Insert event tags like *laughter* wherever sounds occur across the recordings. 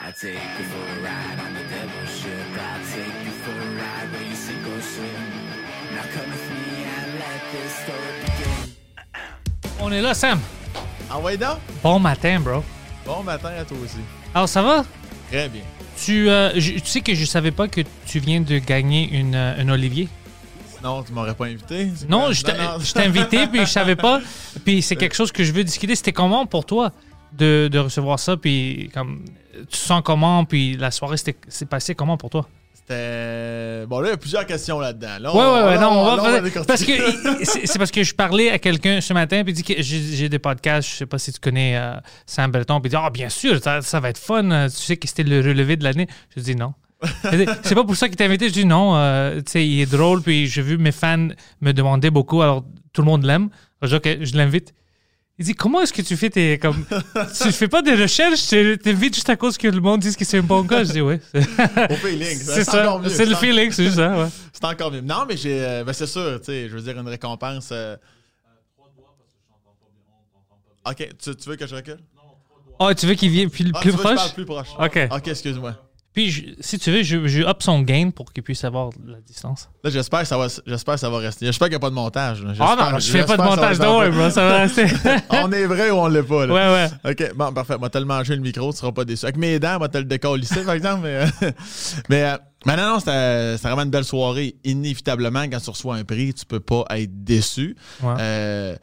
Take you for a ride on the devil's ship. I take you for a ride where you sink or swim. Now come with me and let this story begin. On est là, Sam. Ouais, donc? Bon matin, bro. Bon matin à toi aussi. Alors, ça va? Très bien. Tu, euh, je- tu sais que je savais pas que tu viens de gagner une, euh, un Olivier. Non, tu m'aurais pas invité? C'est Non, quoi? je t'ai non. je t'ai invité, *laughs* puis je savais pas. Puis c'est quelque chose que je veux discuter. C'était comment pour toi de, de recevoir ça? Puis comme, tu sens comment? Puis la soirée s'est passée comment pour toi? C'était. Bon, là, il y a plusieurs questions là-dedans. Là, Ouais, ouais, ouais, non, on va, là, parce que *laughs* c'est parce que je parlais à quelqu'un ce matin puis il dit que j'ai des podcasts, je sais pas si tu connais euh, Sam Breton, puis il dit ah bien sûr, ça, ça va être fun, euh, tu sais que c'était le relevé de l'année. Je dis non. C'est pas pour ça qu'il t'a invité. Je dis non, euh, tu sais, il est drôle puis j'ai vu mes fans me demander beaucoup, alors tout le monde l'aime. Alors, Je dis, ok, je l'invite. Il dit comment est-ce que tu fais tes comme tu fais pas des recherches, tu t'invites juste à cause que le monde dise que c'est un bon gars. Je dis ouais. Au feeling. C'est ça, c'est le feeling, c'est juste ça. Ouais. C'est encore mieux. Non, mais j'ai. euh, ben, c'est sûr, tu sais, je veux dire, une récompense. euh, Ok, tu, tu veux que je recule? Oh, tu veux qu'il vienne plus, Ah, plus tu veux que je proche? parle plus proche. Ok. Ok, excuse-moi. Puis, je- si tu veux, je, je up son gain pour qu'il puisse avoir la distance. Là, j'espère que ça va, j'espère ça va rester. J'espère qu'il n'y a pas de montage. Ah J'espère- non, je fais pas de montage, non, ouais, bro, ça va rester. *laughs* on est vrai ou on l'est pas, là. ouais, ouais. OK, bon, parfait. Moi, te le manger le micro, tu seras pas déçu. Avec mes dents, moi, te le décollisser, par exemple. Mais, euh, *laughs* mais, euh, mais non, non, c'était c'était vraiment une belle soirée. Inévitablement, quand tu reçois un prix, tu peux pas être déçu. Ouais. Euh,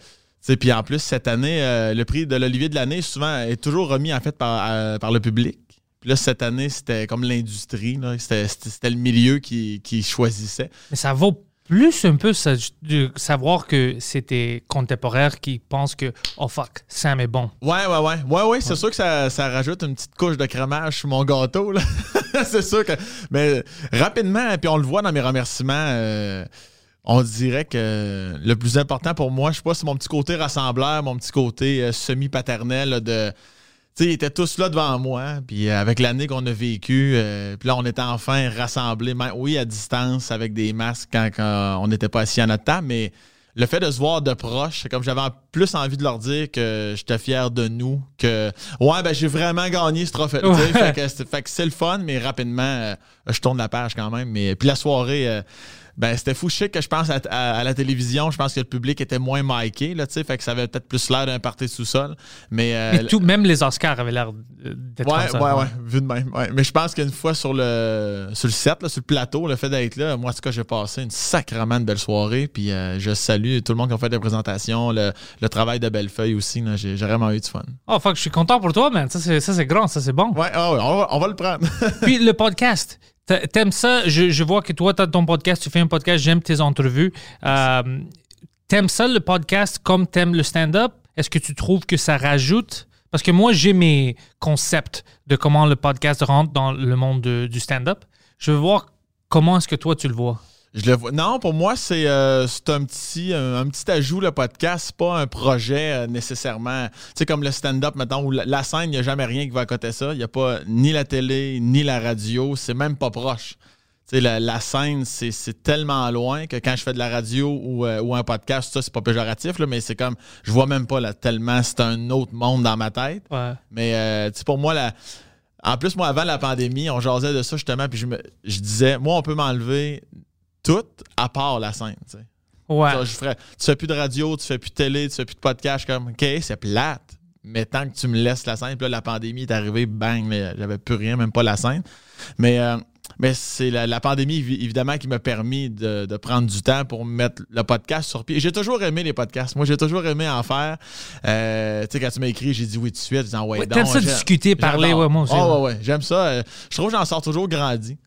puis en plus, cette année, euh, le prix de l'Olivier de l'année, souvent, est toujours remis, en fait, par, euh, par le public. Puis là, cette année, c'était comme l'industrie. C'était c'était- c'était le milieu qui, qui choisissait. Mais ça vaut plus un peu ça, de savoir que c'est tes contemporains qui pensent que, oh fuck, Sam est bon. Ouais, ouais, ouais. Ouais, ouais, c'est sûr que ça, ça rajoute une petite couche de crémage sur mon gâteau. là. *laughs* c'est sûr que. Mais rapidement, puis on le voit dans mes remerciements, euh, on dirait que le plus important pour moi, je sais pas, c'est mon petit côté rassembleur, mon petit côté euh, semi-paternel de. Tu sais, ils étaient tous là devant moi, puis euh, avec l'année qu'on a vécue, euh, puis là, on était enfin rassemblés, même- oui, à distance, avec des masques quand, quand on n'était pas assis à notre table, mais le fait de se voir de proche, c'est comme j'avais plus envie de leur dire que j'étais fier de nous, que ouais, ben j'ai vraiment gagné ce trophée. Ouais. Fait que c'est fait que c'est le fun, mais rapidement, euh, je tourne la page quand même. Mais puis la soirée, euh, ben c'était fou chic que je pense à, à- à la télévision. Je pense que le public était moins miqué, là, tu sais, fait que ça avait peut-être plus l'air d'un party sous-sol. Mais, euh, Mais tout, même les Oscars avaient l'air d'être Ouais, comme ouais, ouais, vu de même. ouais. Mais je pense qu'une fois sur le sur le set, là, sur le plateau, le fait d'être là, moi, en tout cas, j'ai passé une sacrément de belle soirée. Puis euh, je salue tout le monde qui a fait des présentations, le, le travail de Bellefeuille aussi. J'ai vraiment eu du fun. Oh fuck, je suis content pour toi, man. Ça, c'est, ça, c'est grand, ça, c'est bon. Ouais, on, va, on va le prendre. Puis *laughs* le podcast, t'aimes ça? Je, vois que toi, t'as ton podcast, tu fais un podcast, j'aime tes entrevues. Euh, t'aimes ça, le podcast, comme t'aimes le stand-up? Est-ce que tu trouves que ça rajoute? Parce que moi, j'ai mes concepts de comment le podcast rentre dans le monde de- du stand-up. Je veux voir comment est-ce que toi, tu le vois. Je le vois. Non, pour moi, c'est euh, un petit un, un petit ajout le podcast, c'est pas un projet euh, nécessairement. Tu sais comme le stand-up maintenant où la, la scène, il n'y a jamais rien qui va à côté de ça, il n'y a pas ni la télé ni la radio, c'est même pas proche. Tu sais, la, la scène, c'est tellement loin que quand je fais de la radio ou, euh, ou un podcast, ça, c'est pas péjoratif, là, mais c'est comme, je vois même pas là, tellement, c'est un autre monde dans ma tête. Ouais. Mais euh, tu sais, pour moi, la... en plus, moi, avant la pandémie, on jasait de ça justement, puis je, me... je disais, moi, on peut m'enlever tout à part la scène. tu sais. Ouais. Ça, je ferais, tu fais plus de radio, tu fais plus de télé, tu fais plus de podcast. Comme, OK, c'est plate. Mais tant que tu me laisses la scène, puis là, la pandémie est arrivée, bang, mais j'avais plus rien, même pas la scène. Mais, euh, mais c'est la, la pandémie, évi- évidemment, qui m'a permis de, de prendre du temps pour mettre le podcast sur pied. J'ai toujours aimé les podcasts. Moi, j'ai toujours aimé en faire. Euh, tu sais, quand tu m'as écrit, j'ai dit oui tout de suite. J'ai dit, ouais, Ouais, donc, t'aimes ça discuter, parler, ouais, moi aussi. Ah ouais, ouais, j'aime ça. Euh, Je trouve que j'en sors toujours grandi.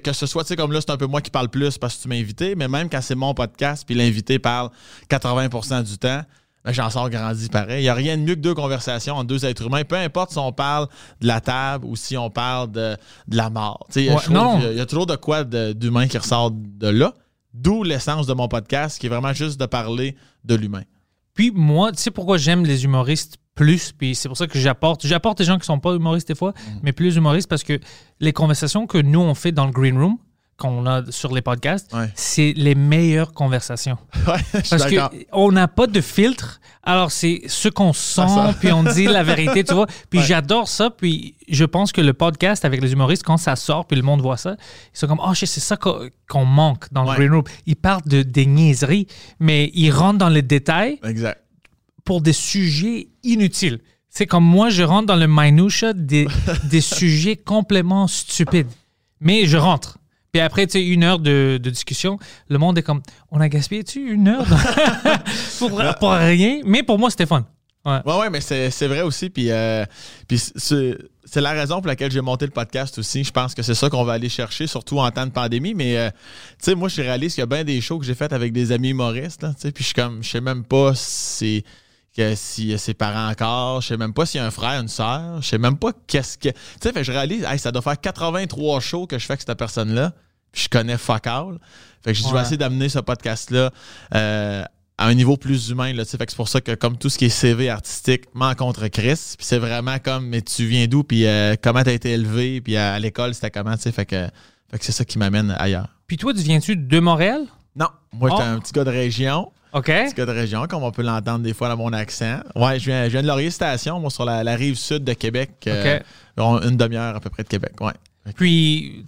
Que ce soit, tu sais, comme là, c'est un peu moi qui parle plus parce que tu m'as invité, mais même quand c'est mon podcast, puis l'invité parle 80% du temps, j'en sors grandi pareil. Il n'y a rien de mieux que deux conversations entre deux êtres humains, peu importe si on parle de la table ou si on parle de, de la mort. Ouais, y Il y a toujours de quoi d'humain qui ressort de là. D'où l'essence de mon podcast, qui est vraiment juste de parler de l'humain. Puis moi, tu sais pourquoi j'aime les humoristes plus, puis c'est pour ça que j'apporte. J'apporte des gens qui sont pas humoristes des fois, Mm. mais plus humoristes parce que les conversations que nous on fait dans le green room, qu'on a sur les podcasts, Ouais. c'est les meilleures conversations. *laughs* Ouais, Parce qu'on n'a pas de filtre. Alors, c'est ce qu'on sent, puis on dit la vérité, tu vois. *laughs* Puis Ouais. j'adore ça. Puis je pense que le podcast avec les humoristes, quand ça sort, puis le monde voit ça, ils sont comme, oh, c'est ça qu'on manque dans le. Green Room. Ils parlent de, des niaiseries, mais ils rentrent dans les détails Exact. pour des sujets inutiles. C'est comme moi, je rentre dans le minutia des, *laughs* des sujets complètement stupides. Mais je rentre. Puis après, tu sais, une heure de, de discussion, le monde est comme, on a gaspillé-tu une heure *laughs* pour, pour rien? Mais pour moi, c'était fun. Ouais. Ouais, ouais, mais c'est vrai aussi. Puis, euh, puis c'est la raison pour laquelle j'ai monté le podcast aussi. Je pense que c'est ça qu'on va aller chercher, surtout en temps de pandémie. Mais, euh, tu sais, moi, je réalise qu'il y a bien des shows que j'ai fait avec des amis humoristes. là, Puis, je suis comme, je sais même pas si que s'il y a ses parents encore, je sais même pas s'il y a un frère, une sœur, je sais même pas qu'est-ce que. Tu sais, fait je réalise, hey, ça doit faire 83 shows que je fais avec cette personne-là, puis je connais fuck all. Fait que je vais Ouais. essayer d'amener ce podcast-là euh, à un niveau plus humain. Là, tu sais. fait que c'est pour ça que, comme tout ce qui est CV artistique, contre Chris, puis c'est vraiment comme, mais tu viens d'où, puis euh, comment t'as été élevé, puis à, à l'école, c'était comment, tu sais. Fait que, fait que c'est ça qui m'amène ailleurs. Puis toi, tu viens-tu de Montréal? Non, moi, j'étais Oh. un petit gars de région. OK. Petit gars de région, comme on peut l'entendre des fois dans mon accent. Ouais, je viens, je viens de Laurier Station, moi, sur la, la rive sud de Québec. euh, OK. une demi-heure à peu près de Québec, ouais. Puis,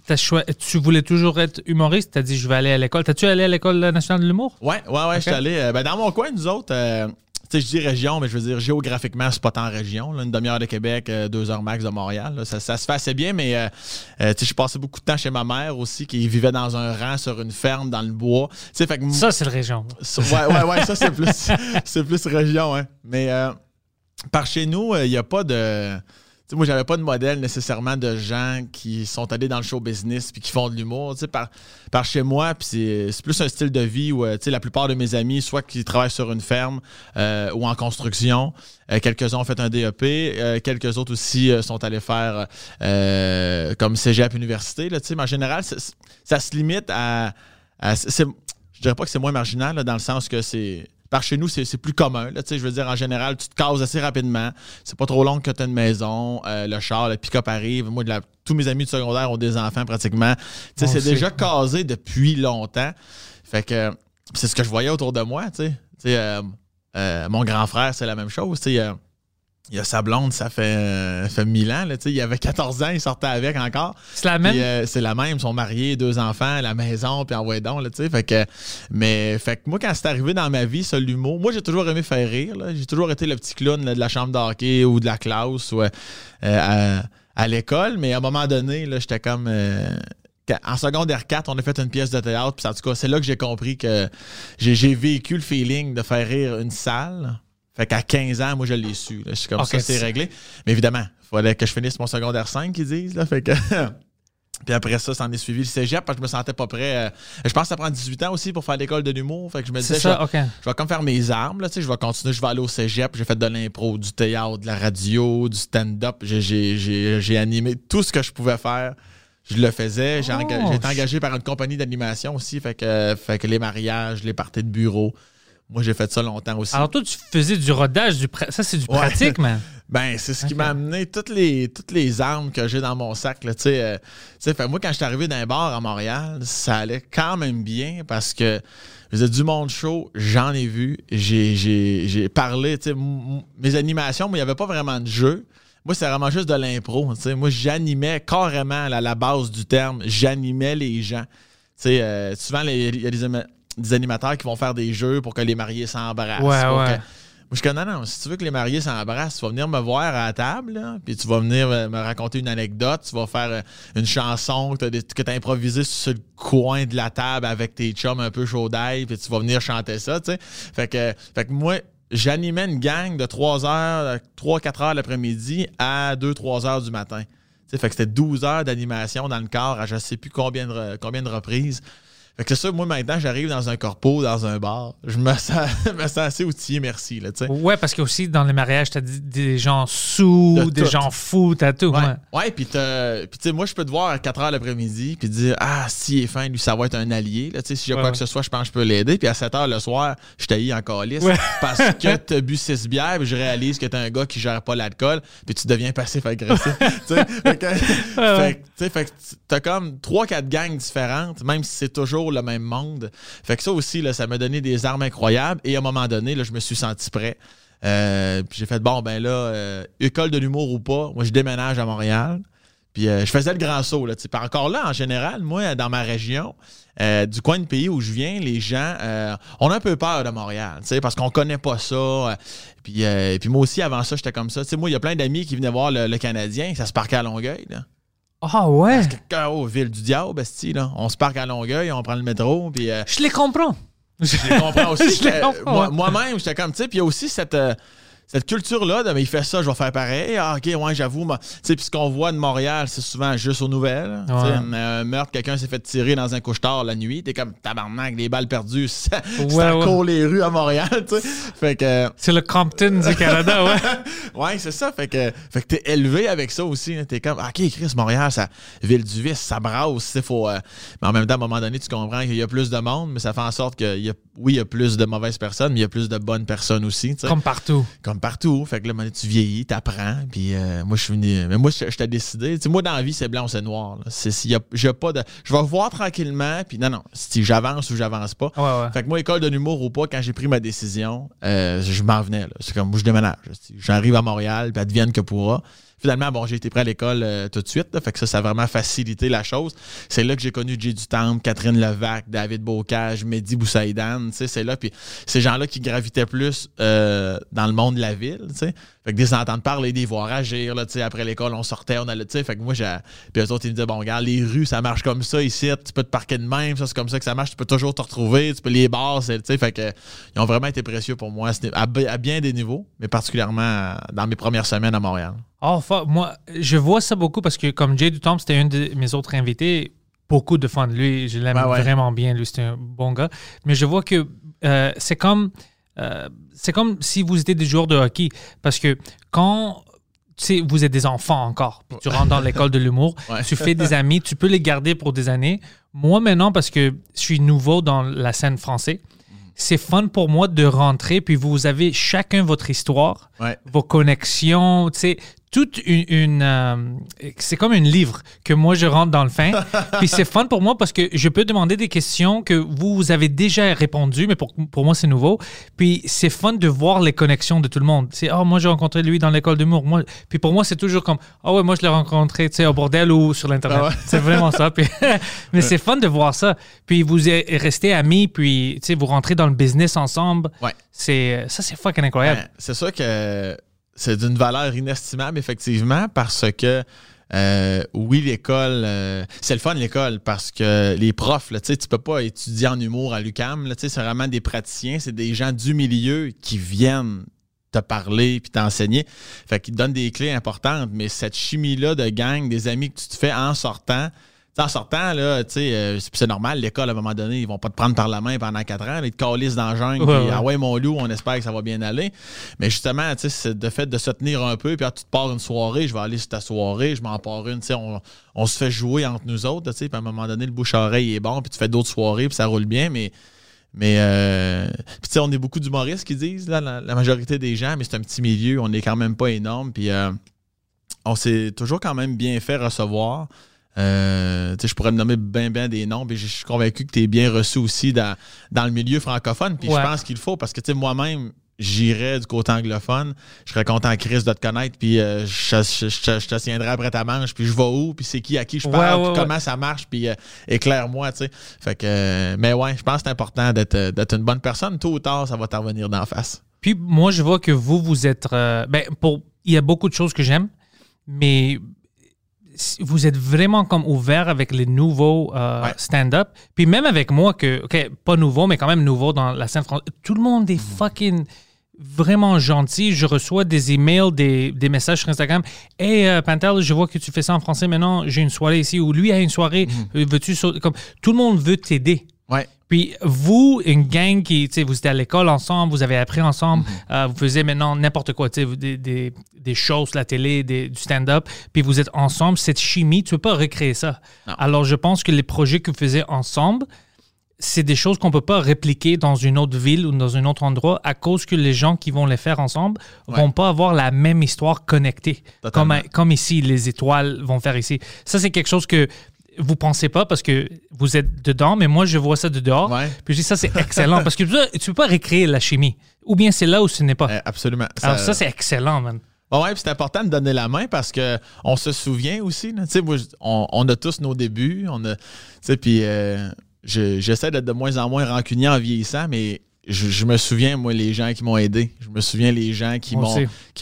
tu voulais toujours être humoriste? T'as dit, je vais aller à l'école. T'as-tu allé à l'École nationale de l'humour? Ouais, ouais, ouais, je suis allé. euh, ben, dans mon coin, nous autres, euh, sais, je dis région, mais je veux dire géographiquement, c'est pas tant région. là. une demi-heure de Québec, euh, deux heures max de Montréal. là. ça, ça se fait assez bien, mais euh, euh, je passais beaucoup de temps chez ma mère aussi, qui vivait dans un rang sur une ferme dans le bois. Fait que Ça, c'est le région. Ouais, ouais, ouais, ça, c'est plus, *laughs* c'est plus région, hein. Mais euh, par chez nous, il n'y a pas de. Tu sais, moi, j'avais pas de modèle nécessairement de gens qui sont allés dans le show business puis qui font de l'humour. Par, par chez moi, puis c'est, plus un style de vie où euh, la plupart de mes amis, soit qui travaillent sur une ferme euh, ou en construction, euh, quelques-uns ont fait un DEP, quelques autres aussi sont allés faire comme cégep université. Là, mais en général, ça se limite à. à- je dirais pas que c'est moins marginal, dans le sens que c'est. Par chez nous, c'est c'est plus commun. Là, je veux dire, en général, tu te cases assez rapidement. C'est pas trop long que tu as une maison, euh, le char, le pick-up arrive. Moi, de la- tous mes amis de secondaire ont des enfants pratiquement. C'est déjà casé depuis longtemps. Fait que c'est ce que je voyais autour de moi. Euh, euh, mon grand frère, c'est la même chose. Il y a sa blonde, ça fait, euh, fait 1000 ans. Là, il avait 14 ans, il sortait avec encore. C'est la même? Euh, c'est la même, ils sont mariés, deux enfants, la maison, puis envoyé donc, là, tu sais. Fait que, mais, fait que moi, quand c'est arrivé dans ma vie, ça, l'humour, moi, j'ai toujours aimé faire rire. J'ai toujours été le petit clown là, de la chambre d'hockey ou de la classe ou euh, à, à l'école, mais à un moment donné, j'étais comme. en secondaire 4, on a fait une pièce de théâtre, puis en tout cas, c'est là que j'ai compris que j'ai vécu le feeling de faire rire une salle. Fait qu'à 15 ans, moi, je l'ai su. là. Je suis comme ça, c'est réglé. Mais évidemment, il fallait que je finisse mon secondaire 5, qu'ils disent. Là, fait que. *laughs* Puis après ça, ça en est suivi le cégep parce que je me sentais pas prêt. euh, je pense que ça prend 18 ans aussi pour faire l'école de l'humour. Fait que je me disais, je, ça, OK. je vais comme faire mes armes, là, tu sais, je vais continuer, je vais aller au cégep. J'ai fait de l'impro, du théâtre, de la radio, du stand-up. J'ai- animé tout ce que je pouvais faire. Je le faisais. J'ai Oh, enga- été engagé par une compagnie d'animation aussi. Fait que, fait que les mariages, les parties de bureau. Moi, j'ai fait ça longtemps aussi. Alors toi, tu faisais du rodage, du ça c'est du Ouais. pratique, man. *laughs* Ben, c'est ce qui m'a amené toutes les, toutes les armes que j'ai dans mon sac. Là, tu sais, euh, tu sais, fait, moi, quand je suis arrivé d'un bar à Montréal, ça allait quand même bien parce que je faisais du monde show, j'en ai vu, j'ai, parlé. Mes animations, mais il n'y avait pas vraiment de jeu. Moi, c'est vraiment juste de l'impro. Moi, j'animais carrément à la base du terme, j'animais les gens. Tu sais, euh, souvent, il y a des, des animateurs qui vont faire des jeux pour que les mariés s'embrassent. Ouais, pour ouais. que- moi, je connais, non, si tu veux que les mariés s'embrassent, tu vas venir me voir à la table, là, puis tu vas venir euh, me raconter une anecdote, tu vas faire euh, une chanson que tu as, improvisée sur le coin de la table avec tes chums un peu chaud d'ail, puis tu vas venir chanter ça, tu sais. Fait que, fait que moi, j'animais une gang de 3 heures, 3-4 heures l'après-midi à 2-3 heures du matin. Tu sais, fait que c'était 12 heures d'animation dans le corps à je sais plus combien de, combien de reprises. Fait que c'est ça, moi maintenant, j'arrive dans un corpo, dans un bar, je me sens, *laughs* me sens assez outillé, merci, là, tu sais. Ouais, parce que aussi dans les mariages, t'as des- des gens sous, De des tout. gens fous, t'as tout. Ouais, ouais. ouais puis t'as- puis tu sais, moi, je peux te voir à 4 h l'après-midi, puis dire, ah, si il est fin, lui, ça va être un allié. Là, tu sais, si j'ai Ouais, quoi que ce soit, je pense que je peux l'aider. Puis à 7 h le soir, je taillis en calice parce que *laughs* t'as bu 6 bières, puis je réalise que t'es un gars qui gère pas l'alcool, puis tu deviens passif-agressif. *laughs* fait que t'as comme 3-4 gangs différentes, même si c'est toujours le même monde. Fait que ça aussi, ça m'a donné des armes incroyables. Et à un moment donné, je me suis senti prêt. Euh, j'ai fait, bon, ben là, euh, école de l'humour ou pas, moi, je déménage à Montréal. Puis euh, je faisais le grand saut. Là, encore là, en général, moi, dans ma région, du coin de pays où je viens, les gens, on a un peu peur de Montréal, parce qu'on connaît pas ça. puis, puis moi aussi, avant ça, j'étais comme ça. Moi, il y a plein d'amis qui venaient voir le, Canadien, ça se parquait à Longueuil. Ah ouais, Parce que, oh, ville du diable, esti, là. On se parque à Longueuil, on prend le métro, puis... euh, je les comprends. je les comprends *laughs* aussi. Moi-. Moi-même, j'étais comme, tu sais, puis il y a aussi cette, euh, cette culture-là de, mais il fait ça, je vais faire pareil. Ah, ok, ouais, j'avoue. moi- Tu sais, puis ce qu'on voit de Montréal, c'est souvent juste aux nouvelles. Tu sais, Ouais. Un meurtre, quelqu'un s'est fait tirer dans un couche-tard la nuit. T'es comme, tabarnak, des balles perdues. *laughs* Ça, Ouais, ça ouais. court les rues à Montréal, tu sais. Fait que, C'est le Compton du Canada, ouais. *laughs* ouais, c'est ça. Fait que, fait que t'es élevé avec ça aussi. T'es comme, OK, Chris, Montréal, ça, ville du vice, ça brasse. Faut, euh, mais en même temps, à un moment donné, tu comprends qu'il y a plus de monde, mais ça fait en sorte que, il y a, oui, il y a plus de mauvaises personnes, mais il y a plus de bonnes personnes aussi. Comme partout. Comme partout. Fait que là, tu vieillis, t'apprends. Puis euh, moi, je suis venu. Mais moi, je, t'ai décidé. Moi, dans la vie, c'est blanc ou c'est noir. y a, pas de. Je vais voir tranquillement. Puis non, non. Si j'avance ou j'avance pas. Ouais, ouais. Fait que moi, école de l'humour ou pas, quand j'ai pris ma décision, euh, je m'en venais. C'est comme, moi, je déménage. J'arrive à Montréal, puis advienne que pourra. Finalement, bon, j'ai été pris à l'école euh, tout de suite. là. fait que ça, ça a vraiment facilité la chose. C'est là que j'ai connu Jay du Temple, Catherine Levac, David Bocage, Mehdi Boussaïdan. C'est là. Puis ces gens-là qui gravitaient plus euh, dans le monde de la ville. tu sais. Fait que des entendre parler, des voir agir. Là, après l'école, on sortait, on allait. Fait que moi, j'ai. Puis eux autres, ils me disaient, bon, regarde, les rues, ça marche comme ça ici. Tu peux te parquer de même. Ça, c'est comme ça que ça marche. Tu peux toujours te retrouver. Tu peux les bars. Fait que ils ont vraiment été précieux pour moi à bien des niveaux, mais particulièrement euh, dans mes premières semaines à Montréal. Oh, fuck, moi, je vois ça beaucoup parce que comme Jay Dutombe, c'était un de mes autres invités, beaucoup de fans de lui. Je l'aime ouais. vraiment bien. Lui, c'est un bon gars. Mais je vois que euh, c'est comme, euh, c'est comme si vous étiez des joueurs de hockey. Parce que quand vous êtes des enfants encore, puis tu rentres dans *laughs* l'école de l'humour, Ouais. tu fais des amis, tu peux les garder pour des années. Moi, maintenant, parce que je suis nouveau dans la scène française, c'est fun pour moi de rentrer, puis vous avez chacun votre histoire Ouais. vos connexions, tu sais, toute une, une, euh, c'est comme une livre que moi je rentre dans le fin. *laughs* Puis c'est fun pour moi parce que je peux demander des questions que vous, avez déjà répondu, mais pour, pour moi c'est nouveau. Puis c'est fun de voir les connexions de tout le monde. C'est oh moi j'ai rencontré lui dans l'école d'humour. Moi, puis pour moi c'est toujours comme oh ouais moi je l'ai rencontré tu sais au bordel ou sur l'internet. Ah ouais. C'est vraiment ça. Puis, *laughs* *laughs* mais c'est fun de voir ça. Puis vous êtes restés amis, puis tu sais vous rentrez dans le business ensemble. Ouais. C'est ça c'est fucking incroyable. Ben, c'est sûr que c'est d'une valeur inestimable, effectivement, parce que euh, oui, l'école, euh, c'est le fun l'école parce que les profs, là, tu peux pas étudier en humour à l'UCAM. C'est vraiment des praticiens, c'est des gens du milieu qui viennent te parler puis t'enseigner. Fait qu'ils te donnent des clés importantes, mais cette chimie-là de gang, des amis que tu te fais en sortant, en sortant, là, tu sais, euh, c'est normal, l'école, à un moment donné, ils vont pas te prendre par la main pendant quatre ans, là, ils te calissent dans la jungle, Ouais, ah ouais, mon loup, on espère que ça va bien aller. Mais justement, tu sais, c'est de fait de se tenir un peu, puis ah, tu te pars une soirée, je vais aller sur ta soirée, je m'en pars une, tu sais, on, on se fait jouer entre nous autres, tu sais, puis à un moment donné, le bouche-oreille est bon, puis tu fais d'autres soirées, puis ça roule bien, mais. Mais, euh, tu sais, on est beaucoup d'humoristes qui disent, là, la, la majorité des gens, mais c'est un petit milieu, on est quand même pas énorme, puis euh, on s'est toujours quand même bien fait recevoir. Euh, je pourrais me nommer bien, bien des noms, mais je suis convaincu que tu es bien reçu aussi dans, dans le milieu francophone. Puis Ouais. je pense qu'il faut, parce que moi-même, j'irais du côté anglophone. Je serais content, Chris, de te connaître, puis euh, je, je- je- je te tiendrai après ta manche, puis je vais où, puis c'est qui à qui je parle, ouais, puis comment ça marche, puis euh, éclaire-moi, tu sais. Fait que, mais ouais, je pense que c'est important d'être une bonne personne. Tôt ou tard, ça va t'en revenir d'en face. Puis moi, je vois que vous, vous êtes. ben, pour, il y a beaucoup de choses que j'aime, mais vous êtes vraiment comme ouvert avec les nouveaux euh, Ouais. stand-up. Puis même avec moi, que, OK, pas nouveau, mais quand même nouveau dans la scène française. Tout le monde est fucking vraiment gentil. Je reçois des emails, des, des messages sur Instagram. Hey, euh, Pantel, je vois que tu fais ça en français maintenant. J'ai une soirée ici. Ou lui a une soirée. Euh, Veux-tu. Comme, tout le monde veut t'aider. Ouais. Puis vous, une gang qui, tu sais, vous étiez à l'école ensemble, vous avez appris ensemble, euh, vous faisiez maintenant n'importe quoi, tu sais, des, des, des shows, la télé, des- du stand-up, puis vous êtes ensemble, cette chimie, tu peux pas recréer ça. Alors je pense que les projets que vous faisiez ensemble, c'est des choses qu'on peut pas répliquer dans une autre ville ou dans un autre endroit à cause que les gens qui vont les faire ensemble vont pas avoir la même histoire connectée. Comme, comme ici, les étoiles vont faire ici. Ça, c'est quelque chose que vous pensez pas parce que vous êtes dedans, mais moi, je vois ça de dehors. Ouais. Puis je dis, ça, c'est excellent parce que tu peux, pas recréer la chimie. Ou bien c'est là ou ce n'est pas. Euh, absolument. Alors ça, c'est excellent, man. Puis c'est important de donner la main parce que on se souvient aussi. là. On, on a tous nos débuts. On a, puis euh, je- j'essaie d'être de moins en moins rancunier en vieillissant, mais je, je me souviens, moi, les gens qui m'ont aidé. Je me souviens les gens qui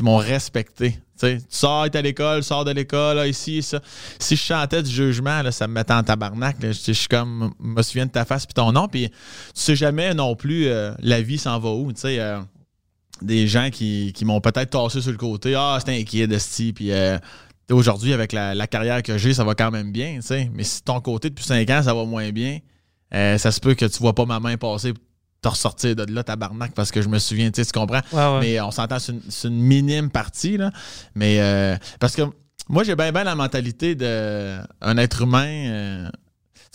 m'ont respecté. Tu sors, t'es à l'école, sors de l'école, ici, ça. Si je chantais du jugement, ça me mettait en tabarnak. Je, suis comme, me souviens de ta face puis ton nom. Puis tu sais jamais non plus euh, la vie s'en va où. Tu sais, euh, des gens qui, qui m'ont peut-être tassé sur le côté. Ah, c'était inquiet de ce Puis euh, aujourd'hui, avec la, carrière que j'ai, ça va quand même bien. tu sais. Mais si ton côté, depuis 5 ans, ça va moins bien, ça se peut que tu vois pas ma main passer te ressortir de là, tabarnak, parce que je me souviens, tu sais, tu comprends? Ouais, ouais. Mais on s'entend, c'est une, minime partie, là. Mais euh, parce que moi, j'ai bien, bien la mentalité d'un être humain. euh,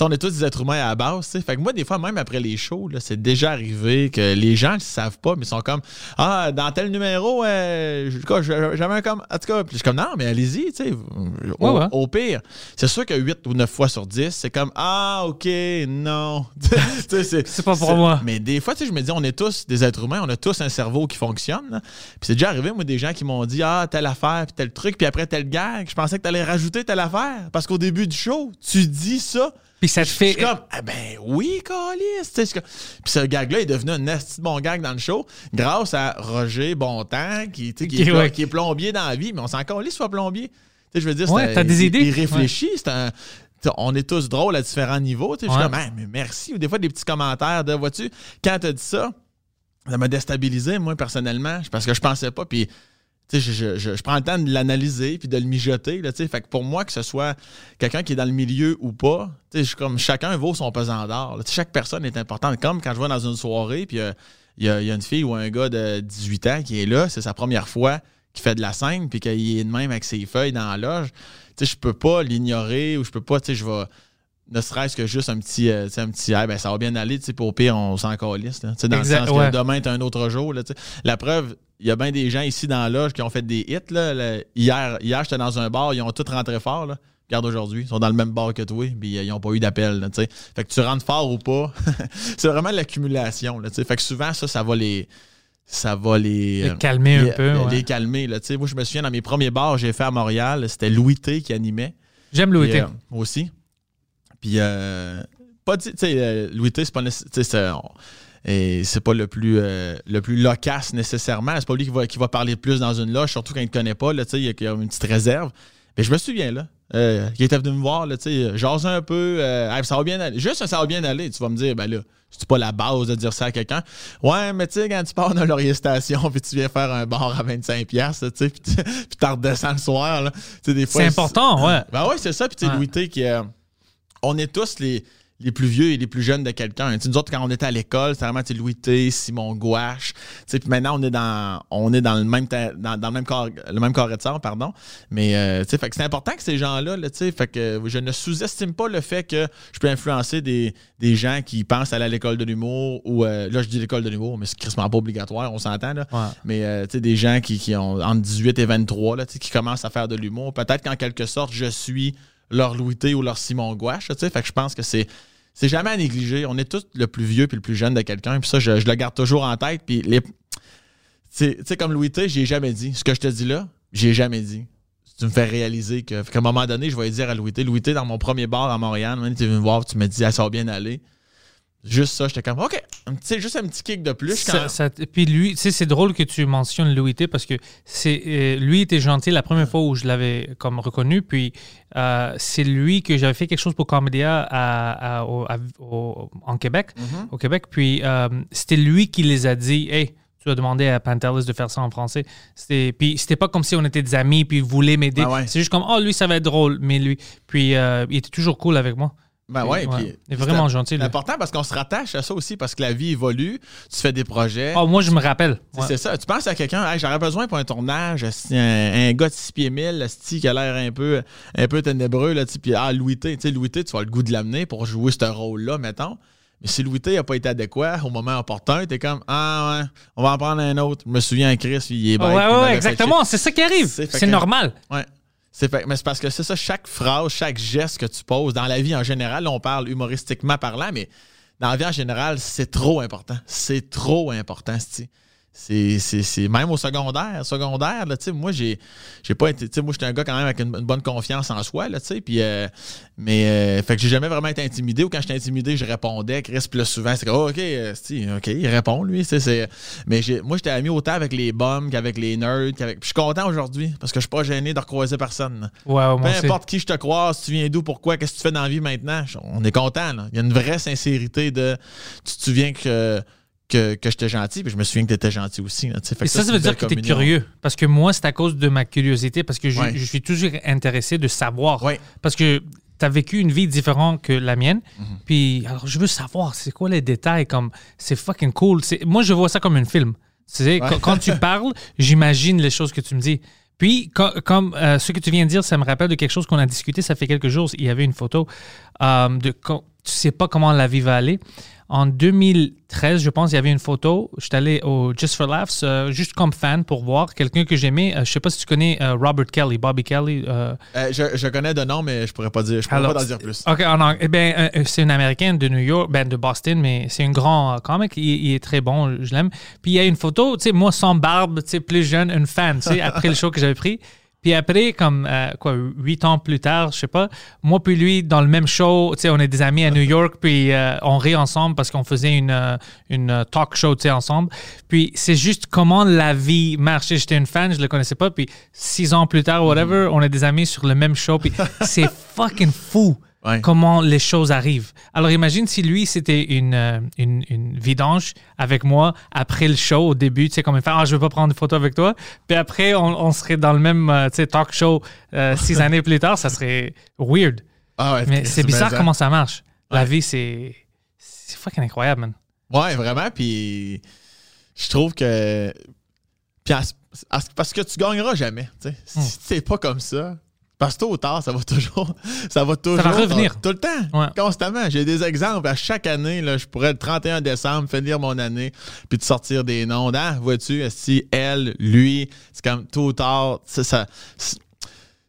on est tous des êtres humains à la base, tu sais. Fait que moi, des fois, même après les shows, là, c'est déjà arrivé que les gens ne le savent pas, mais ils sont comme Ah, dans tel numéro, euh, j'avais un comme. En tout cas, puis je suis comme Non, mais allez-y, tu sais. Au, Ouais, ouais. au pire, c'est sûr que 8 ou 9 fois sur 10, c'est comme Ah, OK, non. *laughs* C'est pas pour moi. mais des fois, tu sais, je me dis, on est tous des êtres humains, on a tous un cerveau qui fonctionne. là. Puis c'est déjà arrivé, moi, des gens qui m'ont dit, ah, telle affaire, puis tel truc, puis après tel gag, je pensais que tu allais rajouter telle affaire. Parce qu'au début du show, tu dis ça. Puis ça te Je fait. suis comme, ah ben oui, Calis. je Puis ce gag-là est devenu un esti bon gag dans le show grâce à Roger Bontemps, qui, *laughs* est, Qui- plo- ouais. qui est plombier dans la vie, mais on s'en calisse soit plombier. Je veux dire, Ouais, t'as des il- idées. Il réfléchit, c'est un. On est tous drôles à différents niveaux. Je suis comme, Ah, mais merci. Ou des fois, des petits commentaires de, vois-tu, quand t'as dit ça, ça m'a déstabilisé, moi, personnellement, parce que je pensais pas. Puis, je, je- je- je prends le temps de l'analyser puis de le mijoter. Là, fait que pour moi, que ce soit quelqu'un qui est dans le milieu ou pas, je comme chacun vaut son pesant d'or. Chaque personne est importante. Comme quand je vais dans une soirée, puis euh, il y, y a une fille ou un gars de 18 ans qui est là, c'est sa première fois qu'il fait de la scène, puis qu'il est de même avec ses feuilles dans la loge. Je peux pas l'ignorer ou je peux pas, je vais ne serait-ce que juste un petit, euh, un petit Ah, ben ça va bien aller, tu sais, puis au pire, on s'en calisse. là. Dans Exact, le sens ouais. que demain est un autre jour. Là, la preuve, il y a bien des gens ici dans la loge qui ont fait des hits. Là, hier, hier j'étais dans un bar, ils ont tous rentré fort. Là. Regarde aujourd'hui, ils sont dans le même bar que toi, puis euh, ils n'ont pas eu d'appel. Fait que tu rentres fort ou pas, *laughs* c'est vraiment l'accumulation. Fait que souvent, ça, ça va les. Ça va les. Les euh, calmer un peu, Les, ouais. les calmer. Là. Moi, je me souviens, dans mes premiers bars que j'ai fait à Montréal, c'était Louis T qui animait. J'aime Louis T. euh, aussi. Puis, euh, pas tu sais, euh, Louis T, c'est pas et c'est pas le plus, euh, le plus loquace nécessairement. C'est pas lui qui va, qui va parler plus dans une loge, surtout quand il ne connaît pas. Là, il y a- il y a une petite réserve. Mais je me souviens, là, euh, qui était venu me voir, là, tu sais, jaser un peu, euh, Hey, ça va bien aller. Juste, ça va bien aller. Tu vas me dire, ben là, c'est pas la base de dire ça à quelqu'un. Ouais, mais tu sais, quand tu pars dans Laurier Station, puis tu viens faire un bar à 25$, piastres, tu sais, puis tu *laughs* redescends le soir, là. Tu sais, des fois, C'est important, ouais. ben ouais, c'est ça. Puis tu sais, Ouais. Louis T, qui, euh, on est tous les, les plus vieux et les plus jeunes de quelqu'un. Nous autres, quand on était à l'école, c'était vraiment Louis T, Simon Gouache. Puis maintenant, on est dans, on est dans le même dans, dans le même corps, le même carré de sang, pardon. Mais euh, fait que c'est important que ces gens-là, là, fait que je ne sous-estime pas le fait que je peux influencer des, des gens qui pensent aller à l'école de l'humour ou euh, là je dis l'école de l'humour, mais c'est quasiment pas obligatoire, on s'entend là. Ouais. Mais euh, des gens qui, qui ont entre 18 et 23, là, qui commencent à faire de l'humour. Peut-être qu'en quelque sorte, je suis leur Louis ou leur Simon Gouache. Fait que je pense que c'est. C'est jamais à négliger. On est tous le plus vieux puis le plus jeune de quelqu'un. Puis ça, je, le garde toujours en tête. Puis les. Tu sais- comme Louis T, j'ai jamais dit. Ce que je te dis là, j'ai jamais dit. Tu me fais réaliser que, qu'à un moment donné, je vais dire à Louis T. Louis T, dans mon premier bar à Montréal, tu es venu me voir, tu me dis, ça va bien aller. Juste ça, j'étais comme, OK, petit- juste un petit kick de plus. Ça- quand- ça- puis lui, tu sais, c'est drôle que tu mentionnes Louis T parce que c'est euh, lui était gentil la première fois où je l'avais comme reconnu. Puis euh, c'est lui que j'avais fait quelque chose pour Comédia à, à- au- à- au- en Québec, Mhm. au Québec. Puis euh, c'était lui qui les a dit, hey. Tu as demandé à Pantelis de faire ça en français. C'était, puis c'était pas comme si on était des amis puis il voulait m'aider. Ah ouais. C'est juste comme, oh, lui, ça va être drôle. Mais lui, puis il était toujours cool avec moi. Ben ouais, Ouais. puis- Il est vraiment c'est gentil, lui. important parce qu'on se rattache à ça aussi, parce que la vie évolue, tu fais des projets. Oh, moi, je me rappelle. Ouais. C'est ça. Tu penses à quelqu'un, Hey, j'aurais besoin pour un tournage, un, un gars de 6 pieds 1000, esti, qui a l'air un peu, un peu ténébreux, là, tu sais, puis ah, Louis T, tu sais, Louis T, tu vas le goût de l'amener pour jouer ce rôle-là, mettons. Mais si Louis T n'a pas été adéquat au moment opportun, t'es comme, ah ouais, on va en prendre un autre. Je me souviens, Chris, il est bête. Ouais, il ouais, ouais, exactement. C'est ça qui arrive. C'est C'est normal. Ouais. C'est mais c'est parce que c'est ça, chaque phrase, chaque geste que tu poses dans la vie en général, on parle humoristiquement parlant, mais dans la vie en général, c'est trop important. C'est trop important, c'ti. C'est même au secondaire, secondaire, là, moi j'ai j'ai pas été, tu sais, moi j'étais un gars quand même avec une, une bonne confiance en soi, là, puis euh, mais euh, fait que j'ai jamais vraiment été intimidé ou quand j'étais intimidé, je répondais, Chris, là, souvent c'est comme oh, OK, euh, OK, il répond lui, mais moi j'étais ami autant avec les bums qu'avec les nerds, puis je suis content aujourd'hui parce que je suis pas gêné de recroiser personne. Ouais, ouais, Peu importe qui je te croise, tu viens d'où, pourquoi, qu'est-ce que tu fais dans la vie maintenant, on est content. là. Il y a une vraie sincérité de tu te souviens que, que, que j'étais gentil, puis je me souviens que tu étais gentil aussi. là. Fait Et ça, ça veut dire que tu es communion. curieux. Parce que moi, c'est à cause de ma curiosité, parce que je, Ouais. je suis toujours intéressé de savoir. Ouais. Parce que tu as vécu une vie différente que la mienne. Mhm. Puis, alors, je veux savoir, c'est quoi les détails, comme, c'est fucking cool. Moi, je vois ça comme un film. Quand, quand tu *laughs* parles, j'imagine les choses que tu me dis. Puis, co- comme euh, ce que tu viens de dire, ça me rappelle de quelque chose qu'on a discuté, ça fait quelques jours. Il y avait une photo euh, de quand tu sais pas comment la vie va aller. En 2013, je pense, il y avait une photo. J'étais allé au Just for Laughs, euh, juste comme fan pour voir quelqu'un que j'aimais. Euh, je sais pas si tu connais euh, Robert Kelly, Bobby Kelly. euh, je, je connais de nom, mais je pourrais pas dire, je pourrais alors, pas en dire plus. OK, eh ben, c'est une américaine de New York, ben, de Boston, mais c'est un grand comic. Il, il est très bon, je l'aime. Puis il y a une photo, tu sais, moi sans barbe, tu sais, plus jeune, une fan, tu sais, *laughs* après le show que j'avais pris. Puis après, comme euh, quoi, huit ans plus tard, je sais pas, moi puis lui dans le même show, tu sais, on est des amis à New York, puis euh, on rit ensemble parce qu'on faisait une, euh, une euh, talk show, tu sais, ensemble. Puis c'est juste comment la vie marche. J'étais une fan, je le connaissais pas, puis six ans plus tard, whatever, on est des amis sur le même show, puis *laughs* c'est fucking fou Ouais. comment les choses arrivent. Alors imagine si lui, c'était une, euh, une, une vidange avec moi après le show au début, tu sais, comme il fait, ah, je veux pas prendre de photo avec toi. Puis après, on, on serait dans le même, euh, talk show euh, *laughs* six années plus tard, ça serait weird. Ah ouais, Mais c'est bizarre comment ça marche. La Ouais. vie, c'est... C'est fucking incroyable, man. Ouais, vraiment. Puis je trouve que. Puis à à parce que tu gagneras jamais. tu sais. Si c'est pas comme ça. Parce que tôt ou tard, ça va toujours. *laughs* Ça va toujours. revenir. Tout le temps. Ouais. Constamment. J'ai des exemples. À chaque année, là, je pourrais le 31 décembre finir mon année puis te sortir des noms. Ah, vois-tu, si elle, lui, c'est comme tôt ou tard. Ça, ça,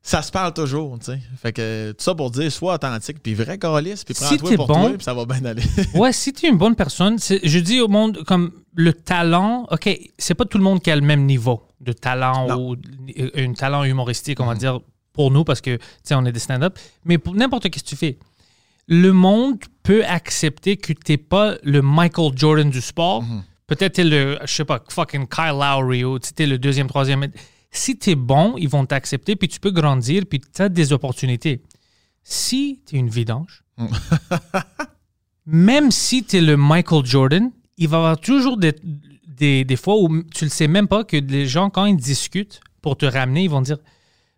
ça se parle toujours, tu sais. Fait que tout ça pour dire, sois authentique, puis vrai calice, puis Si prends-toi t'es pour bon- toi, puis ça va bien aller. *laughs* Ouais, si tu es une bonne personne, je dis au monde, comme le talent, OK, c'est pas tout le monde qui a le même niveau de talent Non. ou euh, un talent humoristique, on va dire, pour nous, parce que, tu sais, on est des stand-up. Mais pour n'importe qu'est-ce que tu fais, le monde peut accepter que t'es pas le Michael Jordan du sport. Peut-être t'es le, je sais pas, fucking Kyle Lowry ou tu t'es le deuxième, troisième. Si t'es bon, ils vont t'accepter, puis tu peux grandir, puis t'as des opportunités. Si t'es une vidange, *laughs* même si tu es le Michael Jordan, il va y avoir toujours des, des, des fois où tu le sais même pas que les gens, quand ils discutent pour te ramener, ils vont dire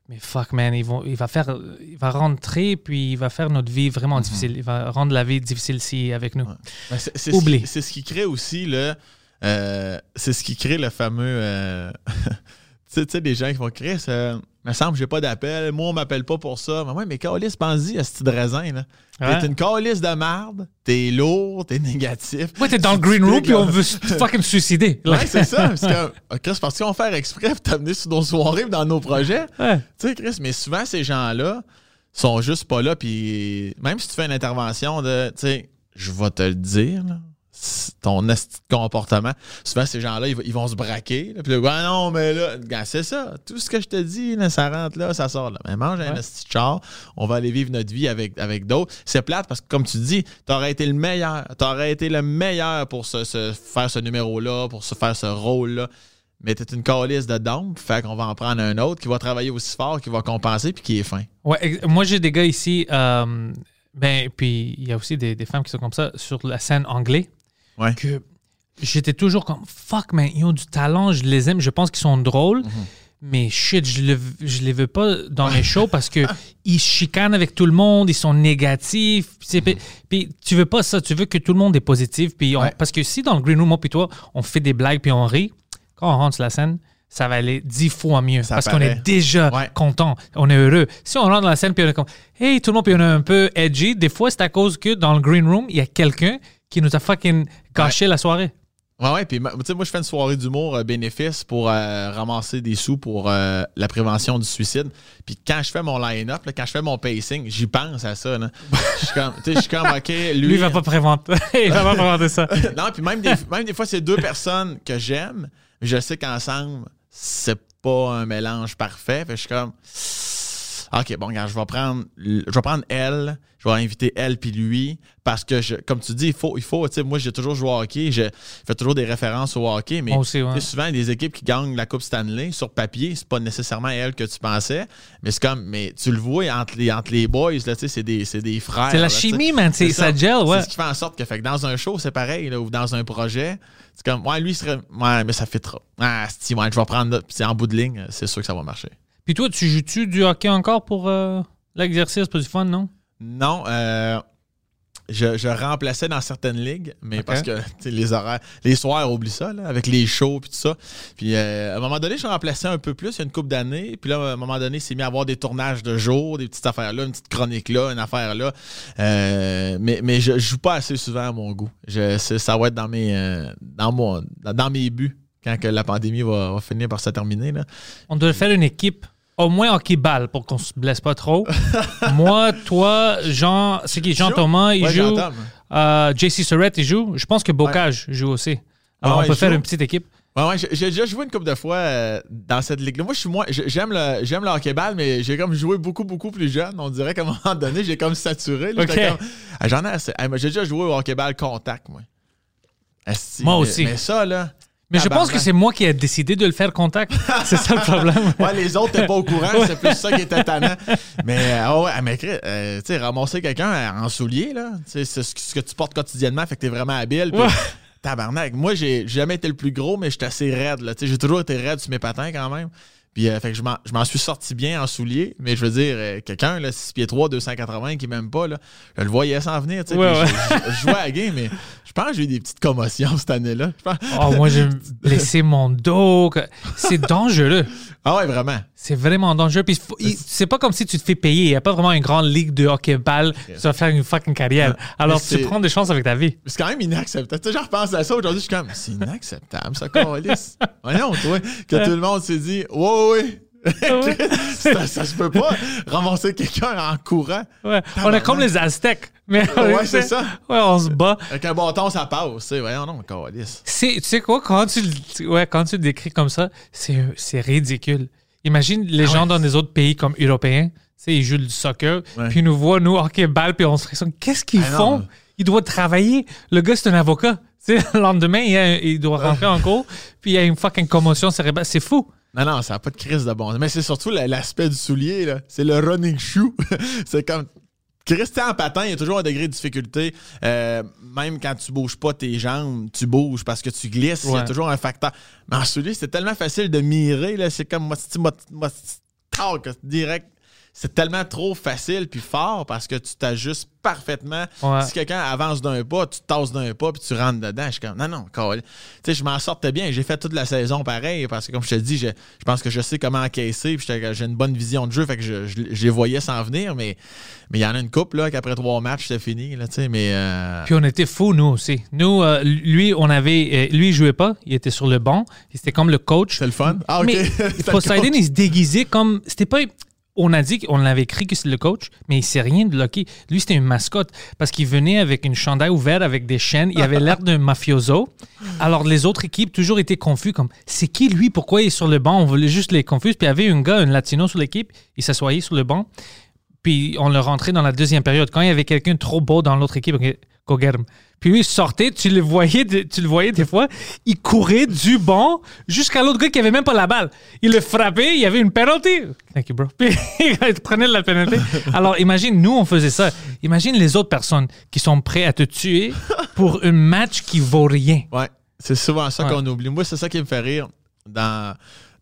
Mais fuck, man, ils vont, il, va faire, il va rentrer, puis il va faire notre vie vraiment difficile. Il va rendre la vie difficile ici avec nous. Ben, c'est. Ce qui, c'est ce qui crée aussi le. euh, c'est ce qui crée le fameux. euh, *laughs* tu sais, tu sais, des gens qui vont créer ça. Me semble que j'ai pas d'appel. Moi, on m'appelle pas pour ça. Mais ouais, mais calice, pense-y à ce petit raisin, là. Ouais. T'es une calice de marde. T'es lourd, t'es négatif. Ouais, t'es dans le green room, puis on veut fucking suicider. *laughs* Ouais, c'est ça. Parce que, euh, Chris, parce qu'ils vont faire exprès pour t'amener sur nos soirées dans nos projets. Ouais. Tu sais, Chris, mais souvent, ces gens-là sont juste pas là. Puis même si tu fais une intervention de, tu sais, je vais te le dire, là, ton comportement, souvent, ces gens-là, ils, vont se braquer. là, puis là, Ah non, mais là, c'est ça. Tout ce que je te dis, là, ça rentre là, ça sort là. Mais mange un Ouais. de char. On va aller vivre notre vie avec, avec d'autres. C'est plate parce que, comme tu dis, t'aurais été le meilleur. T'aurais été le meilleur pour se, se faire ce numéro-là, pour se faire ce rôle-là. Mais t'es une calice de dompe, fait qu'on va en prendre un autre qui va travailler aussi fort, qui va compenser, puis qui est fin. Ouais, moi j'ai des gars ici, euh, ben, puis il y a aussi des, des femmes qui sont comme ça sur la scène anglais, Ouais. que j'étais toujours comme fuck man, ils ont du talent, je les aime, je pense qu'ils sont drôles, mais shit, je, le, je les veux pas dans mes shows parce que *laughs* ils chicanent avec tout le monde, ils sont négatifs. Puis, puis tu veux pas ça, tu veux que tout le monde est positif. Puis on- Ouais. Parce que si dans le green room, moi puis toi, on fait des blagues puis on rit, quand on rentre sur la scène, ça va aller dix fois mieux Ça parce qu'on est déjà Ouais. content, on est heureux. Si on rentre dans la scène puis on est comme, hey, tout le monde, puis on est un peu edgy, des fois c'est à cause que dans le green room, il y a quelqu'un qui nous a fucking gâché la soirée. Ouais, ouais. Puis, tu sais, moi, je fais une soirée d'humour euh, bénéfice pour euh, ramasser des sous pour euh, la prévention du suicide. Puis, quand je fais mon line-up, là, quand je fais mon pacing, j'y pense à ça. Je suis comme, tu sais, je suis comme, OK, *laughs* lui. Lui, il va pas préventer, *laughs* il va pas préventer ça. *laughs* non, puis même des, même des fois, c'est deux personnes que j'aime, mais je sais qu'ensemble, c'est pas un mélange parfait. Fait je suis comme. OK, bon, regarde, je vais prendre, je vais prendre elle, je vais inviter elle puis lui, parce que, je, comme tu dis, il faut, il faut tu sais, moi, j'ai toujours joué au hockey, je fais toujours des références au hockey, mais aussi, ouais. souvent, des équipes qui gagnent la Coupe Stanley, sur papier, c'est pas nécessairement elle que tu pensais, mais c'est comme, mais tu le vois entre les, entre les boys, là, tu sais, c'est des, des frères. C'est la là, chimie, man. C'est- ça ça. gel, ouais. C'est ce qui fait en sorte que, fait que dans un show, c'est pareil, là, ou dans un projet, c'est comme, ouais, lui, serait, ouais, mais ça fait trop. Ah, si, ouais, je vais prendre, c'est en bout de ligne, c'est sûr que ça va marcher. Puis toi, tu joues-tu du hockey encore pour euh, l'exercice, pour du fun, non? Non, euh, je, je remplaçais dans certaines ligues, mais parce que les horaires, les soirs, oublie ça, là, avec les shows puis tout ça. Puis euh, à un moment donné, je remplaçais un peu plus, il y a une couple d'années. Puis là, à un moment donné, c'est mis à avoir des tournages de jour, des petites affaires là, une petite chronique là, une affaire là. Euh, mais mais je, je joue pas assez souvent à mon goût. Je, ça va être dans mes, euh, dans mon, dans, dans mes buts quand que la pandémie va, va finir par se terminer. Là. On doit faire une équipe, au moins hockey-ball, pour qu'on se blesse pas trop. *laughs* Moi, toi, Jean, c'est qui? Jean? Thomas, il Ouais, joue. j'entends. Euh, JC Surrett, il joue. Je pense que Bocage joue aussi. Alors, ouais, on peut faire joue? une petite équipe. Ouais, ouais, j'ai déjà joué une couple de fois euh, dans cette ligue-là. Moi, je suis moins. j'ai- J'aime le, j'aime le hockey-ball, mais j'ai comme joué beaucoup, beaucoup plus jeune. On dirait qu'à un moment donné, j'ai comme saturé. Ah, J'en ai assez. J'ai déjà joué au hockey-ball contact, moi. Asti, Moi mais- aussi. Mais ça, là. Mais je pense que c'est moi qui ai décidé de le faire contact. c'est ça le problème. *laughs* Ouais, les autres n'étaient pas au courant, c'est plus ça qui était tannant. Mais, ah ouais, mais euh, tu sais, ramasser quelqu'un en souliers, là, tu sais, c'est ce que, tu portes quotidiennement, fait que t'es vraiment habile. Ouais. Tabarnak. Moi, j'ai jamais été le plus gros, mais j'étais assez raide, là. Tu sais, j'ai toujours été raide sur mes patins quand même. Puis, euh, fait que je m'en- suis sorti bien en souliers, mais je veux dire, euh, quelqu'un, là, 6 pieds 3, 280, qui m'aime pas, là, je le voyais s'en venir, tu sais. Ouais, ouais. Je, jouais à la game, mais je pense que j'ai eu des petites commotions cette année-là. Pense- Oh, moi, j'ai *laughs* blessé mon dos. C'est dangereux. Ah ouais, vraiment. C'est vraiment dangereux. Puis c'est pas comme si tu te fais payer. Il n'y a pas vraiment une grande ligue de hockey-ball. Tu vas faire une fucking carrière. Alors, Mais tu prends des chances avec ta vie. C'est quand même inacceptable. Tu sais, je repense à ça aujourd'hui, je suis comme, c'est inacceptable, ça, Carlis. *laughs* Voyons, toi, que tout le monde s'est dit, ouais, ouais. *laughs* ça, ça se peut pas ramasser quelqu'un en courant. Ouais. On est comme les Aztèques. Mais Ouais, c'est ça. Ouais, on se bat. Avec un bâton, ça passe. tu sais. Voyons, non, tu sais quoi, quand tu, le- ouais, quand tu le décris comme ça, c'est, ridicule. Imagine les gens dans des autres pays comme européens, ils jouent du soccer, puis ils nous voient, nous, hockey-ball, puis on se frissonne. Qu'est-ce qu'ils Ah font? Ils doivent travailler. Le gars, c'est un avocat. *laughs* Le lendemain, il, a- il doit rentrer en cours, puis il y a une fucking commotion cérébrale. C'est fou. Non, non, ça n'a pas de crise de bon. Mais c'est surtout la- l'aspect du soulier, là. C'est le running shoe. *laughs* c'est comme. Christian en patin, il y a toujours un degré de difficulté. Euh, même quand tu bouges pas tes jambes, tu bouges parce que tu glisses. Il y a toujours un facteur. Mais en soulier, c'est tellement facile de mirer. C'est comme moi, moi, direct. C'est tellement trop facile puis fort parce que tu t'ajustes parfaitement. Ouais. Si quelqu'un avance d'un pas, tu tasses d'un pas puis tu rentres dedans. Je suis comme, non, non. Tu sais, je m'en sortais bien. J'ai fait toute la saison pareil parce que, comme je te dis, je, je pense que je sais comment encaisser puis j'ai une bonne vision de jeu. Fait que je, je, je les voyais s'en venir, mais mais il y en a une couple là, qu'après trois matchs, c'était fini. Là, mais euh, Puis on était fous, nous aussi. Nous, euh, lui, on avait. euh, lui, il jouait pas. Il était sur le banc. C'était comme le coach. c'est le fun. Ah, ok. Mais *laughs* C'était Poseidon, il se déguisait comme. C'était pas. On a dit qu'on l'avait écrit que c'est le coach, mais il sait rien de Lucky. Lui, c'était une mascotte parce qu'il venait avec une chandail ouverte avec des chaînes. Il avait l'air d'un mafioso. Alors, les autres équipes toujours étaient confus comme c'est qui lui? Pourquoi il est sur le banc? On voulait juste les confus. Puis il y avait un gars, un latino sur l'équipe. Il s'assoyait sur le banc. Puis on le rentrait dans la deuxième période. Quand il y avait quelqu'un trop beau dans l'autre équipe, ok, Kogerm. Puis lui, il sortait, tu le voyais, tu le voyais des fois, il courait du banc jusqu'à l'autre gars qui avait même pas la balle. Il le frappait, il y avait une penalty. Thank you, bro. *laughs* Puis il prenait la penalty. Alors imagine, nous, on faisait ça. Imagine les autres personnes qui sont prêtes à te tuer pour un match qui vaut rien. Ouais, c'est souvent ça Ouais. qu'on oublie. Moi, c'est ça qui me fait rire dans,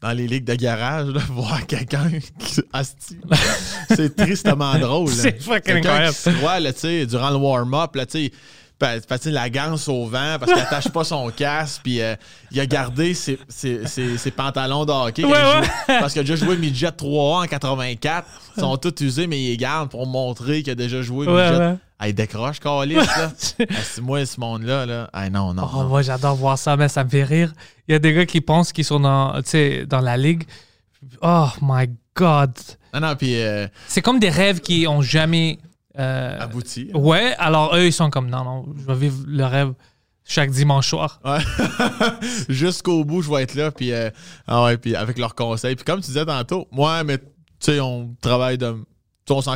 dans les ligues de garage, là, *laughs* voir quelqu'un qui. *laughs* C'est tristement drôle. C'est fucking incroyable. croit, là, tu sais, durant le warm-up, là, tu sais, pa- patine la ganse au vent parce qu'il attache pas son casque, puis euh, il a gardé ses, ses- ses- ses pantalons de hockey quand Ouais, il ouais. joue- *laughs* parce qu'il a déjà joué midget 3A en 84. Ils sont tous usés, mais il les garde pour montrer qu'il a déjà joué Ouais, midget. ouais. Il décroche, Calis, là. *laughs* C'est moi, ce monde-là, là. Ah, non, non. Oh, non. moi, j'adore voir ça, mais ça me fait rire. Il y a des gars qui pensent qu'ils sont dans, dans la ligue. Oh my God. Non, non, puis euh, C'est comme des rêves qui ont jamais. Euh, abouti. ouais, alors eux, ils sont comme non, non, je vais vivre le rêve chaque dimanche soir. Ouais. *laughs* Jusqu'au bout, je vais être là, puis, euh, ah ouais, puis avec leurs conseils. Puis comme tu disais tantôt, moi, mais tu sais, on travaille de. on s'en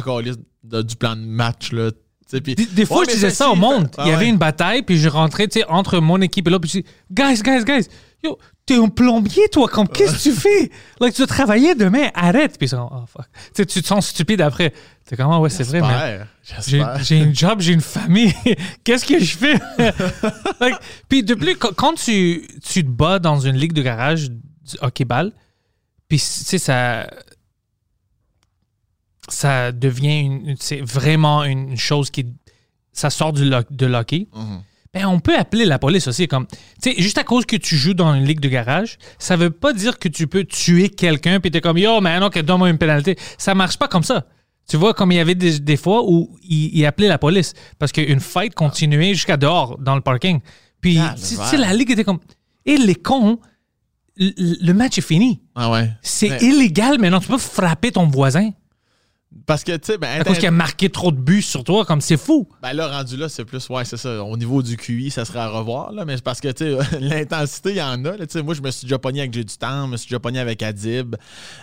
du plan de match, là. tu sais, puis- Des, des fois, Ouais, je disais ça au monde. ah Il y avait ouais. une bataille, puis je rentrais, tu sais, entre mon équipe et l'autre, puis je dis, guys, guys, guys, yo, t'es un plombier, toi, comme, qu'est-ce que tu fais? Like, tu dois travailler demain, arrête. Puis ils sont, oh, fuck. Tu sais, tu te sens stupide après. T'es comme, ah ouais, c'est vrai, mais. J'ai une job, j'ai une famille. *laughs* Qu'est-ce que je fais? *laughs* Like, puis de plus, quand- tu, tu te bats dans une ligue de garage du hockey-ball, puis tu sais, ça, ça devient une, une- c'est vraiment une chose qui. Ça sort du lo- de l'hockey. Mhm. Ben, on peut appeler la police aussi. Comme, tu sais, juste à cause que tu joues dans une ligue de garage, ça veut pas dire que tu peux tuer quelqu'un puis t'es comme yo, man, ok, donne-moi une pénalité. Ça marche pas comme ça. Tu vois, comme il y avait des, des fois où il, il appelait la police parce qu'une fight continuait jusqu'à dehors dans le parking. Puis, Ah, tu sais, la ligue était comme. Et les cons, le, le match est fini. Ah ouais. C'est Mais- illégal maintenant. Tu peux frapper ton voisin Parce que, tu sais, ben, à cause qu'il a marqué trop de buts sur toi. Comme c'est fou. Ben là, rendu là, c'est plus, ouais, c'est ça. Au niveau du QI, ça serait à revoir, là. Mais c'est parce que, tu sais, *laughs* l'intensité, il y en a. Tu sais, moi, je me suis déjà pogné avec Jay du temps, je me suis déjà pogné avec Adib.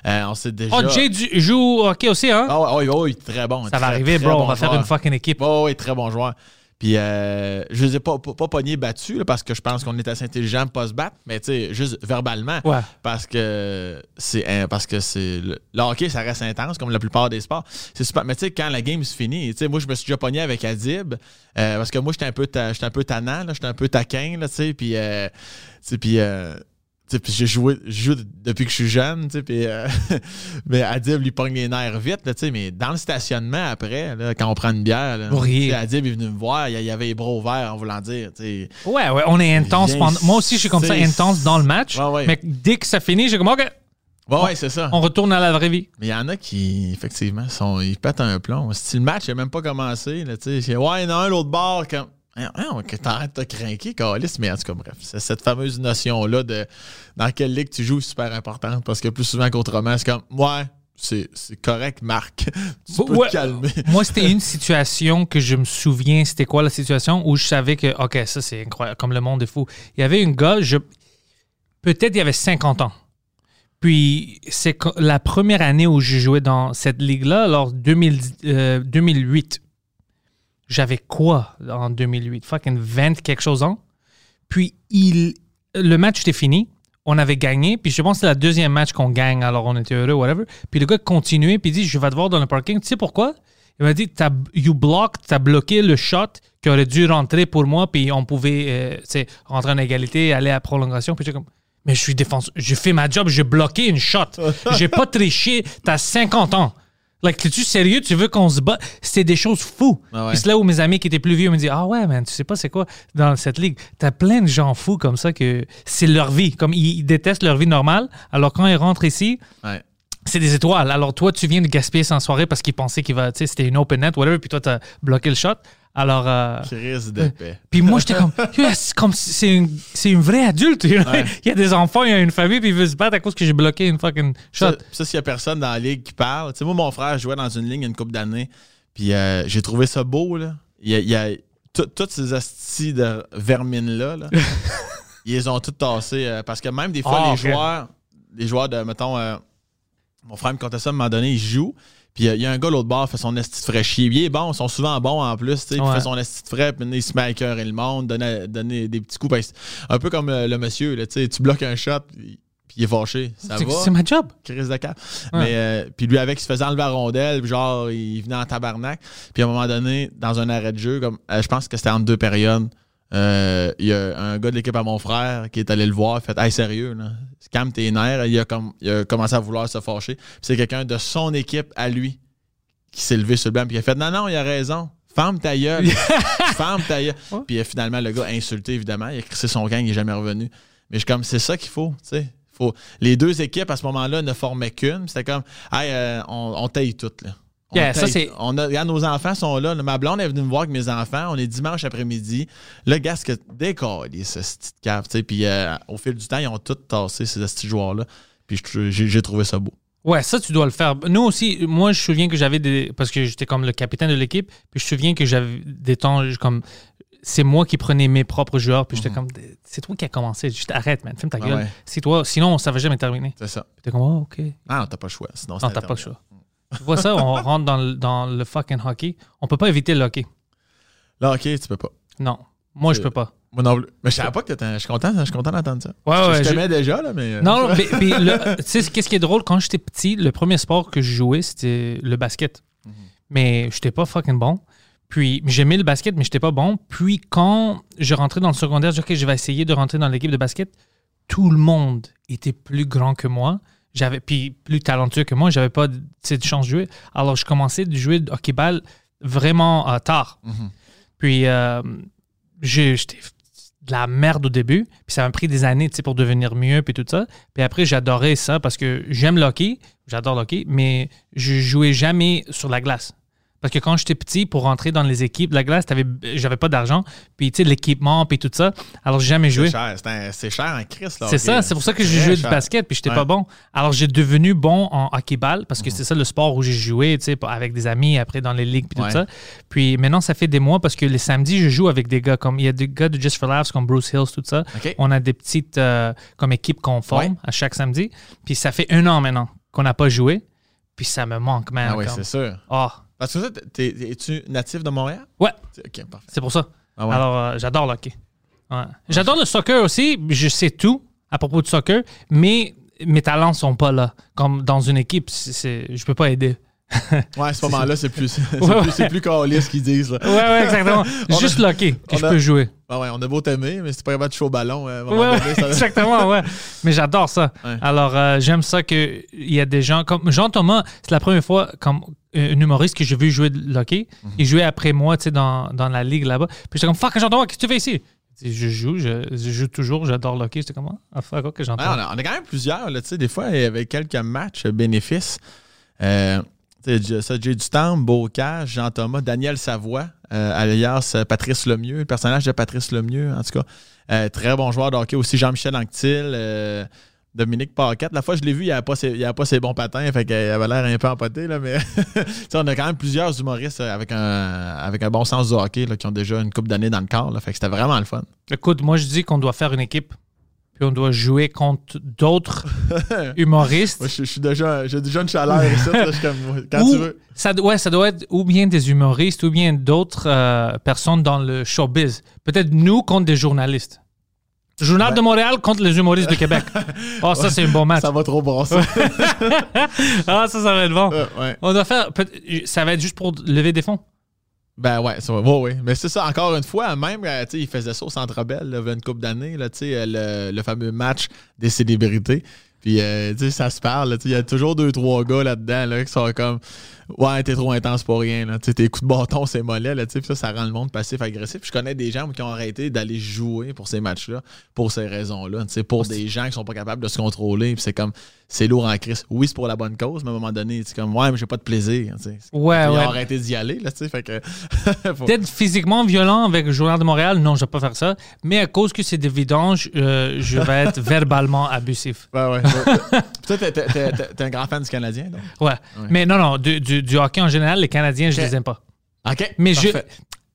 Euh, on s'est déjà. Oh, Jay du- joue hockey aussi, hein? Ah ouais, ouais, ouais, très bon. ça va arriver, bro. bon on va faire joueur. une fucking équipe. Ouais, ouais, très bon joueur. Puis, euh, je les ai pas, pas, pas pognés battus, là, parce que je pense qu'on est assez intelligent pour pas se battre, mais tu sais, juste verbalement. Ouais. Parce que c'est hein, parce que c'est le, le hockey, ça reste intense comme la plupart des sports. C'est super. Mais tu sais, quand la game se finit, tu sais, moi je me suis déjà pogné avec Adib euh, parce que moi j'étais un peu ta- j'étais un peu tannant, là, j'étais un peu taquin, là, tu sais, puis euh, tu sais, puis euh, puis j'ai joué, je joue depuis que je suis jeune, tu sais, puis euh, *laughs* mais Adib lui pogne les nerfs vite, là, tu sais, mais dans le stationnement après, là, quand on prend une bière, là, Adib est venu me voir, il y avait les bras ouverts en voulant dire, tu sais. Ouais, ouais, on est intense. Pendant- Moi aussi, je suis comme ça, intense dans le match. Ouais, ouais. Mais dès que ça finit, j'ai comme, OK, Ouais, ouais, c'est ça. on retourne à la vraie vie. Mais il y en a qui, effectivement, sont, ils pètent un plomb. Si le match n'a même pas commencé, là, tu sais, c'est, ouais, il y en a un, l'autre bord, comme. T'arrêtes de craquer, Calis, mais en tout cas, bref, c'est cette fameuse notion-là de dans quelle ligue tu joues super importante parce que plus souvent qu'autrement, c'est comme, ouais, c'est, correct, Marc. *laughs* tu peux Ouais. te calmer. *laughs* Moi, c'était une situation que je me souviens, c'était quoi la situation où je savais que, OK, ça c'est incroyable, comme le monde est fou. Il y avait un gars, je, peut-être il avait 50 ans. Puis c'est la première année où j'ai joué dans cette ligue-là, alors 2000, euh, 2008. J'avais quoi en 2008? Fucking 20 quelque chose ans. Puis il, le match était fini. On avait gagné. Puis je pense que c'est la deuxième match qu'on gagne. Alors on était heureux, whatever. Puis le gars continuait. Puis il dit Je vais te voir dans le parking. Tu sais pourquoi? Il m'a dit t'as, You blocked, t'as bloqué le shot qui aurait dû rentrer pour moi. Puis on pouvait euh, rentrer en égalité, aller à prolongation. Puis comme Mais je suis défenseur. J'ai fait ma job. J'ai bloqué une shot. *laughs* J'ai pas triché. T'as 50 ans. Like, es-tu sérieux? Tu veux qu'on se bat? C'est des choses fous. Ah ouais. Puis c'est là où mes amis qui étaient plus vieux me disent Ah ouais, man, tu sais pas c'est quoi dans cette ligue. T'as plein de gens fous comme ça que c'est leur vie. Comme ils, ils détestent leur vie normale. Alors quand ils rentrent ici, Ouais. c'est des étoiles. Alors toi, tu viens de gaspiller sans soirée parce qu'ils pensaient qu'il va, tu sais, c'était une open net, whatever, puis toi, t'as bloqué le shot. Alors, euh, Crise de paix. puis moi, j'étais comme, *laughs* comme, c'est une, c'est une vraie adulte. you know? Ouais. *laughs* Il y a des enfants, il y a une famille, puis ils veulent se battre à cause que j'ai bloqué une fucking shot. Ça, ça, s'il y a personne dans la ligue qui parle. Tu sais, moi, mon frère jouait dans une ligne il y a une couple d'années. Puis euh, j'ai trouvé ça beau, là. Il y a, il y a tout- toutes ces astis de vermine-là, là, *laughs* ils les ont toutes tassées. euh, parce que même des fois, Ah, les joueurs, les joueurs de, mettons, euh, mon frère me contait ça à un moment donné, il joue. Puis euh, il y a un gars l'autre bord, fait son esti de frais chier. Il est bon, ils sont souvent bons en plus. tu sais, puis Il Ouais. fait son esti de frais, puis il se met à cœur et le monde, donner, donner des petits coups. Ben, un peu comme euh, le monsieur, là, tu bloques un shot, puis il est fâché. Ça C'est- va. C'est ma job. Chris de cap. Ouais. Mais euh, puis lui avec, il se faisait enlever la rondelle, puis genre il venait en tabarnak. Puis à un moment donné, dans un arrêt de jeu, comme euh, je pense que c'était entre deux périodes, Euh, Il y a un gars de l'équipe à mon frère qui est allé le voir, fait Hey, sérieux, là, calme tes nerfs. Il a, il a commencé à vouloir se fâcher. Puis c'est quelqu'un de son équipe à lui qui s'est levé sur le banc, puis il a fait Non, non, il a raison. Ferme ta gueule. *laughs* Ferme ta gueule. Puis euh, finalement, le gars a insulté, évidemment. Il a crissé son gang, il n'est jamais revenu. Mais je suis comme, c'est ça qu'il faut, tu sais. Faut... Les deux équipes, à ce moment-là, ne formaient qu'une. C'était comme, hey, euh, on, on taille toutes, là. Yeah, ça, c'est- on a, regarde, nos enfants sont là. Ma blonde est venue me voir avec mes enfants. On est dimanche après-midi. Là, gars, que décolle, ce petit cave. Puis euh, au fil du temps, ils ont tous tassé ces petits joueurs-là. Puis j'ai trouvé ça beau. Ouais, ça, tu dois le faire. Nous aussi, moi, je me souviens que j'avais des. Parce que j'étais comme le capitaine de l'équipe, puis je me souviens que j'avais des temps comme. C'est moi qui prenais mes propres joueurs, puis j'étais comme. C'est toi qui as commencé. Juste arrête, man, ferme ta Mhm. Ah gueule. ouais. C'est toi. Sinon, ça va jamais terminer. C'est ça. Puis t'es comme, oh, OK. Ah, non, t'as pas le choix. Sinon, Non, t'as pas le choix. Tu vois ça, on rentre dans le, dans le fucking hockey. On peut pas éviter le hockey. Là, OK, tu peux pas. Non. Moi, je peux pas. Moi non plus. Mais je savais pas que t'étais. Je suis content, je suis content d'entendre ça. Ouais, je ouais, je t'aimais déjà, là, mais. euh, Non, *laughs* mais, puis le- tu sais, qu'est-ce qui est drôle? Quand j'étais petit, le premier sport que je jouais, c'était le basket. Mais j'étais pas fucking bon. Puis j'aimais le basket, mais j'étais pas bon. Puis quand je rentrais dans le secondaire, je dis, OK, je vais essayer de rentrer dans l'équipe de basket. Tout le monde était plus grand que moi. J'avais, puis plus talentueux que moi. J'avais pas de, chance de jouer. Alors, je commençais de jouer de hockey-ball vraiment euh, tard. Mhm. Puis euh, j'étais de la merde au début. Puis ça m'a pris des années pour devenir mieux, puis tout ça. Puis après, j'adorais ça parce que j'aime le hockey, j'adore le hockey, mais je jouais jamais sur la glace. Parce que quand j'étais petit, pour rentrer dans les équipes de la glace, j'avais pas d'argent. Puis, tu sais, l'équipement, puis tout ça. Alors, j'ai jamais joué. C'est cher. C'est cher en crise, là. C'est ça, c'est pour ça que j'ai joué du basket, puis j'étais Ouais. pas bon. Alors, j'ai devenu bon en hockey-ball, parce Mhm. que c'est ça le sport où j'ai joué, tu sais, avec des amis, après dans les ligues, puis Ouais. tout ça. Puis maintenant, ça fait des mois, parce que les samedis, je joue avec des gars comme, il y a des gars de Just for Laughs, comme Bruce Hills, tout ça. On a des petites, euh, comme équipe qu'on forme Ouais. à chaque samedi. Puis ça fait un an maintenant qu'on n'a pas joué, puis ça me manque, man. Ah oui, c'est sûr. Ah, Parce que ça, t'es- es-tu natif de Montréal? ouais, OK, parfait. c'est pour ça. Ah ouais. Alors, euh, j'adore le hockey. Ouais. J'adore le soccer aussi. Je sais tout à propos du soccer, mais mes talents sont pas là. Comme dans une équipe, c'est, c'est- je peux pas aider. Ouais, à ce *laughs* moment-là, c'est plus, *laughs* c'est Ouais, plus, c'est plus calice qu'ils disent. Là. Ouais, ouais, exactement. *laughs* A- Juste le hockey que je a- peux jouer. Ah ouais, on a beau t'aimer, mais t'es pas capable de toucher au ballon, euh, à un moment Ouais, ouais, donné, ça- exactement, ouais. Mais j'adore ça. Ouais. Alors, euh, j'aime ça qu'il y a des gens comme Jean-Thomas, c'est la première fois comme un humoriste que j'ai vu jouer de hockey. Mhm. Il jouait après moi, tu sais, dans, dans la ligue là-bas. Puis j'étais comme, fuck, Jean-Thomas, qu'est-ce que tu fais ici? Je joue, je, je joue toujours, j'adore le hockey. J'étais comme, ah, fuck, ok, Jean-Thomas. on, a, quand même plusieurs. Tu sais, des fois, il y avait quelques matchs euh, bénéfices. Euh, Jay Dutamp, Beaucage, Jean-Thomas, Daniel Savoie, euh, alias euh, Patrice Lemieux, le personnage de Patrice Lemieux, en tout cas. Euh, très bon joueur de hockey aussi, Jean-Michel Anctil, euh, Dominique Paquette. La fois, je l'ai vu, il n'avait pas, pas ses bons patins, fait qu'il avait l'air un peu empoté, là, mais *laughs* on a quand même plusieurs humoristes euh, avec un, avec un bon sens du hockey là, qui ont déjà une couple d'années dans le corps. Là, fait que c'était vraiment le fun. Écoute, moi, je dis qu'on doit faire une équipe, puis on doit jouer contre d'autres *laughs* humoristes. Moi, je, je suis déjà, j'ai déjà une chaleur ici, là, je suis comme, quand Ou- tu veux. Ça, ouais, ça doit être ou bien des humoristes ou bien d'autres euh, personnes dans le showbiz. Peut-être nous contre des journalistes. Journal de Montréal contre les humoristes de Québec. Oh, *laughs* ça, c'est un bon match. Ça va trop brasser. *laughs* Ah, ça, ça va être bon. Euh, ouais. On doit faire. Ça va être juste pour lever des fonds? Ben ouais, ça va. Ouais, ouais. Mais c'est ça, encore une fois, même, euh, tu sais, il faisait ça au Centre Bell, là, il y a une couple d'années, là, tu sais, euh, le, le fameux match des célébrités. Puis, euh, tu sais, ça se parle, là, tu sais, il y a toujours deux, trois gars là-dedans, là, qui sont comme, ouais, t'es trop intense pour rien, là, tes coups de bâton, c'est mollet, là, ça, ça rend le monde passif-agressif. Je connais des gens qui ont arrêté d'aller jouer pour ces matchs-là, pour ces raisons-là, tu sais, pour des gens qui sont pas capables de se contrôler, c'est comme, c'est lourd en crise. Oui, c'est pour la bonne cause, mais à un moment donné, c'est comme, ouais, mais j'ai pas de plaisir, tu sais. Ouais, Ils ont ouais. arrêté d'y aller, là, fait que. *laughs* faut- Peut-être physiquement violent avec le Journal de Montréal, non, je vais pas faire ça. Mais à cause que c'est des vidanges, euh, je vais être *laughs* verbalement abusif. Ouais, ouais. *laughs* t'es un grand fan du Canadien, donc? Ouais. Mais non, non, du, du- du hockey en général, les Canadiens, je Ok. les aime pas. OK. Mais je. parfait.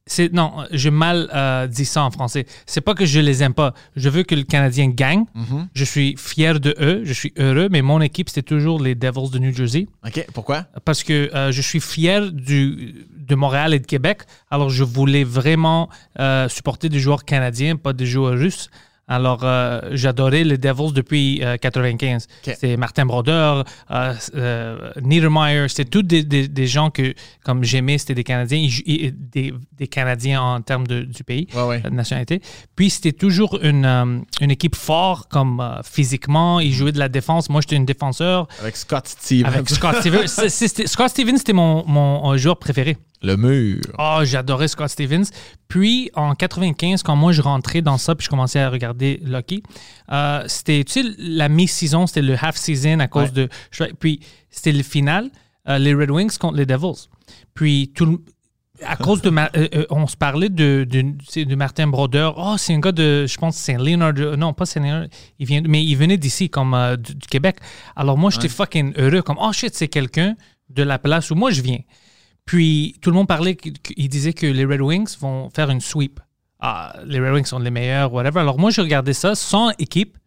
C'est, non, j'ai mal euh, dit ça en français. C'est pas que je les aime pas. Je veux que le Canadien gagne. Mhm. Je suis fier de eux. Je suis heureux. Mais mon équipe, c'était toujours les Devils de New Jersey. OK. Pourquoi? Parce que euh, je suis fier du, de Montréal et de Québec. Alors, je voulais vraiment euh, supporter des joueurs canadiens, pas des joueurs russes. Alors, euh, j'adorais les Devils depuis euh, 95. Ok. C'est Martin Brodeur, euh, euh, Niedermeyer, c'était tous des, des- des gens que, comme j'aimais, c'était des Canadiens, des, des Canadiens en termes de- du pays, Ouais, ouais. de nationalité. Puis, c'était toujours une, euh, une équipe forte, comme euh, physiquement, ils jouaient de la défense. Moi, j'étais une défenseur. Avec Scott Stevens. Avec Scott Stevens. *laughs* Scott Stevens, c'était mon, mon euh, joueur préféré. Le mur. Oh, j'adorais Scott Stevens. Puis, en 95, quand moi, je rentrais dans ça, puis je commençais à regarder Lucky, euh, c'était, tu sais, la mi-saison, c'était le half-season à cause de... Puis, c'était le final, euh, les Red Wings contre les Devils. Puis, tout le- à cause de... Ma- euh, euh, on se parlait de, de, Martin Brodeur. Oh, c'est un gars de, je pense, Saint-Léonard. de- Non, pas Saint-Léonard. Il vient, mais il venait d'ici, comme euh, du, du Québec. Alors, moi, j'étais fucking heureux. Comme, oh shit, c'est quelqu'un de la place où moi, je viens. Puis tout le monde parlait, qu'il disait que les Red Wings vont faire une sweep. Ah, les Red Wings sont les meilleurs, whatever. Alors moi, je regardais ça sans équipe.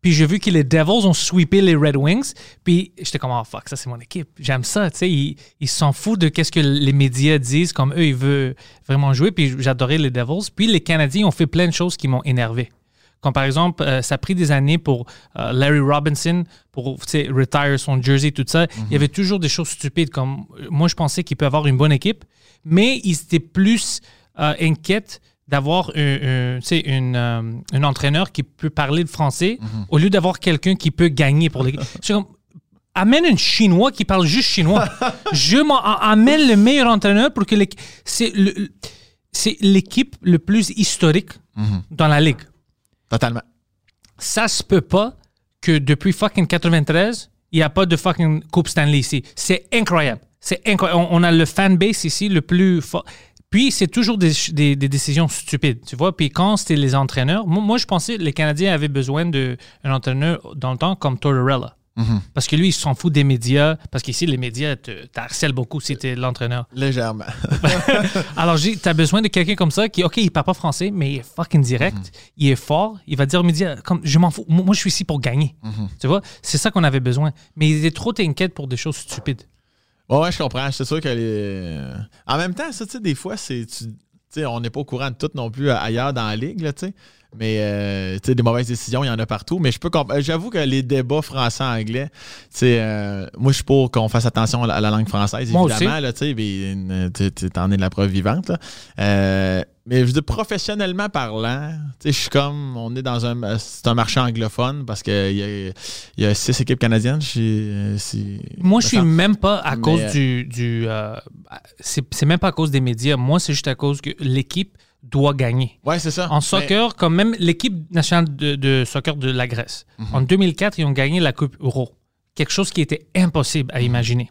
Puis j'ai vu que les Devils ont sweepé les Red Wings. Puis j'étais comme, oh fuck, ça c'est mon équipe. J'aime ça, tu sais. Ils s'en foutent de qu'est-ce que les médias disent, comme eux, ils veulent vraiment jouer. Puis j'adorais les Devils. Puis les Canadiens ont fait plein de choses qui m'ont énervé. Comme par exemple, euh, ça a pris des années pour euh, Larry Robinson pour retire son jersey, tout ça. Il y avait toujours des choses stupides. Comme euh, moi, je pensais qu'il peut avoir une bonne équipe, mais ils étaient plus euh, inquiets d'avoir un, un, un entraîneur qui peut parler le français au lieu d'avoir quelqu'un qui peut gagner pour l'équipe. Amène un Chinois qui parle juste chinois. *laughs* Je amène le meilleur entraîneur pour que l'équipe. C'est l'équipe le plus historique dans la ligue Totalement. ça se peut pas que depuis fucking 93, il n'y a pas de fucking Coupe Stanley ici. C'est incroyable. C'est incroyable. On, a le fanbase ici le plus fort. Puis, c'est toujours des, des- des décisions stupides, tu vois. Puis, quand c'était les entraîneurs, moi, moi, je pensais que les Canadiens avaient besoin d'un entraîneur dans le temps comme Tortorella. Parce que lui, il s'en fout des médias. Parce qu'ici, les médias te t'harcèlent beaucoup si t'es l'entraîneur. Légèrement. *laughs* Alors, j'ai- t'as besoin de quelqu'un comme ça qui, OK, il parle pas français, mais il est fucking direct, il est fort, il va dire aux médias, comme, je m'en fous, moi, je suis ici pour gagner. Tu vois, c'est ça qu'on avait besoin. Mais il est trop inquiet pour des choses stupides. Ouais, ouais, je comprends. C'est sûr que les. En même temps, ça, tu sais, des fois, c'est. tu- tu sais, on n'est pas au courant de tout non plus euh, ailleurs dans la ligue, là, tu sais. Mais, euh, tu sais, des mauvaises décisions, il y en a partout. Mais je peux euh, J'avoue que les débats français-anglais, tu sais, euh, moi, je suis pour qu'on fasse attention à la, à la langue française, évidemment, tu t'en es de la preuve vivante, là. Euh, mais je veux dire, professionnellement parlant, tu sais, je suis comme. On est dans un. C'est un marché anglophone parce qu'il y a, y a six équipes canadiennes. Moi, je suis même pas à Mais, cause du. du euh, c'est c'est même pas à cause des médias. Moi, c'est juste à cause que l'équipe doit gagner. Ouais, c'est ça. En Mais- soccer, comme même l'équipe nationale de, de soccer de la Grèce, Mhm. en 2004, ils ont gagné la Coupe Euro. Quelque chose qui était impossible Mhm. à imaginer.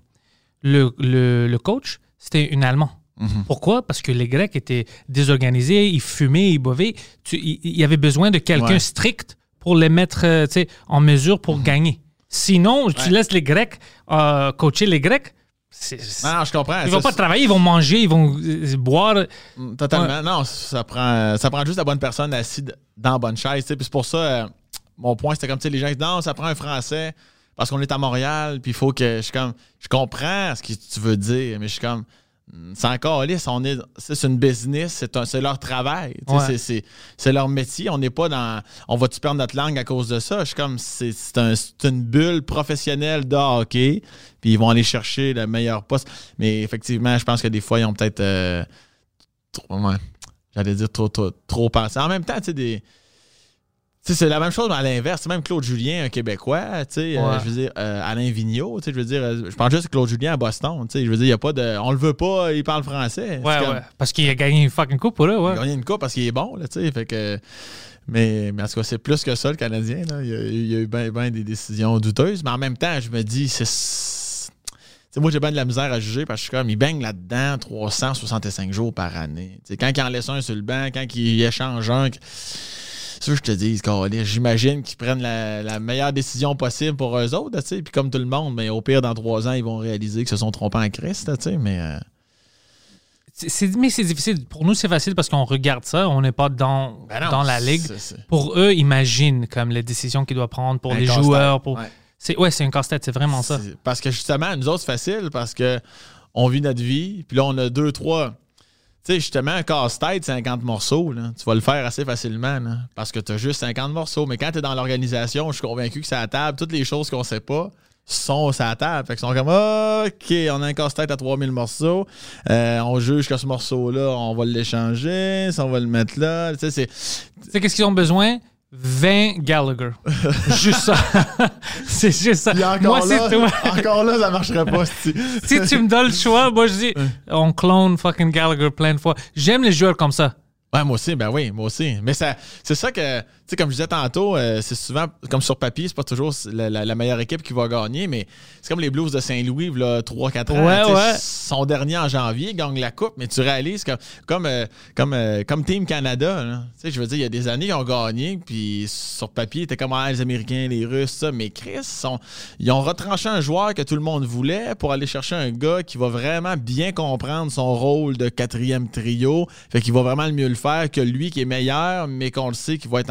Le, le- le coach, c'était un Allemand. Mhm. Pourquoi? Parce que les Grecs étaient désorganisés, ils fumaient, ils buvaient. Tu- il y avait besoin de quelqu'un Ouais. Mhm. strict pour les mettre euh, en mesure pour gagner. Sinon, tu laisses les Grecs euh, coacher les Grecs. Non, non, je comprends. ils vont pas travailler, ils vont manger, ils vont euh, boire. Totalement. Non, ça prend, ça prend juste la bonne personne assise dans la bonne chaise. Puis c'est pour ça, euh, mon point, c'était comme, tu sais, les gens disent, non, ça prend un Français parce qu'on est à Montréal, puis il faut que. Je suis comme, je comprends ce que tu veux dire, mais je suis comme, c'est encore lisse, on est, c'est une business, c'est un- c'est leur travail, Ouais. c'est- c'est c'est leur métier. On n'est pas dans, on va-tu perdre notre langue à cause de ça? Je suis comme, c'est c'est un- c'est une bulle professionnelle de hockey, puis ils vont aller chercher le meilleur poste. Mais effectivement, je pense que des fois, ils ont peut-être. euh, trop, ouais, j'allais dire trop, trop, trop pensé. En même temps, tu sais, des. C'est la même chose mais à l'inverse. C'est Même Claude Julien, un Québécois, tu sais, euh, je veux dire, euh, Alain Vigneault, tu sais, je veux dire, euh, je pense juste à Claude Julien à Boston, tu sais, je veux dire, il y a pas de. On le veut pas, il parle français. Ouais, comme- ouais. Parce qu'il a gagné une fucking coupe pour eux, ouais. Il a gagné une coupe parce qu'il est bon, là, tu sais, fait que. Mais, mais en tout cas, c'est plus que ça, le Canadien. Là. Il, y a, il y a eu bien des décisions douteuses. Mais en même temps, je me dis, c'est. moi, j'ai bien de la misère à juger parce que je suis comme, il baigne là-dedans 365 jours par année. Quand il en laisse un sur le banc, quand il échange un. Que je te dis, j'imagine qu'ils prennent la, la meilleure décision possible pour eux autres. tu sais. Puis comme tout le monde, mais au pire, dans trois ans, ils vont réaliser qu'ils se sont trompés en Christ. tu sais, Mais. euh, mais c'est difficile. Pour nous, c'est facile parce qu'on regarde ça. On n'est pas dans, ben non, dans la ligue. Pour eux, imagine comme les décisions qu'ils doivent prendre pour Un les joueurs. Pour... Ouais. C'est, ouais, c'est un casse-tête. C'est vraiment ça. Parce que justement, nous autres, c'est facile parce que on vit notre vie. Puis là, on a deux, trois. Sais, justement, un casse-tête, 50 morceaux, là, tu vas le faire assez facilement, parce que tu as juste 50 morceaux. Mais quand tu es dans l'organisation, je suis convaincu que c'est à table, toutes les choses qu'on sait pas sont à la table. Fait qu'ils sont comme, OK, on a un casse-tête à 3000 morceaux. Euh, on juge que ce morceau-là, on va l'échanger, on va le mettre là. C'est... Tu sais, qu'est-ce qu'ils ont besoin? 20 Gallagher. *laughs* juste ça. *laughs* c'est juste ça. Puis encore Moi, c'est là, tout. encore là, ça marcherait pas. si- *laughs* si tu me donnes le choix, moi, je dis, on clone fucking Gallagher plein de fois. J'aime les joueurs comme ça. Ouais, moi aussi, ben oui, moi aussi. Mais ça, c'est ça que, sais, comme je disais tantôt, euh, c'est souvent, comme sur papier, c'est pas toujours la, la- la meilleure équipe qui va gagner, mais c'est comme les Blues de Saint-Louis, là, 3-4 ans. Ouais. Son dernier en janvier, ils gagnent la Coupe, mais tu réalises que, comme, euh, comme, euh, comme Team Canada, tu sais, je veux dire, il y a des années, ils ont gagné, puis sur papier, c'était comme ah, les Américains, les Russes, ça, mais Chris, sont- ils ont retranché un joueur que tout le monde voulait pour aller chercher un gars qui va vraiment bien comprendre son rôle de quatrième trio, fait qu'il va vraiment le mieux le faire que lui qui est meilleur, mais qu'on le sait qu'il va être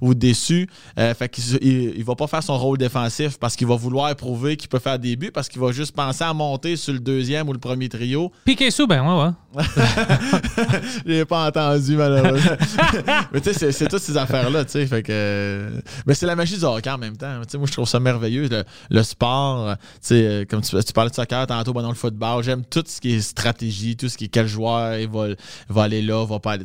ou déçu. Euh, fait qu'il il, il va pas faire son rôle défensif parce qu'il va vouloir prouver qu'il peut faire des buts parce qu'il va juste penser à monter sur le deuxième ou le premier trio. *laughs* Piqué sous, ben ouais, ouais. *laughs* Je l'ai pas entendu, malheureusement. *laughs* mais tu sais, c'est- toutes ces affaires-là, tu sais. Fait que. Mais c'est la magie du hockey en même temps. Moi, je trouve ça merveilleux. Le, le sport, euh, tu sais, euh, comme tu, tu parlais de soccer tantôt, ben, le football, j'aime tout ce qui est stratégie, tout ce qui est quel joueur il va, va aller là, va pas aller.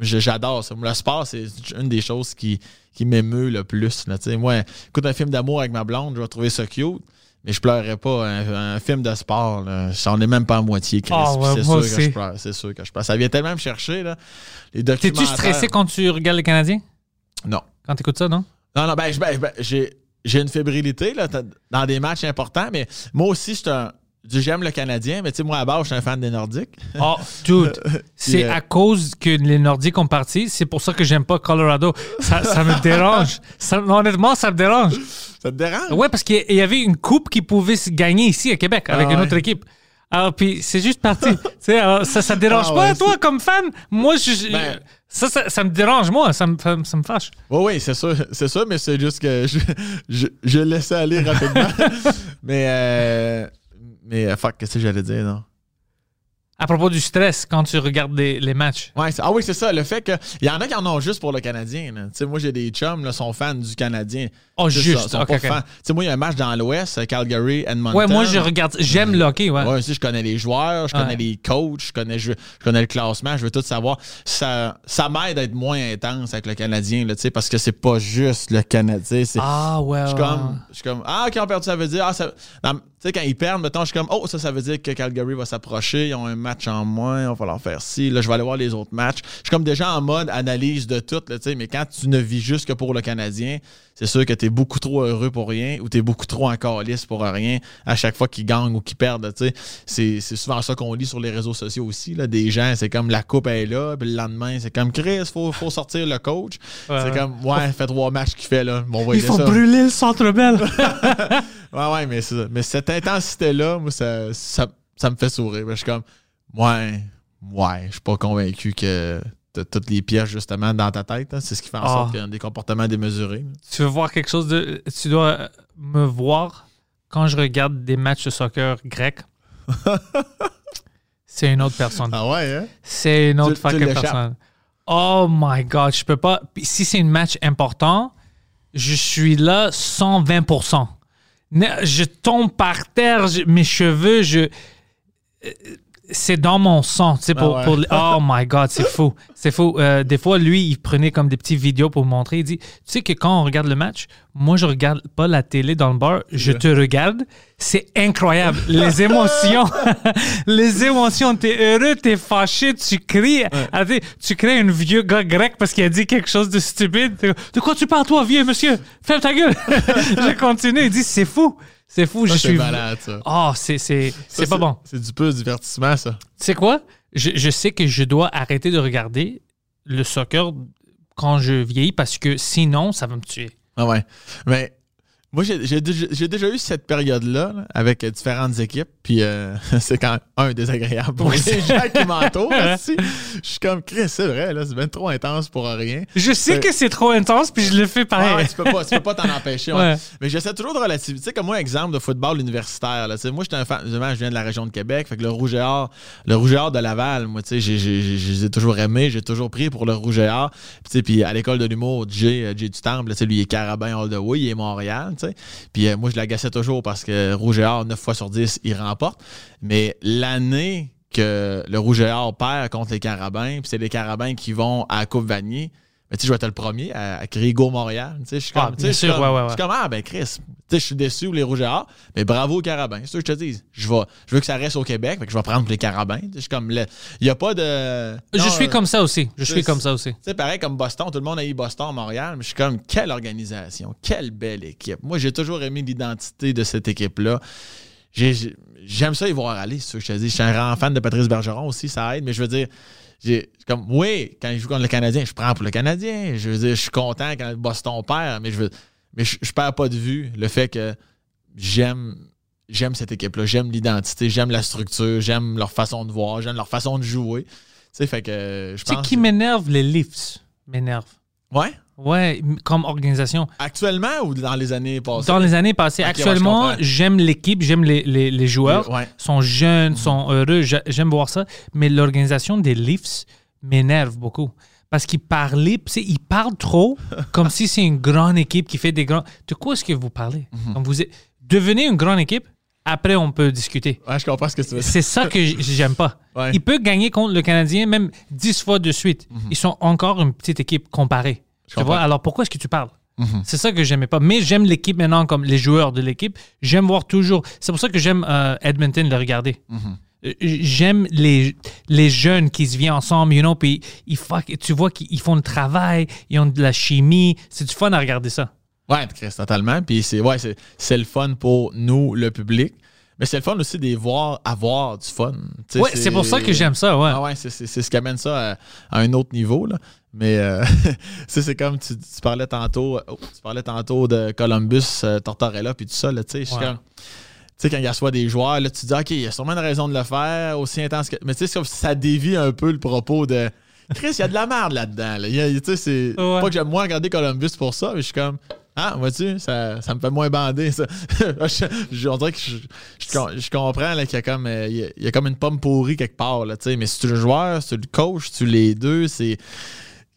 J'adore ça. Le sport, c'est une des choses qui, qui m'émeut le plus. Là, tu moi, écoute un film d'amour avec ma blonde, je vais trouver ça cute. Mais je pleurerais pas. Un, un film de sport, j'en ai même pas à moitié, Chris. Ah ouais, c'est sûr que je pleure. C'est sûr que je pleure. Ça vient tellement me chercher, là. Les T'es-tu stressé quand tu regardes les Canadiens? Non. Quand t'écoutes ça, non? Non, non, ben, ben, ben, j'ai, une fébrilité là, dans des matchs importants, mais moi aussi, je suis un. J'aime le Canadien, mais tu sais, moi, à base, je suis un fan des Nordiques. Oh, dude. *laughs* C'est euh, à cause que les Nordiques ont parti. C'est pour ça que j'aime pas Colorado. Ça, ça me dérange. Ça- honnêtement, ça me dérange. Ça te dérange? Ouais, parce qu'il y- avait une coupe qui pouvait se gagner ici à Québec avec Ah une ouais. autre équipe. Alors, puis c'est juste parti. *laughs* Alors, ça, ça te dérange Ah pas, ouais, toi, comme fan? Moi, je, Ben- ça, ça, ça me dérange, moi. Ça me, ça me- ça me fâche. Oui, oui, c'est sûr, c'est sûr, mais c'est juste que je, je, je laissais aller rapidement. *laughs* mais, euh, mais, euh, fuck, qu'est-ce que j'allais dire, non? À propos du stress quand tu regardes les, les matchs. Ouais, ah oui, c'est ça. Le fait que. Il y en a qui en ont juste pour le Canadien. Tu sais, moi, j'ai des chums, là, sont fans du Canadien. Oh, juste. ça, sont. Tu sais, moi, il y a un match dans l'Ouest, euh, Calgary, Edmonton. Ouais, moi, je regarde. J'aime le hockey, ouais. Ouais, aussi, je connais les joueurs, je connais Ouais. les coachs, je connais, je, je connais le classement, je veux tout savoir. Ça, ça m'aide à être moins intense avec le Canadien, tu sais, parce que c'est pas juste le Canadien. Ah, ouais. je suis ouais, comme, comme, ah, quand on perdu, ça veut dire, ah, ça, sais, quand ils perdent, mettons, je suis comme, oh, ça, ça veut dire que Calgary va s'approcher, ils ont un match en moins, il va falloir faire ci, là, je vais aller voir les autres matchs. Je suis comme déjà en mode analyse de tout, tu sais, mais quand tu ne vis juste que pour le Canadien, c'est sûr que tu es beaucoup trop heureux pour rien ou tu es beaucoup trop en calice pour rien à chaque fois qu'ils gagnent ou qu'ils perdent. C'est, c'est souvent ça qu'on lit sur les réseaux sociaux aussi, là, des gens, c'est comme la coupe est là, puis le lendemain, c'est comme Chris, faut, faut sortir le coach. Ouais, c'est comme, ouais, fait trois matchs qu'il fait, là, bon, on va Il aider faut ça. brûler le centre belle. *laughs* Ouais, ouais, mais, c'est ça. mais cette intensité-là, moi, ça, ça, ça me fait sourire. Je suis comme, ouais, ouais, je suis pas convaincu que t'as toutes les pièces, justement, dans ta tête. hein. C'est ce qui fait en Ah. sorte qu'il y a des comportements démesurés. tu veux voir quelque chose de. Tu dois me voir quand je regarde des matchs de soccer grec. *laughs* C'est une autre personne. Ah ouais, hein? C'est une autre Tu- fucking personne. Oh my God, je peux pas. Si c'est un match important, je suis là 120%. Ne- Je tombe par terre, je- mes cheveux, je. C'est dans mon sang, tu sais, pour, Ah ouais. pour- Oh my God, c'est fou. C'est fou. Euh, des fois, lui, il prenait comme des petites vidéos pour montrer. Il dit, tu sais que quand on regarde le match, moi, je regarde pas la télé dans le bar, je te regarde. C'est incroyable. Les *laughs* émotions. *laughs* les émotions. T'es heureux, t'es fâché, tu cries. Ah, tu crées un vieux gars grec parce qu'il a dit quelque chose de stupide. De quoi tu parles, toi, vieux monsieur? Ferme ta gueule. *laughs* je continue. Il dit, c'est fou. C'est fou. Ça, je suis. malade, ça. Oh, c'est, c'est, c'est pas bon. C'est du peu divertissement, ça. Tu sais quoi? Je, je sais que je dois arrêter de regarder le soccer quand je vieillis parce que sinon, ça va me tuer. Ah ouais. Mais Moi, j'ai déjà, eu cette période-là là, avec différentes équipes, puis euh, *laughs* c'est quand même, un, désagréable pour Oui, les gens qui m'entourent. *laughs* Je suis comme, Chris, c'est vrai, là, c'est bien trop intense pour rien. Je sais que c'est trop intense, puis je le fais pareil. ouais, tu peux pas, tu peux pas t'en empêcher. ouais. Ouais. Mais j'essaie toujours de relativiser. Tu sais, comme moi, exemple de football universitaire. Là, moi, j'étais un fan. Je viens de la région de Québec. Fait que le Rouge et Or, le Rouge et Or de Laval, moi, tu sais, je les ai toujours aimés. J'ai toujours pris pour le Rouge et Or. Puis, tu sais, puis à l'école de l'humour, Jay, Jay du Temple, tu sais, lui, il est carabin all the way. Il est Montréal, tu sais. Puis euh, moi, je l'agaçais toujours parce que Rouge et Or, 9 fois sur 10, il remporte. Mais l'année que le Rouge et Or perd contre les Carabins, puis c'est les Carabins qui vont à la Coupe Vanier, mais tu sais, je vais être le premier à, à crier Go Montréal. Tu sais, je suis Ah, comme, tu bien sais, je suis comme- ouais, ouais, ouais. je suis comme, ah, ben Chris, tu sais, je suis déçu les Rouges et Or, mais bravo aux Carabins. C'est ça que je te dis. Je, vais, je veux que ça reste au Québec, fait que je vais prendre les Carabins. Tu sais, Je suis comme, il n'y a pas de. Je suis comme ça aussi. Je suis comme ça aussi. tu sais, pareil comme Boston, tout le monde a eu Boston, Montréal, mais je suis comme, quelle organisation, quelle belle équipe. Moi, j'ai toujours aimé l'identité de cette équipe-là. J'ai- j'ai- J'aime ça y voir aller, c'est ça que je te dis. Je suis un grand fan de Patrice Bergeron aussi, ça aide, mais je veux dire, j'ai comme, oui, quand il joue contre le Canadien, je prends pour le Canadien. Je veux dire, je suis content quand Boston perd, mais je veux, mais je, je perds pas de vue le fait que j'aime. J'aime cette équipe-là, j'aime l'identité, j'aime la structure, j'aime leur façon de voir, j'aime leur façon de jouer. Tu sais, fait que je Tu sais pense. qui m'énerve? Les Leafs m'énervent. Ouais? Ouais, comme organisation. Actuellement ou dans les années passées? Dans les années passées, actuellement, j'aime l'équipe, j'aime les, les- les joueurs. Ouais. sont jeunes, sont heureux. J'a- J'aime voir ça. Mais l'organisation des Leafs m'énerve beaucoup. Parce qu'ils ils parlent trop *laughs* comme si c'est une grande équipe qui fait des grands. De quoi est-ce que vous parlez? Comme vous êtes- Devenez une grande équipe, après on peut discuter. Ouais, je comprends ce que tu veux dire. C'est ça que j'aime pas. Ouais. Ils peuvent gagner contre le Canadien même 10 fois de suite. Ils sont encore une petite équipe comparée. Tu vois? Alors pourquoi est-ce que tu parles? C'est ça que j'aimais pas. Mais j'aime l'équipe maintenant, comme les joueurs de l'équipe. J'aime voir toujours. C'est pour ça que j'aime euh, Edmonton le regarder. Euh, J'aime les, les jeunes qui se viennent ensemble, you know, puis ils tu vois qu'ils ils font le travail, ils ont de la chimie. C'est du fun à regarder ça. Ouais, Chris, totalement. Puis c'est ouais, c'est, le fun pour nous, le public. Mais c'est le fun aussi de voir avoir du fun. Ouais, c'est pour ça que j'aime ça, ouais. Ah ouais, c'est ce qui amène ça à, à un autre niveau. Là. Mais euh, *laughs* c'est comme tu, tu parlais tantôt oh, tu parlais tantôt de Columbus, euh, Tortorella, puis tout ça. Là, tu sais, Ouais. sais, quand il y a soit des joueurs, là, tu te dis, OK, il y a sûrement une raison de le faire, aussi intense que. Mais tu sais, c'est comme si ça dévie un peu le propos de. Chris, il y a de la merde là-dedans. là. C'est. Ouais. Pas que j'aime moins regarder Columbus pour ça, mais je suis comme. Ah, vois-tu, ça, ça me fait moins bander, ça. *laughs* je, je- on dirait que je, je com- je comprends qu'il y a, comme, euh, il y a, il y a comme une pomme pourrie quelque part, là, tu sais. Mais si tu es le joueur, si tu es le coach, si tu es les deux, c'est.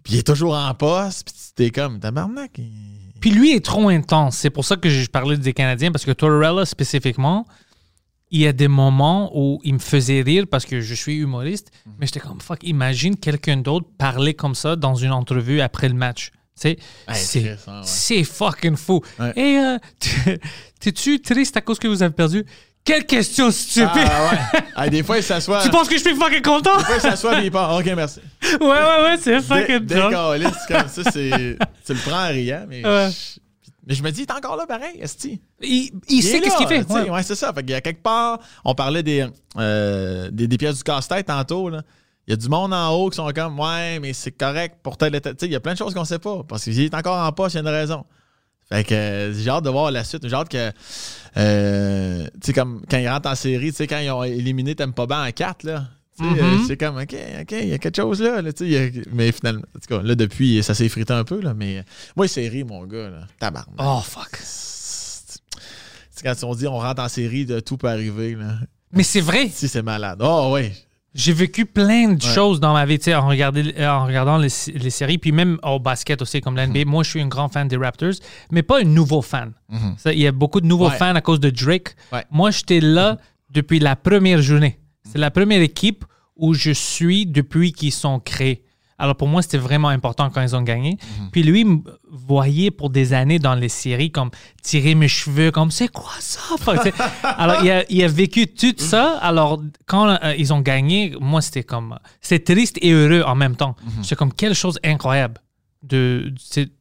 Puis il est toujours en poste, puis t'es comme, tabarnak. il- Puis lui est trop intense. C'est pour ça que je parlais des Canadiens, parce que Tortorella spécifiquement, il y a des moments où il me faisait rire parce que je suis humoriste, Mhm. mais j'étais comme, fuck, imagine quelqu'un d'autre parler comme ça dans une entrevue après le match. Hey, c'est hein, ouais. c'est fucking fou. Ouais. Et euh, tu- *laughs* t'es-tu triste à cause que vous avez perdu? Quelle question stupide! Ah ouais. Ah, des fois, il s'assoit. tu penses que je suis fucking content? Des fois, il s'assoit et il part. OK, merci. ouais, ouais, ouais, c'est fucking drôle. Comme ça, c'est. Tu le prends en riant, mais. Ouais. je- Mais je me dis, il est encore là pareil, Esti. Il, il sait est qu'est-ce qu'il fait. ouais. Ouais, c'est ça. Fait qu'il y a quelque part, on parlait des, euh, des, des pièces du casse-tête tantôt. Là. Il y a du monde en haut qui sont comme, ouais, mais c'est correct pour tel et tel. Tu sais, il y a plein de choses qu'on sait pas. Parce qu'il est encore en poste, il y a une raison. Fait que euh, j'ai hâte de voir la suite. J'ai hâte que, euh, tu sais, comme quand ils rentrent en série, tu sais, quand ils ont éliminé Tempa Ban en 4, là. tu sais, Mhm. euh, C'est comme, OK, OK, il y a quelque chose là. là, y a- mais finalement, en tout cas, là, depuis, ça s'est effrité un peu. Là, mais moi, série, mon gars, là, tabarnak. Oh, fuck. C'est quand on dit on rentre en série, de tout peut arriver. Là. Mais c'est vrai. Si c'est malade. Oh oui. J'ai vécu plein de Ouais. choses dans ma vie, tu sais, en, regardant les, les séries, puis même au basket aussi, comme l'NBA. Mhm. Moi, je suis un grand fan des Raptors, mais pas un nouveau fan. Ça, Il y a beaucoup de nouveaux Ouais. fans à cause de Drake. Ouais. Moi, j'étais là depuis la première journée. C'est la première équipe où je suis depuis qu'ils sont créés. Alors pour moi, c'était vraiment important quand ils ont gagné. Puis lui me voyait pour des années dans les séries comme tirer mes cheveux, comme c'est quoi ça? *laughs* Alors il a, il a vécu tout ça. Alors quand euh, ils ont gagné, moi c'était comme c'est triste et heureux en même temps. C'est comme quelque chose incroyable. De, c'est-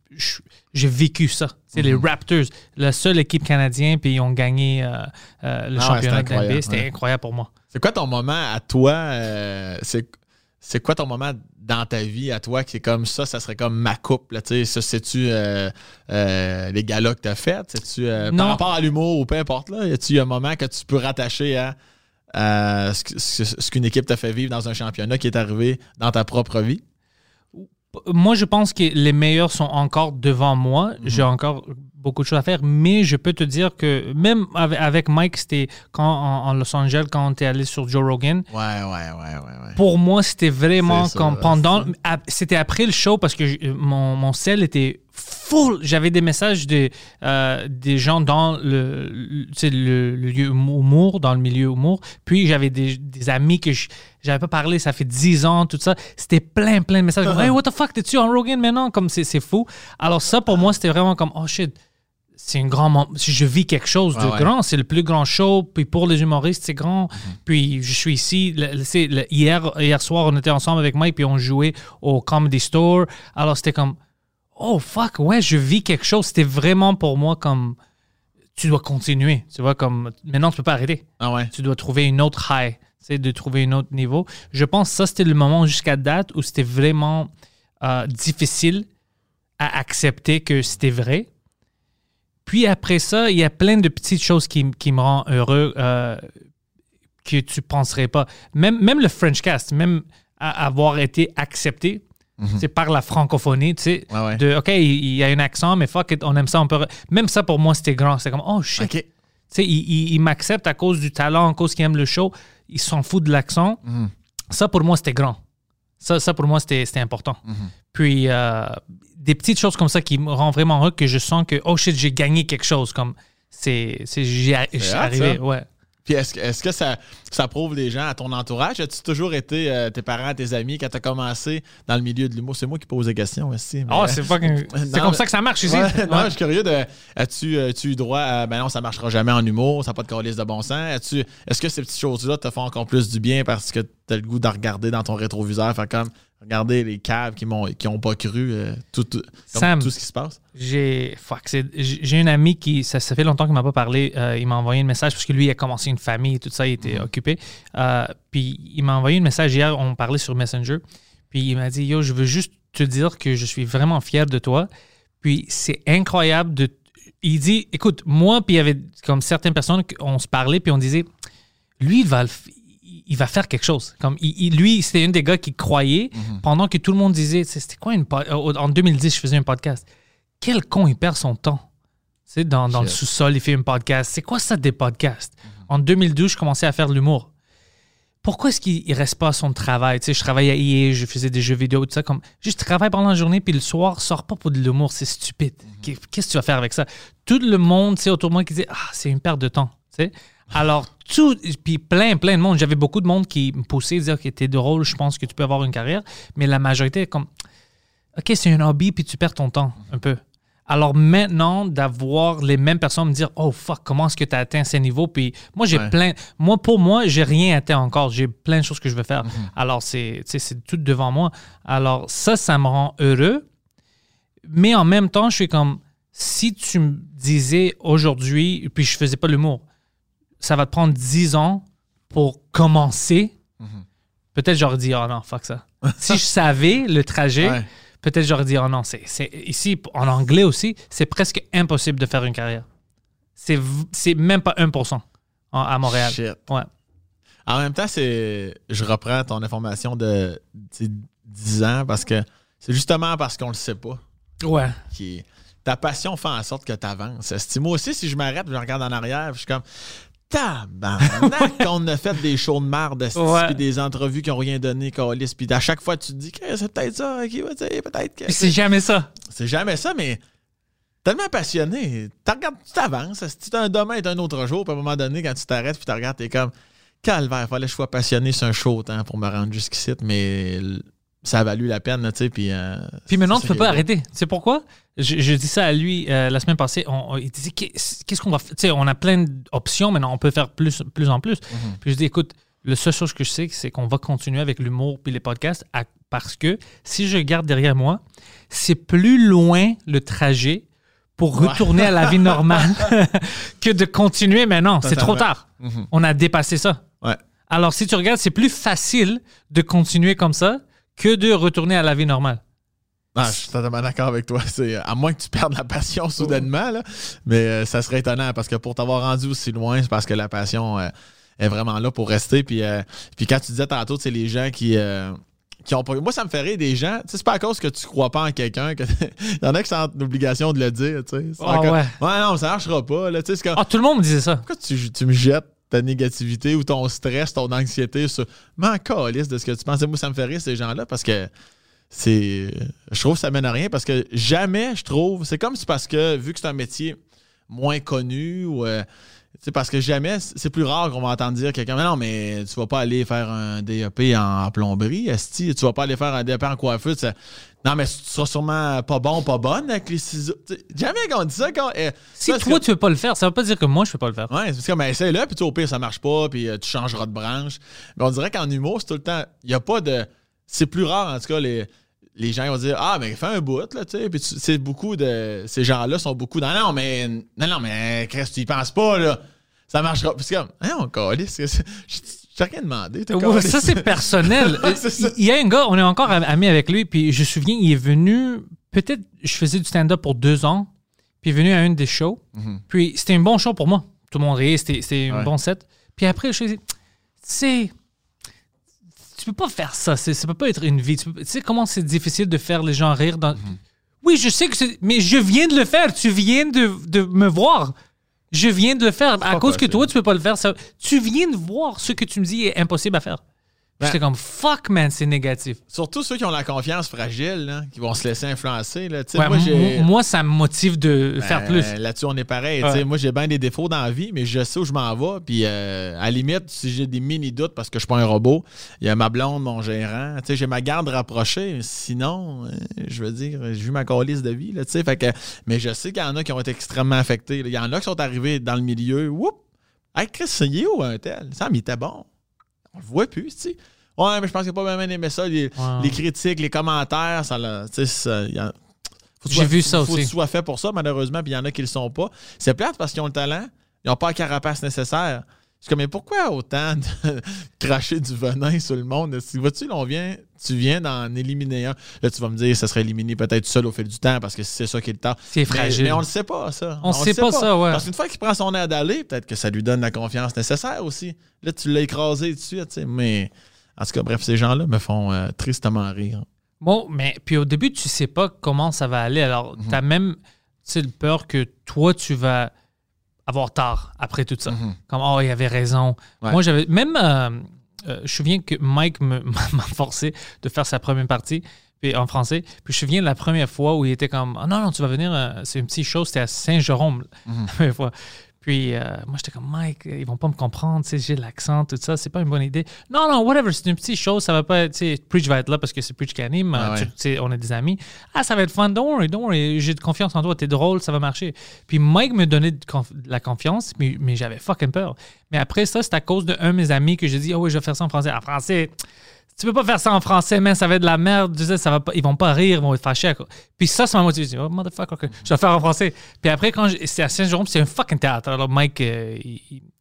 j'ai vécu ça. C'est les Raptors, la seule équipe canadienne, puis ils ont gagné euh, euh, le Ah championnat de C'était ouais. incroyable pour moi. C'est quoi ton moment à toi? c'est c'est quoi ton moment dans ta vie à toi qui est comme ça, ça serait comme ma coupe, là, tu sais, ça, c'est-tu euh, euh, les galas que t'as fait? C'est-tu euh, par rapport à l'humour ou peu importe, là, y a-tu un moment que tu peux rattacher à, à ce que- ce ce qu'une équipe t'a fait vivre dans un championnat qui est arrivé dans ta propre vie? moi, je pense que les meilleurs sont encore devant moi. J'ai encore beaucoup de choses à faire, mais je peux te dire que même avec, Mike, c'était quand en, en Los Angeles, quand on était allé sur Joe Rogan, Ouais, ouais, ouais, ouais, ouais. pour moi, c'était vraiment ça, comme pendant. C'était après le show parce que je- mon, mon cell était full. J'avais des messages de, euh, des gens dans le, le, le- le lieu humour, dans le milieu humour. Puis j'avais des, des amis que je j'avais pas parlé, ça fait 10 ans, tout ça. C'était plein, plein de messages. *laughs* hey, what the fuck, t'es-tu en Rogan maintenant? Comme c'est c'est fou. Alors, ça, pour moi, c'était vraiment comme, oh shit. C'est un grand moment. Je vis quelque chose de ouais. grand. C'est le plus grand show. Puis pour les humoristes, c'est grand. Puis je suis ici. Le- le- c'est le- hier, hier soir, on était ensemble avec Mike, puis on jouait au Comedy Store. Alors c'était comme, oh fuck, ouais, je vis quelque chose. C'était vraiment pour moi comme, tu dois continuer. Tu vois, comme, maintenant, tu peux pas arrêter. Ah ouais. Tu dois trouver une autre high. Tu sais, de trouver un autre niveau. Je pense que ça, c'était le moment jusqu'à date où c'était vraiment euh, difficile à accepter que c'était vrai. Puis après ça, il y a plein de petites choses qui, qui me rendent heureux euh, que tu penserais pas. Même, même le French cast, même avoir été accepté c'est par la francophonie, tu sais, ouais. de OK, il, y a un accent, mais fuck it, on aime ça, on peut. Même ça pour moi, c'était grand. C'est comme oh shit. OK. Tu sais, il, il- il m'accepte à cause du talent, à cause qu'il aime le show. Il s'en fout de l'accent. Ça, pour moi, c'était grand. Ça, ça pour moi, c'était important. Puis, euh, des petites choses comme ça qui me rendent vraiment heureux, que je sens que, oh shit, j'ai gagné quelque chose. Comme, c'est, j'y arrivé. Ouais. Puis est-ce que, ça, ça prouve les gens à ton entourage? As-tu toujours été euh, tes parents, tes amis quand tu as commencé dans le milieu de l'humour? C'est moi qui pose des questions aussi. Oh, c'est fucking- *laughs* c'est Non, comme mais- ça que ça marche ici. Ouais, non, je suis curieux de. As-tu as-tu eu droit à. Ben non, ça marchera jamais en humour, ça n'a pas de calice de bon sens. Est-ce que ces petites choses-là te font encore plus du bien parce que tu as le goût de regarder dans ton rétroviseur, faire comme regarder les caves qui m'ont qui ont pas cru euh, tout, tout, comme Sam. tout ce qui se passe? J'ai j'ai un ami qui, ça, ça fait longtemps qu'il m'a pas parlé. euh, il m'a envoyé un message parce que lui, il a commencé une famille et tout ça, il était occupé. Euh, puis il m'a envoyé un message hier, on parlait sur Messenger. Puis il m'a dit Yo, je veux juste te dire que je suis vraiment fier de toi. Puis c'est incroyable de. Il dit Écoute, moi, puis il y avait comme certaines personnes, on se parlait, puis on disait Lui, il va le il va faire quelque chose. Comme il- il- lui, c'était un des gars qui croyait pendant que tout le monde disait, c'était quoi une po- euh, en 2010, je faisais un podcast. Quel con il perd son temps. Tu sais, dans, dans le sous-sol, il fait un podcast. C'est quoi ça des podcasts? En 2012, je commençais à faire de l'humour. Pourquoi est-ce qu'il ne reste pas à son travail? Tu sais, je travaillais à EA, je faisais des jeux vidéo, tout ça. Comme, juste travaille pendant la journée, puis le soir, sors pas pour de l'humour. C'est stupide. Qu'est- Qu'est-ce que tu vas faire avec ça? Tout le monde, tu sais, autour de moi qui dit, ah, c'est une perte de temps. Tu sais? Alors, tout, puis plein, plein de monde. J'avais beaucoup de monde qui me poussait à dire que t'es drôle, je pense que tu peux avoir une carrière. Mais la majorité est comme, OK, c'est un hobby, puis tu perds ton temps un peu. Alors maintenant, d'avoir les mêmes personnes me dire Oh fuck, comment est-ce que tu as atteint ces niveaux? Puis moi, j'ai Ouais. plein. Moi, pour moi, j'ai rien atteint encore. J'ai plein de choses que je veux faire. Alors, c'est tu sais, c'est tout devant moi. Alors, ça, ça me rend heureux. Mais en même temps, je suis comme si tu me disais aujourd'hui, puis je faisais pas l'humour, ça va te prendre 10 ans pour commencer. Peut-être j'aurais dit, oh non, fuck ça. *laughs* si je savais le trajet, Ouais. peut-être j'aurais dit, oh non, c'est, c'est- ici, en anglais aussi, c'est presque impossible de faire une carrière. C'est, même pas 1% en- à Montréal. Shit. Ouais. En même temps, c'est. Je reprends ton information de tu sais, 10 ans parce que c'est justement parce qu'on le sait pas. Ouais. qui Ta passion fait en sorte que tu avances. Moi aussi, si je m'arrête, je regarde en arrière, je suis comme. Tabarnak, *laughs* qu'on a fait des shows de marde, puis des entrevues qui n'ont rien donné, Calis, puis à chaque fois, tu te dis que c'est peut-être ça, ok, ouais, peut-être que. Puis c'est jamais ça. C'est jamais ça, mais tellement passionné. Tu regardes, tu t'avances. Si tu un demain est un autre jour, puis à un moment donné, quand tu t'arrêtes, puis tu regardes, t'es comme calvaire, fallait que je sois passionné sur un show autant pour me rendre jusqu'ici, mais ça a valu la peine, tu sais, puis. euh, Puis maintenant, tu peux pas arrêter. Tu sais pourquoi? Je, je dis ça à lui euh, la semaine passée. On, on- il disait qu'est- qu'est-ce qu'on va faire? Tu sais, on a plein d'options, maintenant on peut faire plus, plus en plus. Mhm. Puis je dis écoute, la seule chose que je sais, c'est qu'on va continuer avec l'humour puis les podcasts à- parce que si je regarde derrière moi, c'est plus loin le trajet pour Ouais. retourner à la vie normale *laughs* que de continuer maintenant. C'est trop tard. Mhm. On a dépassé ça. Ouais. Alors, si tu regardes, c'est plus facile de continuer comme ça que de retourner à la vie normale. Non, je suis totalement d'accord avec toi. C'est, à moins que tu perdes la passion soudainement, là. mais euh, ça serait étonnant parce que pour t'avoir rendu aussi loin, c'est parce que la passion euh, est vraiment là pour rester. Puis, euh, puis quand tu disais tantôt, c'est les gens qui, euh, qui ont pas. Moi, ça me fait rire des gens. Tu sais, c'est pas à cause que tu crois pas en quelqu'un que. Il *laughs* y en a qui sont en obligation de le dire. Tu sais. Ah encore- ouais. ouais, non, ça marchera pas. Là. Tu sais, c'est comme- Ah, tout le monde me disait ça. pourquoi tu, tu me jettes? Ta négativité ou ton stress, ton anxiété sur. Mais encore, liste de ce que tu penses. Moi, ça me fait rire, ces gens-là, parce que c'est. Je trouve que ça mène à rien parce que jamais, je trouve. C'est comme si parce que, vu que c'est un métier moins connu ou. euh, tu sais, parce que jamais, c'est plus rare qu'on va entendre dire quelqu'un, non, mais tu vas pas aller faire un DEP en plomberie, esti, tu vas pas aller faire un DEP en coiffure. sais. Non, mais tu seras sûrement pas bon, pas bonne avec les ciseaux. Tu sais, jamais qu'on dit ça. Quand, eh, Si ça, toi, comme- tu veux pas le faire, ça veut pas dire que moi, je peux pas le faire. Ouais, c'est comme, ben, essaye-le, puis tu au pire, ça marche pas, puis euh, tu changeras de branche. Mais on dirait qu'en humour, c'est tout le temps. Il n'y a pas de. C'est plus rare, en tout cas, les, les gens vont dire Ah, mais fais un bout, là, tu sais. Puis c'est beaucoup de. Ces gens-là sont beaucoup dans. Non, mais. Non, non, mais, Chris, tu y penses pas, là. Ça marchera. Puis c'est comme, hein, on calisse. T'ai rien demandé. Ouais, ça, c'est personnel. *laughs* Il y a un gars, on est encore am- amis avec lui, puis je me souviens, il est venu, peut-être, je faisais du stand-up pour deux ans, puis il est venu à une des shows, puis c'était un bon show pour moi. Tout le monde riait, c'était un Ouais. bon set. Puis après, je me suis dit, c'est. Tu peux pas faire ça, ça peut pas être une vie. Tu peux- tu sais comment c'est difficile de faire les gens rire dans. Oui, je sais que c'est. Mais je viens de le faire, tu viens de, de me voir. Je viens de le faire. À cause que toi, tu peux pas le faire. ça- tu viens de voir ce que tu me dis est impossible à faire. Ben- J'étais comme fuck man, c'est négatif. Surtout ceux qui ont la confiance fragile, là, qui vont se laisser influencer. Là. Ouais, moi, j'ai. moi, ça me motive de faire Ben, plus. Là-dessus, on est pareil. Ouais. Moi, j'ai bien des défauts dans la vie, mais je sais où je m'en vais. Puis, euh, à la limite, si j'ai des mini-doutes parce que je suis pas un robot, il y a ma blonde, mon gérant. J'ai ma garde rapprochée. Sinon, euh, je veux dire, j'ai eu ma calice de vie. Là, fait que, mais je sais qu'il y en a qui ont été extrêmement affectés. Il y en a qui sont arrivés dans le milieu. Whoop! Hey, Chris, il est où un tel? Ça, mais il était bon. On le voit plus, tu sais. Ouais, mais je pense qu'il n'a pas bien aimé ça. Les, critiques, les commentaires, ça l'a. Faut que soit- ça faut que aussi. tu sois fait pour ça, malheureusement, puis il y en a qui le sont pas. C'est plate parce qu'ils ont le talent, ils n'ont pas la carapace nécessaire. Je suis comme, mais pourquoi autant de *laughs* cracher du venin sur le monde? Si vois-tu, on vient, tu viens d'en éliminer un. Là, tu vas me dire, ça serait éliminé peut-être seul au fil du temps parce que c'est ça qui est le temps. C'est fragile. Mais, on le sait pas, ça. On le sait pas ça, ouais. Parce qu'une fois qu'il prend son air d'aller, peut-être que ça lui donne la confiance nécessaire aussi. Là, tu l'as écrasé tout de suite, tu sais. Mais en tout cas, bref, ces gens-là me font euh, tristement rire. Bon, mais puis au début, tu sais pas comment ça va aller. Alors, Mhm. tu as même tu sais, peur que toi, tu vas avoir tard après tout ça. Comme, oh, il avait raison. Ouais. Moi, j'avais. Même, euh, euh, je me souviens que Mike *laughs* m'a forcé de faire sa première partie puis, en français. Puis je me souviens de la première fois où il était comme, oh, non, non, tu vas venir. euh, c'est une petite chose, c'était à Saint-Jérôme la première fois. Puis euh, moi, j'étais comme, Mike, ils vont pas me comprendre, tu sais, j'ai l'accent, tout ça, c'est pas une bonne idée. Non, non, whatever, c'est une petite chose, ça va pas être, tu sais, Preach va être là parce que c'est Preach qui anime, Ah euh, ouais. on est des amis. Ah, ça va être fun, don't worry, don't worry, j'ai de confiance en toi, t'es drôle, ça va marcher. Puis Mike me donnait de, conf- de la confiance, mais, mais j'avais fucking peur. Mais après ça, c'est à cause d'un de mes amis que j'ai dit, oh oui, je vais faire ça en français. En français, tu peux pas faire ça en français, mais ça va être de la merde. Tu sais, ça va pas, ils vont pas rire, ils vont être fâchés. Puis ça, ça m'a dis, oh, motherfucker, ok, je vais faire en français. Puis après, quand c'était à Saint-Jérôme, c'est un fucking théâtre. Alors, Mike, euh,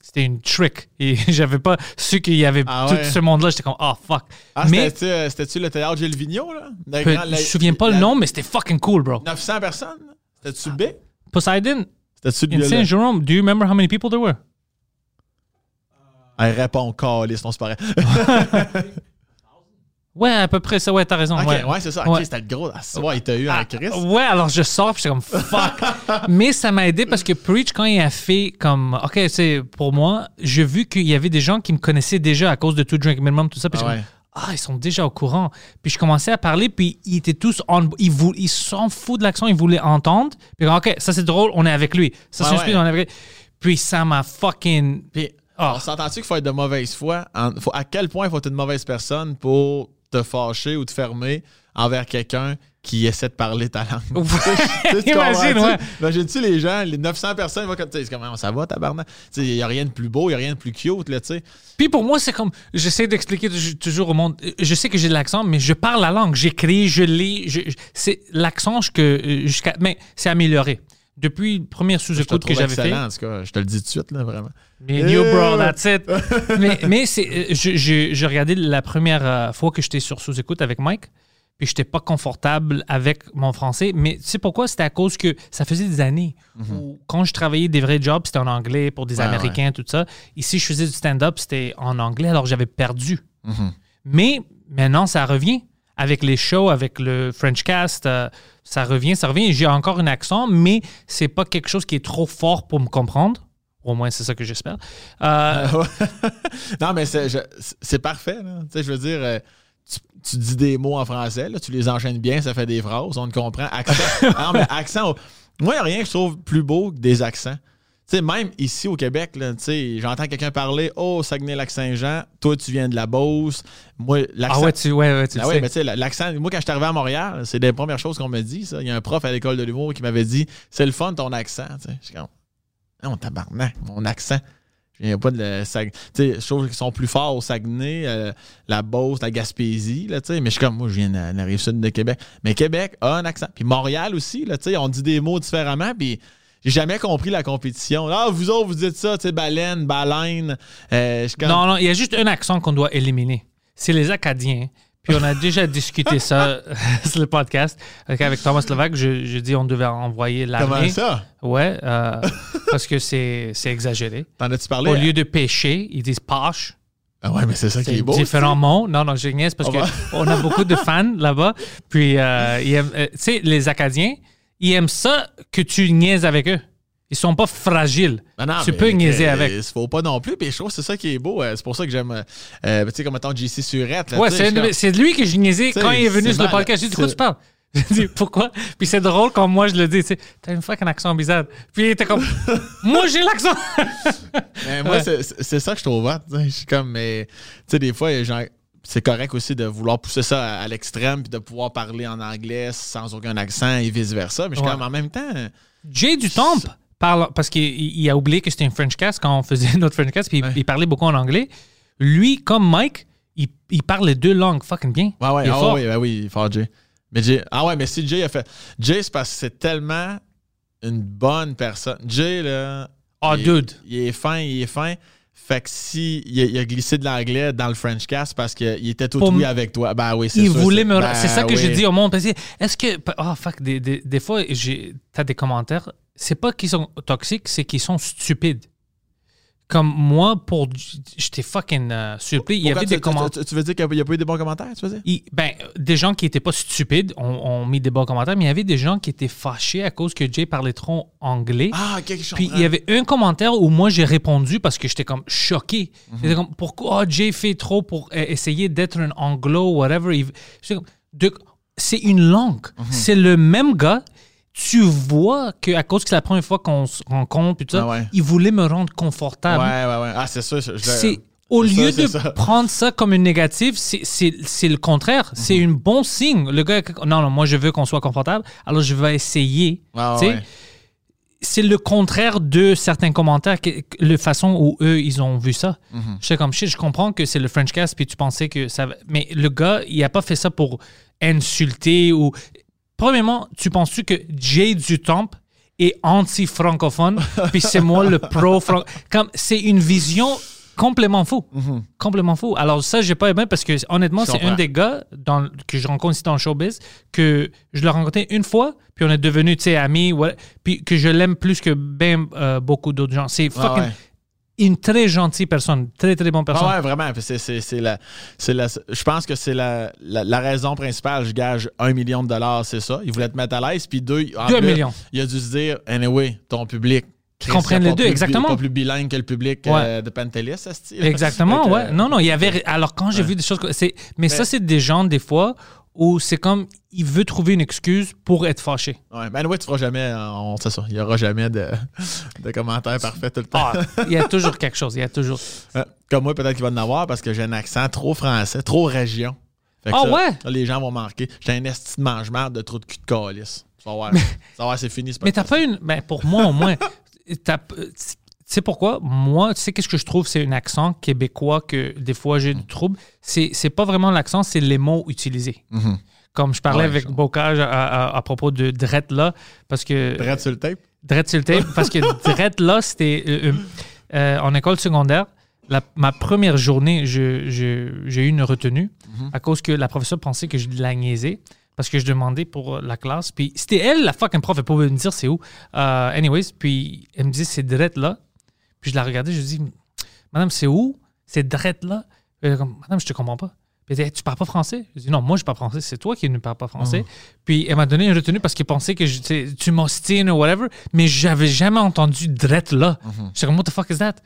c'était une trick. Et *laughs* j'avais pas su qu'il y avait Ah tout ouais? ce monde-là. J'étais comme, oh, fuck. Ah, mais c'était-tu, euh, c'était-tu le théâtre Gilles Vigneault, là? Le peu- je la- me souviens pas le la- nom, mais c'était fucking cool, bro. 900 personnes? C'était-tu big? Poseidon, C'était-tu in le... Saint-Jérôme, do you remember how many people there were? Elle répond, calice, non, c'est pareil. *laughs* *laughs* Ouais, à peu près ça. Ouais, t'as raison. Ouais. ouais, c'est ça. Ok, Ouais. c'était le gros. Ah, ouais, il t'a eu un Chris. Ouais, alors je sors, puis j'étais comme fuck. *laughs* Mais ça m'a aidé parce que Preach, quand il a fait comme, OK, c'est pour moi, j'ai vu qu'il y avait des gens qui me connaissaient déjà à cause de Two Drink Minimum, tout ça. Puis Ah ouais. comme, ah, ils sont déjà au courant. Puis je commençais à parler, puis ils étaient tous on. Ils, vou- ils s'en foutent de l'accent, ils voulaient entendre. Puis OK, ça c'est drôle, on est avec lui. Ça c'est Ouais, on est avec lui. Puis ça m'a fucking. Puis, Ah. on s'entend-tu qu'il faut être de mauvaise foi? En- faut- à quel point il faut être une mauvaise personne pour te fâcher ou te fermer envers quelqu'un qui essaie de parler ta langue? *laughs* Tu Imagine, ouais. Imagine-tu les gens, les 900 personnes, ils vont comme, c'est comment ça va, tabarnak? Il n'y a rien de plus beau, il n'y a rien de plus cute, là, tu sais. Puis pour moi, c'est comme. J'essaie d'expliquer tou- toujours au monde. Je sais que j'ai de l'accent, mais je parle la langue. J'écris, je lis. c'est l'accent que. euh, jusqu'à Mais c'est amélioré. Depuis le premier sous-écoute que j'avais fait. en tout cas. Je te le dis tout de suite, là, vraiment. Me and you, bro, that's it. *laughs* mais mais c'est, euh, je regardais la première euh, fois que j'étais sur sous-écoute avec Mike, puis j'étais pas confortable avec mon français. Mais tu sais pourquoi? C'était à cause que ça faisait des années où, quand je travaillais des vrais jobs, c'était en anglais pour des Ouais, Américains, tout ça. Ici, je faisais du stand-up, c'était en anglais, alors j'avais perdu. Mais maintenant, ça revient. Avec les shows, avec le French cast, euh, ça revient, ça revient. J'ai encore un accent, mais c'est pas quelque chose qui est trop fort pour me comprendre. Au moins, c'est ça que j'espère. Euh, *laughs* non, mais c'est parfait. là. Tu sais, je veux dire, euh, tu, tu dis des mots en français, là, tu les enchaînes bien, ça fait des phrases, on te comprend. Accent. *laughs* non, mais accent. Moi, il n'y a rien que je trouve plus beau que des accents. Sais, même ici au Québec, j'entends quelqu'un parler Oh, Saguenay-Lac-Saint-Jean, toi, tu viens de la Beauce. Moi, l'accent. ah ouais, tu, ouais, ouais, tu Ah le ouais, sais. mais tu sais, l'accent, moi, quand je suis arrivé à Montréal, c'est des premières choses qu'on me dit, ça. Il y a un prof à l'école de l'humour qui m'avait dit C'est le fun ton accent. Je suis comme Non, tabarnak, mon accent. Je viens pas de le Sag- Tu sais, je trouve qu'ils sont plus forts au Saguenay, euh, la Beauce, la Gaspésie, là, tu sais. Mais je suis comme, moi, je viens de la, rive sud de Québec. Mais Québec a un accent. Puis Montréal aussi, là, tu sais, on dit des mots différemment, puis. J'ai jamais compris la compétition. Ah, vous autres, vous dites ça, tu sais, baleine, baleine. Euh, je Non, non, il y a juste un accent qu'on doit éliminer. C'est les Acadiens. Puis on a *laughs* déjà discuté ça *laughs* sur le podcast avec, Thomas Levac. Je, je dis on devait envoyer Comment l'armée. ça? Ouais, euh, parce que c'est exagéré. T'en as-tu parlé? Au lieu de pêcher, ils disent pâche. Ah ouais, mais c'est ça qui est beau. différents mots. Non, non, je niaise parce qu'on a beaucoup de *laughs* fans là-bas. Puis, euh, euh, tu sais, les Acadiens, ils aiment ça que tu niaises avec eux. Ils sont pas fragiles. Non, tu peux niaiser avec. Il faut pas non plus. Puis je trouve que c'est ça qui est beau. euh, C'est pour ça que j'aime. euh, euh, tu sais, comme mettons JC Surette. là, Ouais, c'est je comme- lui que je niaisais Tu sais, quand il est venu sur le podcast. J'ai dit, de quoi tu parles? *laughs* J'ai dit, pourquoi? Puis c'est drôle quand moi je le dis, tu sais, t'as une fucking accent bizarre. Puis il était comme, *laughs* moi j'ai l'accent! *laughs* Mais moi, Ouais. c'est- ça que je trouve hot. Je suis comme, mais, tu sais, des fois, genre, c'est correct aussi de vouloir pousser ça à, à l'extrême puis de pouvoir parler en anglais sans aucun accent et vice-versa. Mais je suis Ouais. comme, en même temps, Jay du Temple parle, parce qu'il il a oublié que c'était une French cast quand on faisait *laughs* notre French cast, puis il- Ouais. il parlait beaucoup en anglais. Lui, comme Mike, il, il parle les deux langues fucking bien. ouais, ouais, Il est ah fort. oui, ben oui, il est fort, Jay. Mais Jay, ah ouais, mais si Jay a fait. Jay, c'est parce que c'est tellement une bonne personne. Jay, là. Ah, il, dude. Il est fin, il est fin. Fait que si il a, il a glissé de l'anglais dans le French cast parce qu'il était tout oui avec toi. Ben oui, c'est Il sûr, voulait me. ben c'est ça que oui. je dis au monde. Est-ce que. Ah, fuck, des, des, des fois, j'ai- t'as des commentaires. C'est pas qu'ils sont toxiques, c'est qu'ils sont stupides. Comme moi, pour. J'étais fucking euh, surpris. Il y avait tu, des commentaires. tu- tu veux dire qu'il n'y a, pas eu des bons commentaires, tu veux dire? Il- ben, des gens qui étaient pas stupides ont, ont mis des bons commentaires, mais il y avait des gens qui étaient fâchés à cause que Jay parlait trop anglais. Ah, quelque chose. Puis il y avait un commentaire où moi j'ai répondu parce que j'étais comme choqué. Mhm. J'étais comme pourquoi oh, Jay fait trop pour euh, essayer d'être un anglo whatever. Il- j'étais comme, de- C'est une langue. Mhm. C'est le même gars. Tu vois qu'à cause que c'est la première fois qu'on se rencontre, puis tout ça, Ah ouais. il voulait me rendre confortable. Ouais, ouais, ouais. Ah, c'est ça. je- au lieu de ça. prendre ça comme une négative, c'est- c'est c'est le contraire. Mhm. C'est un bon signe. Le gars, non, non, moi je veux qu'on soit confortable, alors je vais essayer. Sais, ouais. C'est le contraire de certains commentaires, que, la façon où eux ils ont vu ça. Mhm. Je sais comme shit, je comprends que c'est le French cast, puis tu pensais que ça. va- Mais le gars, il a pas fait ça pour insulter ou. Premièrement, tu penses-tu que Jay du Temple est anti-francophone, *laughs* puis c'est moi le pro-franc. Comme c'est une vision complètement fou. Complètement fou. Alors ça, j'ai pas aimé parce que honnêtement, c'est un des gars dans, que je rencontre ici dans le showbiz que je l'ai rencontré une fois, puis on est devenus, tu sais, amis, ouais, puis que je l'aime plus que ben euh, beaucoup d'autres gens. C'est Ah, fucking ouais. Une très gentille personne, très très bonne personne. Ah ouais, vraiment. C'est, c'est, c'est la, c'est la, je pense que c'est la, la, la raison principale. Je gage un million de dollars, c'est ça. Il voulait te mettre à l'aise. Puis deux, en Deux plus, millions. Il a dû se dire, anyway, ton public. Chris, comprennent les deux, plus- exactement. Pas plus bilingue que le public euh, de Pantelis, ça dit. Exactement, que, ouais. Non, non, il y avait. Alors, quand j'ai vu des choses. c'est- Mais ça, c'est des gens, des fois, où c'est comme. Il veut trouver une excuse pour être fâché. Ouais, ben anyway, tu feras jamais, euh, on sait ça, il n'y aura jamais de, *laughs* de commentaires parfaits tout le temps. Ah, il y a toujours quelque chose. Il y a toujours. Euh, Comme moi, peut-être qu'il va en avoir parce que j'ai un accent trop français, trop région. Fait que Ah ça, ouais? là, les gens vont marquer. J'ai un esti de mange-marde de trou de cul de calice. Tu vas voir. Tu vas voir, c'est fini. Mais t'as pas une. Ben, pour moi, au moins. *laughs* t'as- Tu sais pourquoi? Moi, tu sais, qu'est-ce que je trouve? C'est un accent québécois que des fois j'ai du trouble. C'est c'est pas vraiment l'accent, c'est les mots utilisés. comme je parlais Ouais, avec Bocage à, à- à propos de Drette là, parce que Drette sur le tape? Drette sur le tape, parce que *laughs* Drette là, c'était euh, euh, euh, en école secondaire. la- ma première journée, je- je- j'ai eu une retenue Mhm. à cause que la professeure pensait que je la niaisais parce que je demandais pour la classe. Puis c'était elle, la fucking prof, elle pouvait me dire c'est où. Anyways, puis elle me dit c'est Drette là. Puis je la regardais, je dis Madame, c'est où C'est Drette là. Comme, Madame, je te comprends pas. Puis elle dit Hey, tu parles pas français? Je dis non, moi je parle français, c'est toi qui ne parles pas français. Puis elle m'a donné une retenue parce qu'elle pensait que je, tu m'ostines ou whatever, mais j'avais jamais entendu Drette là. J'étais comme what the fuck is that?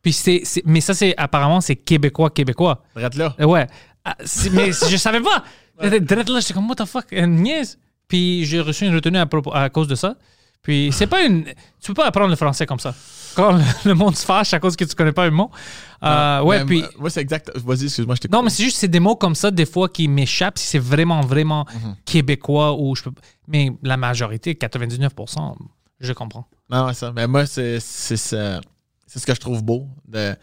Puis c'est, mais ça c'est apparemment c'est québécois québécois. Drette là. Euh, Ouais. Ah, mais je savais pas. *laughs* Drette là, j'étais comme, what the fuck, niaise. Puis j'ai reçu une retenue à, propos- à cause de ça. Puis c'est pas une. Tu peux pas apprendre le français comme ça. Quand le, monde se fâche à cause que tu connais pas un mot. Euh, ouais, puis. moi- Moi, c'est exact. Vas-y, excuse-moi, je t'ai Non, mais c'est juste c'est des mots comme ça, des fois, qui m'échappent si c'est vraiment, vraiment Mhm. québécois ou je peux. Mais la majorité, 99%, je comprends. Non, ouais, ça. Mais moi, c'est c'est ça- c'est ce que je trouve beau. de-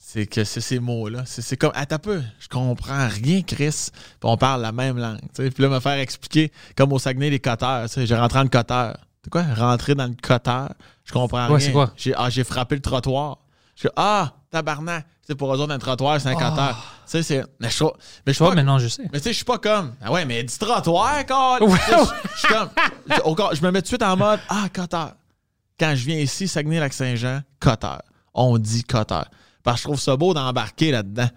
C'est que c'est ces mots-là. C'est c'est comme, attends un peu, je comprends rien, Chris. Puis on parle la même langue. Puis là, me faire expliquer, comme au Saguenay, les coteurs. J'ai rentré dans le coteur. C'est quoi? Rentrer dans le coteur. Je comprends Ouais, rien. c'est quoi? J'ai ah, j'ai frappé le trottoir. Je suis ah, tabarnak. C'est pour eux autres, un trottoir, c'est un coteur. Tu sais, c'est. Mais je mais je Toi, pas- maintenant, je sais. mais tu sais, je suis pas comme. Ah ouais, mais dis trottoir, quand Ouais, Je suis comme. je- me mets tout de suite en mode Ah, coteur. Quand je viens ici, Saguenay-Lac-Saint-Jean, coteur. On dit coteur. Parce que je trouve ça beau d'embarquer là-dedans.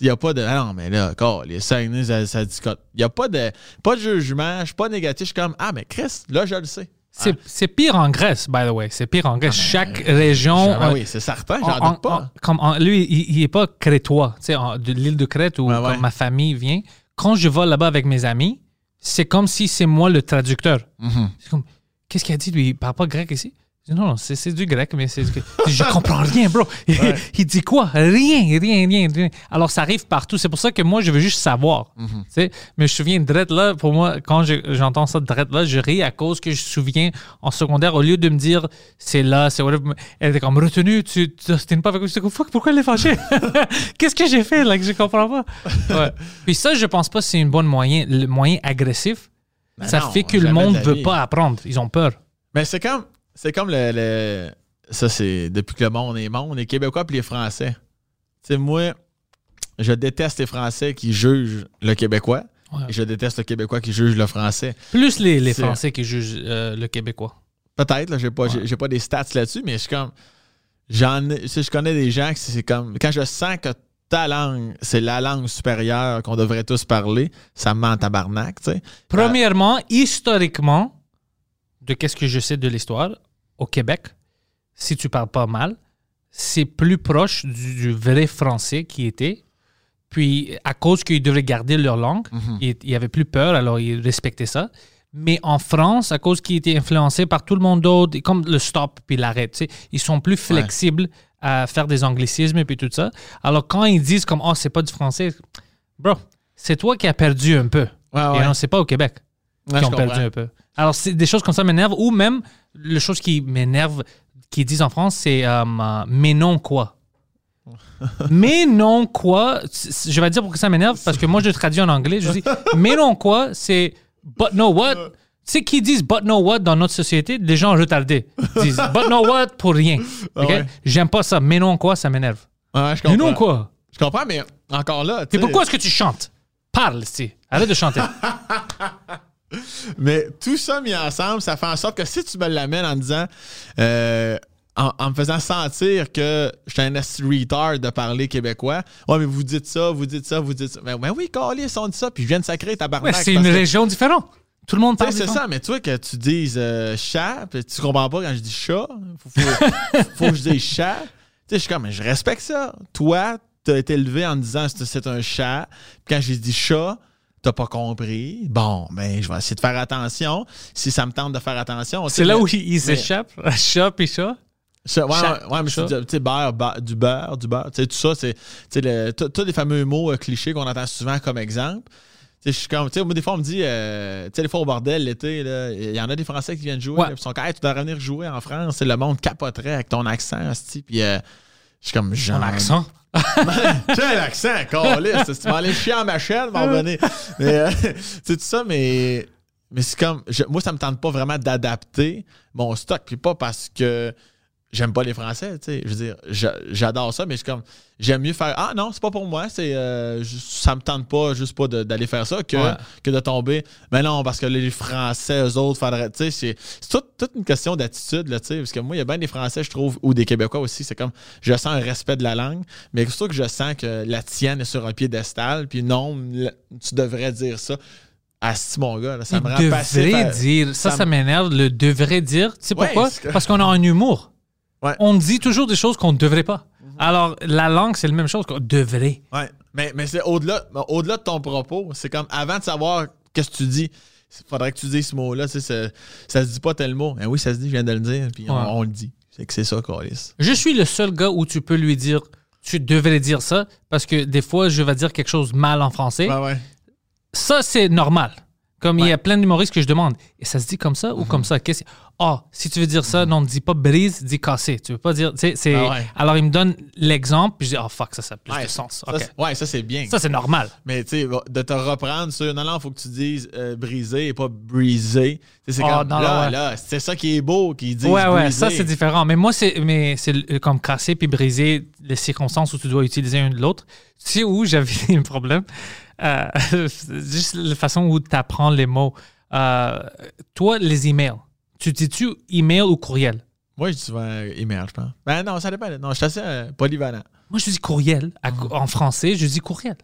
Il n'y a pas de. Ah non, mais là, encore, les Saguenay, ça, ça dit cote. Il n'y a pas de, pas de jugement. Je suis pas négatif. Je suis comme Ah, mais Chris, là, je le sais. C'est c'est pire en Grèce, by the way. C'est pire en Grèce. Chaque région. Ah, euh, oui, c'est certain, en- j'en en- doute pas. en- comme en- lui, il, il est pas crétois, tu sais, de l'île de Crète où ouais. ma famille vient. Quand je vais là-bas avec mes amis, c'est comme si c'est moi le traducteur. Mhm. C'est comme, qu'est-ce qu'il a dit lui? Il parle pas grec ici? Non, non, c'est c'est du grec, mais c'est. du- Je *laughs* comprends rien, bro. Il dit quoi? Rien, rien, rien, rien. Alors, ça arrive partout. C'est pour ça que moi, je veux juste savoir. Mhm. tu sais. Mais je me souviens, Dredd, là, pour moi, quand je- j'entends ça, Dredd, là, je ris à cause que je me souviens, en secondaire, au lieu de me dire, c'est là, c'est whatever, elle était comme retenu, tu t'ostines pas avec moi. Fuck, pourquoi elle est fâchée? *laughs* Qu'est-ce que j'ai fait, là, que je comprends pas Ouais. Puis ça, je pense pas que c'est une bonne moyen, le moyen agressif. Ben ça non, fait que le monde veut pas apprendre. Ils ont peur. Mais c'est comme, c'est comme le, le- Ça, c'est depuis que le monde est monde, les Québécois puis les Français. Tu sais, moi, je déteste les Français qui jugent le Québécois. Ouais. Et je déteste le Québécois qui juge le Français. Plus les, Français qui jugent euh, le Québécois. Peut-être, là, j'ai pas, j'ai- j'ai pas des stats là-dessus, mais je suis comme. J'en sais, je connais des gens que c'est comme. Quand je sens que ta langue, c'est la langue supérieure qu'on devrait tous parler, ça me ment en tabarnak, tu sais. Premièrement, historiquement, de qu'est-ce que je sais de l'histoire, au Québec, si tu parles pas mal, c'est plus proche du, du vrai français qui était. Puis, à cause qu'ils devraient garder leur langue, il il y avait plus peur, alors ils respectaient ça. Mais en France, à cause qu'ils étaient influencés par tout le monde d'autre, comme le stop puis l'arrêt, tu sais, ils sont plus flexibles à faire des anglicismes et puis tout ça. Alors, quand ils disent comme, oh, c'est pas du français, bro, c'est toi qui as perdu un peu. Ouais, Et non, c'est pas au Québec Ouais, qui ont perdu un peu. Alors, c'est des choses comme ça m'énervent. Ou même, le chose qui m'énerve, qu'ils disent en France, c'est euh, mais non quoi. *laughs* mais non quoi. Je vais dire pourquoi ça m'énerve, parce que moi, je traduis en anglais. Je dis *laughs* mais non quoi, c'est but no what. Tu sais, qui disent but no what dans notre société, des gens retardés. *laughs* Disent but no what pour rien. Ah ouais. J'aime pas ça. Mais non quoi, ça m'énerve. Mais non quoi. Je comprends, mais encore là. Et pourquoi est-ce que tu chantes? Parle, si. Arrête de chanter. Mais tout ça mis ensemble, ça fait en sorte que si tu me l'amènes en disant, euh, en, en me faisant sentir que j'étais un esti retard de parler québécois, ouais, mais vous dites ça, vous dites ça, vous dites ça. Ben, ben oui, Carlis, on dit ça, puis je viens de sacrer ta Ouais, c'est une région différente. Tout le monde parle c'est ça, mais tu vois que tu dises euh, chat, puis tu comprends pas quand je dis chat. Faut, faut, faut que je dise chat. Tu sais, je suis comme, mais je respecte ça. Toi, t'as été élevé en disant c'est c'est un chat. Puis quand j'ai dit chat, t'as pas compris. Bon, ben, je vais essayer de faire attention. Si ça me tente de faire attention. C'est là mais- où il, il mais- s'échappe. *laughs* Chat puis chat. Chat, ouais, ouais, mais je Chat. dis, tu sais, beurre, beurre, du beurre, du beurre. Tu sais, tout ça, c'est tu sais, le- tous les fameux mots euh, clichés qu'on entend souvent comme exemple. Tu sais, je suis comme, tu sais, des fois, on me dit, euh, tu sais, des fois au bordel, l'été, il y en a des Français qui viennent jouer. Ils sont comme, Hey, tu dois revenir jouer en France. Le monde capoterait avec ton accent, Puis, euh, Je suis comme Jean. Ton accent. *laughs* Quel accent, câlisse. Si tu vas aller chier en ma chaîne, m'en revenir. Mais, euh, *laughs* c'est tout ça, mais, mais c'est comme. je- moi, ça me tente pas vraiment d'adapter mon stock. Puis pas parce que j'aime pas les Français, tu sais. Je veux dire, j'a- j'adore ça, mais c'est comme. J'aime mieux faire. Ah non, c'est pas pour moi. C'est, euh, ça me tente pas, juste pas d'aller faire ça, que, Ouais. que de tomber. Mais non, parce que les Français, eux autres, faudrait. Tu sais, c'est, toute, une question d'attitude, là, tu sais. Parce que moi, il y a bien des Français, je trouve, ou des Québécois aussi. C'est comme. Je sens un respect de la langue, mais surtout que je sens que la tienne est sur un piédestal, puis non, tu devrais dire ça. Asti, mon gars, là, ça Il me rend devrait dire. Ça, ça m'énerve. Le devrait dire. Tu sais Ouais, pourquoi? Parce qu'on a un humour. Ouais. On dit toujours des choses qu'on ne devrait pas. Alors, la langue, c'est la même chose qu'on devrait. Ouais, mais, mais c'est au-delà, mais au-delà de ton propos, c'est comme avant de savoir qu'est-ce que tu dis, il faudrait que tu dises ce mot-là, tu sais, ça, ça se dit pas tel mot. Ben oui, ça se dit, je viens de le dire, puis on, Ouais. on le dit. C'est que c'est ça, Carlis. Je suis le seul gars où tu peux lui dire tu devrais dire ça parce que des fois, je vais dire quelque chose mal en français. Ouais, ouais. Ça, c'est normal. Comme il y a plein d'humoristes que je demande, et ça se dit comme ça ou comme ça? Qu'est-ce Ah, si tu veux dire ça, non, dis pas brise, dis casser. Tu veux pas dire. tu sais, c'est... Ah ouais. Alors, il me donne l'exemple, puis je dis, oh fuck, ça, ça a plus Ouais, de sens. Ça, ouais, ça, c'est bien. Ça, c'est normal. mais tu sais, de te reprendre sur non, non, il faut que tu dises euh, briser et pas briser. C'est Ah, comme non, là, ouais. là, c'est ça qui est beau, qu'ils disent Ouais, ouais, briser. ça, c'est différent. Mais moi, c'est, mais c'est le- comme casser puis briser les circonstances où tu dois utiliser un de l'autre. Tu sais où j'avais *laughs* un problème? Euh, *laughs* juste la façon où tu apprends les mots. Euh, toi, les emails. Tu dis-tu email ou courriel? Moi, je dis souvent euh, email, je pense. Ben non, ça dépend. Non, je suis assez euh, polyvalent. Moi, je dis courriel. À- Mhm. En français, je dis courriel.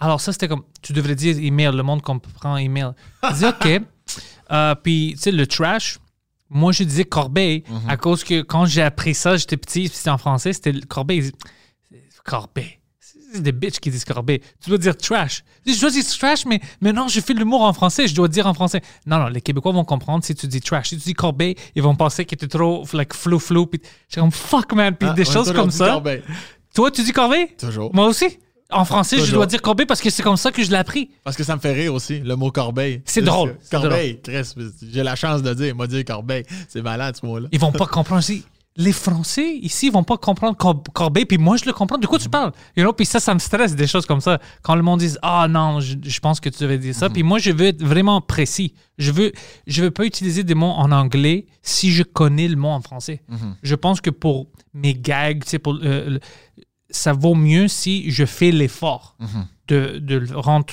Alors, ça, c'était comme, tu devrais dire email, le monde comprend email. Je dis, OK. *laughs* Euh, puis, tu sais, le trash, moi, je disais corbeille Mhm. à cause que quand j'ai appris ça, j'étais petit, puis c'était en français, c'était le corbeille. Corbeille. C'est des bitches qui disent corbeille. Tu dois dire trash. Je Je dois dire trash, mais, mais non, je fais l'humour en français, je dois dire en français. Non, non, les Québécois vont comprendre si tu dis trash. Si tu dis corbeille, ils vont penser que tu es trop like, flou flou. Puis j'ai comme fuck, man. Puis Ah, des choses comme ça. Toi, tu dis corbeille? Toujours. Moi aussi. En français, je dois dire corbeille parce que c'est comme ça que je l'ai appris. Parce que ça me fait rire aussi, le mot corbeille. C'est drôle, Corbeille, Chris, j'ai la chance de dire, m'a dit corbeille. C'est malade ce mot-là. Ils vont pas comprendre. Si- Les Français, ici, vont pas comprendre cor- corbeille, puis moi, je le comprends. De quoi tu parles? You know? Puis ça, ça me stresse, des choses comme ça. Quand le monde dit « Ah non, je, je pense que tu devais dire ça. Puis moi, je veux être vraiment précis. Je veux, je veux pas utiliser des mots en anglais si je connais le mot en français. Je pense que pour mes gags, pour, euh, ça vaut mieux si je fais l'effort de, de, le rendre,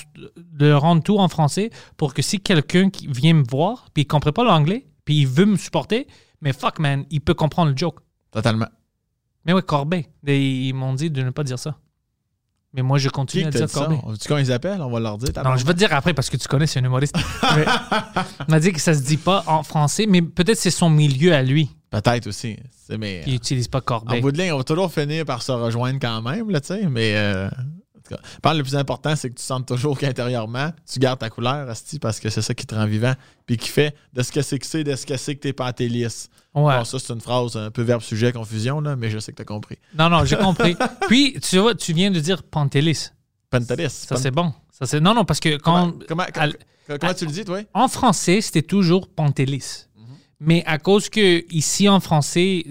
de rendre tout en français pour que si quelqu'un qui vient me voir, puis il ne comprend pas l'anglais, puis il veut me supporter, mais fuck man, il peut comprendre le joke. Totalement. Mais ouais, Corbeil, Et ils m'ont dit de ne pas dire ça. Mais moi, je Qui continue à dire? Corbeil. Tu sais comment ils appellent? On va leur dire. Non, je vais te dire après parce que tu connais, c'est un humoriste. *laughs* Mais il m'a dit que ça se dit pas en français, mais peut-être c'est son milieu à lui Peut-être aussi. Mais, qui n'utilise pas en Corbeil. bout de ligne, on va toujours finir par se rejoindre quand même, là, tu sais. Mais euh, en tout cas, je pense que le plus important, c'est que tu sentes toujours qu'intérieurement, tu gardes ta couleur, Asti, parce que c'est ça qui te rend vivant. Puis qui fait de ce que c'est que c'est, de ce que c'est que t'es pas lisse. Ouais. Bon, ça, c'est une phrase un peu verbe-sujet, confusion, là, mais je sais que t'as compris. Non, non, j'ai *laughs* compris. Puis, tu vois, tu viens de dire Pantélis. Pantelis. Ça, c'est bon. Ça, c'est... Non, non, parce que quand... Comment, comment, Al- comment- comment tu le dis, toi? En français, c'était toujours Pantélis. Mais à cause que ici en français,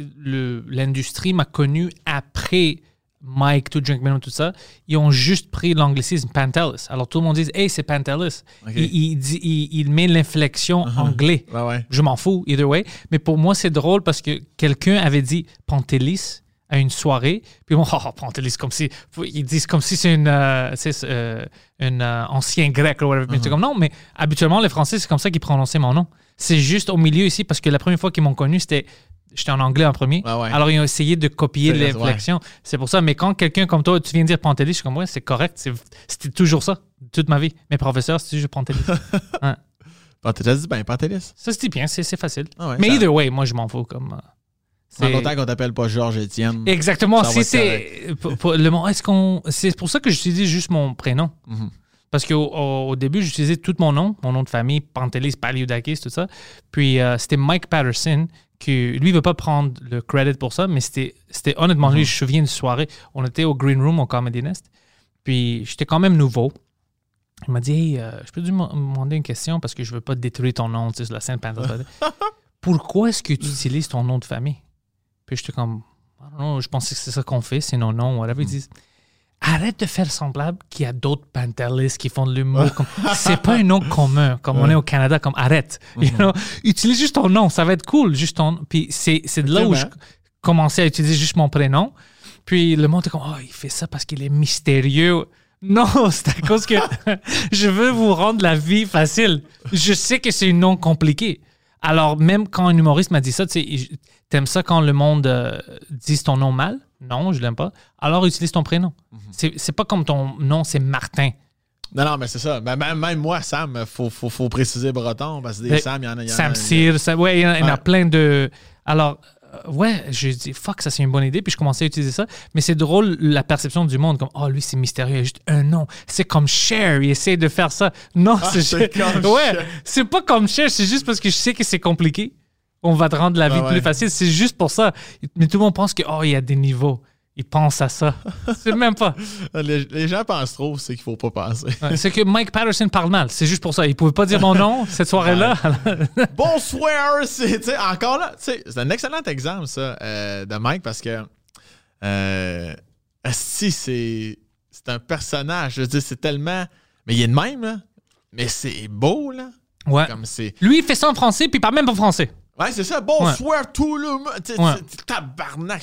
l'industrie m'a connu après Mike, To Drink Minimum, tout ça, ils ont juste pris l'anglicisme Pantelis. Alors tout le monde dit Hey, c'est Pantelis. Il, il dit- il- il met l'inflexion anglais. Ouais, ouais. Je m'en fous, either way. Mais pour moi, c'est drôle parce que quelqu'un avait dit Pantelis à une soirée. Puis bon, *laughs* oh, Pantelis, comme si. Ils disent comme si c'est une, euh, c'est, euh, une euh, ancien grec ou whatever. Mais c'est comme non, mais habituellement, les Français, c'est comme ça qu'ils prononçaient mon nom. C'est juste au milieu ici parce que la première fois qu'ils m'ont connu, c'était. J'étais en anglais en premier. Ouais, ouais. Alors, ils ont essayé de copier C'est- l'inflexion. C'est pour ça. Mais quand quelqu'un comme toi, tu viens de dire Pantelis, je suis comme, ouais, c'est correct. C'est- C'était toujours ça, toute ma vie. Mes professeurs, c'était juste Pantelis. Ouais. *laughs* Pantelis, ben, Pantelis. Ça dit bien, c'est c'est facile. Ah mais ça- either way, moi, je m'en fous. Comme, euh, c'est- longtemps qu'on t'appelle pas Georges Étienne. Exactement. Si c'est le mot, est-ce qu'on, c'est pour ça que j'utilise juste mon prénom. Mhm. Parce qu'au au, au début, j'utilisais tout mon nom, mon nom de famille, Pantelis, Paliudakis, tout ça. Puis euh, c'était Mike Patterson qui, lui, il veut pas prendre le credit pour ça, mais c'était, honnêtement lui. Je me souviens d'une soirée, on était au Green Room au Comedy Nest. Puis j'étais quand même nouveau. Il m'a dit, hey, euh, je peux te dem- demander une question parce que je veux pas détruire ton nom, tu sais, sur la scène. *laughs* Pourquoi est-ce que tu utilises ton nom de famille? Puis j'étais comme, non, je pensais que c'est ça qu'on fait, sinon non, whatever. Ils disent Arrête de faire semblable qu'il y a d'autres pantelistes qui font de l'humour. comme- c'est pas un nom commun, comme on est au Canada, comme arrête. You know? Utilise juste ton nom, ça va être cool. Juste ton... Puis c'est, c'est de là où je commençais à utiliser juste mon prénom. Puis le monde est comme, oh, il fait ça parce qu'il est mystérieux. Non, *laughs* c'est à cause que *laughs* je veux vous rendre la vie facile. Je sais que c'est un nom compliqué. Alors, même quand un humoriste m'a dit ça, tu sais, t'aimes ça quand le monde euh, dise ton nom mal? Non, je l'aime pas. Alors, utilise ton prénom. C'est c'est pas comme ton nom, c'est Martin. Non, non, mais c'est ça. Ben, même, même moi, Sam, faut, faut, faut préciser breton parce que des Mais Sam, il y en a. il y en Sam Cyr, ça, ouais, il y en a, il y en a Ouais. plein de. Alors, euh, ouais, j'ai dit, fuck, ça c'est une bonne idée, puis je commençais à utiliser ça. Mais c'est drôle, la perception du monde, comme, oh, lui, c'est mystérieux, il a juste un nom. C'est comme Cher, il essaie de faire ça. Non, c'est c'est Cher. comme Ouais, Cher. c'est pas comme Cher, c'est juste parce que je sais que c'est compliqué. On va te rendre la vie Ah ouais. plus facile. C'est juste pour ça. Mais tout le monde pense que, oh, il y a des niveaux. Ils pensent à ça. *laughs* C'est même pas. Les, les gens pensent trop, c'est qu'il faut pas penser. Ouais, C'est que Mike Patterson parle mal. C'est juste pour ça. Il pouvait pas dire mon nom cette soirée-là. Bonsoir! C'est, encore là, c'est un excellent exemple, ça, euh, de Mike, parce que euh, si c'est, c'est un personnage, je veux dire, c'est tellement. Mais il est de même, là. Mais c'est beau, là. ouais. Comme c'est. Lui, il fait ça en français, puis il parle même pas français. Ouais, c'est ça. Bonsoir tout le monde. Tabarnak.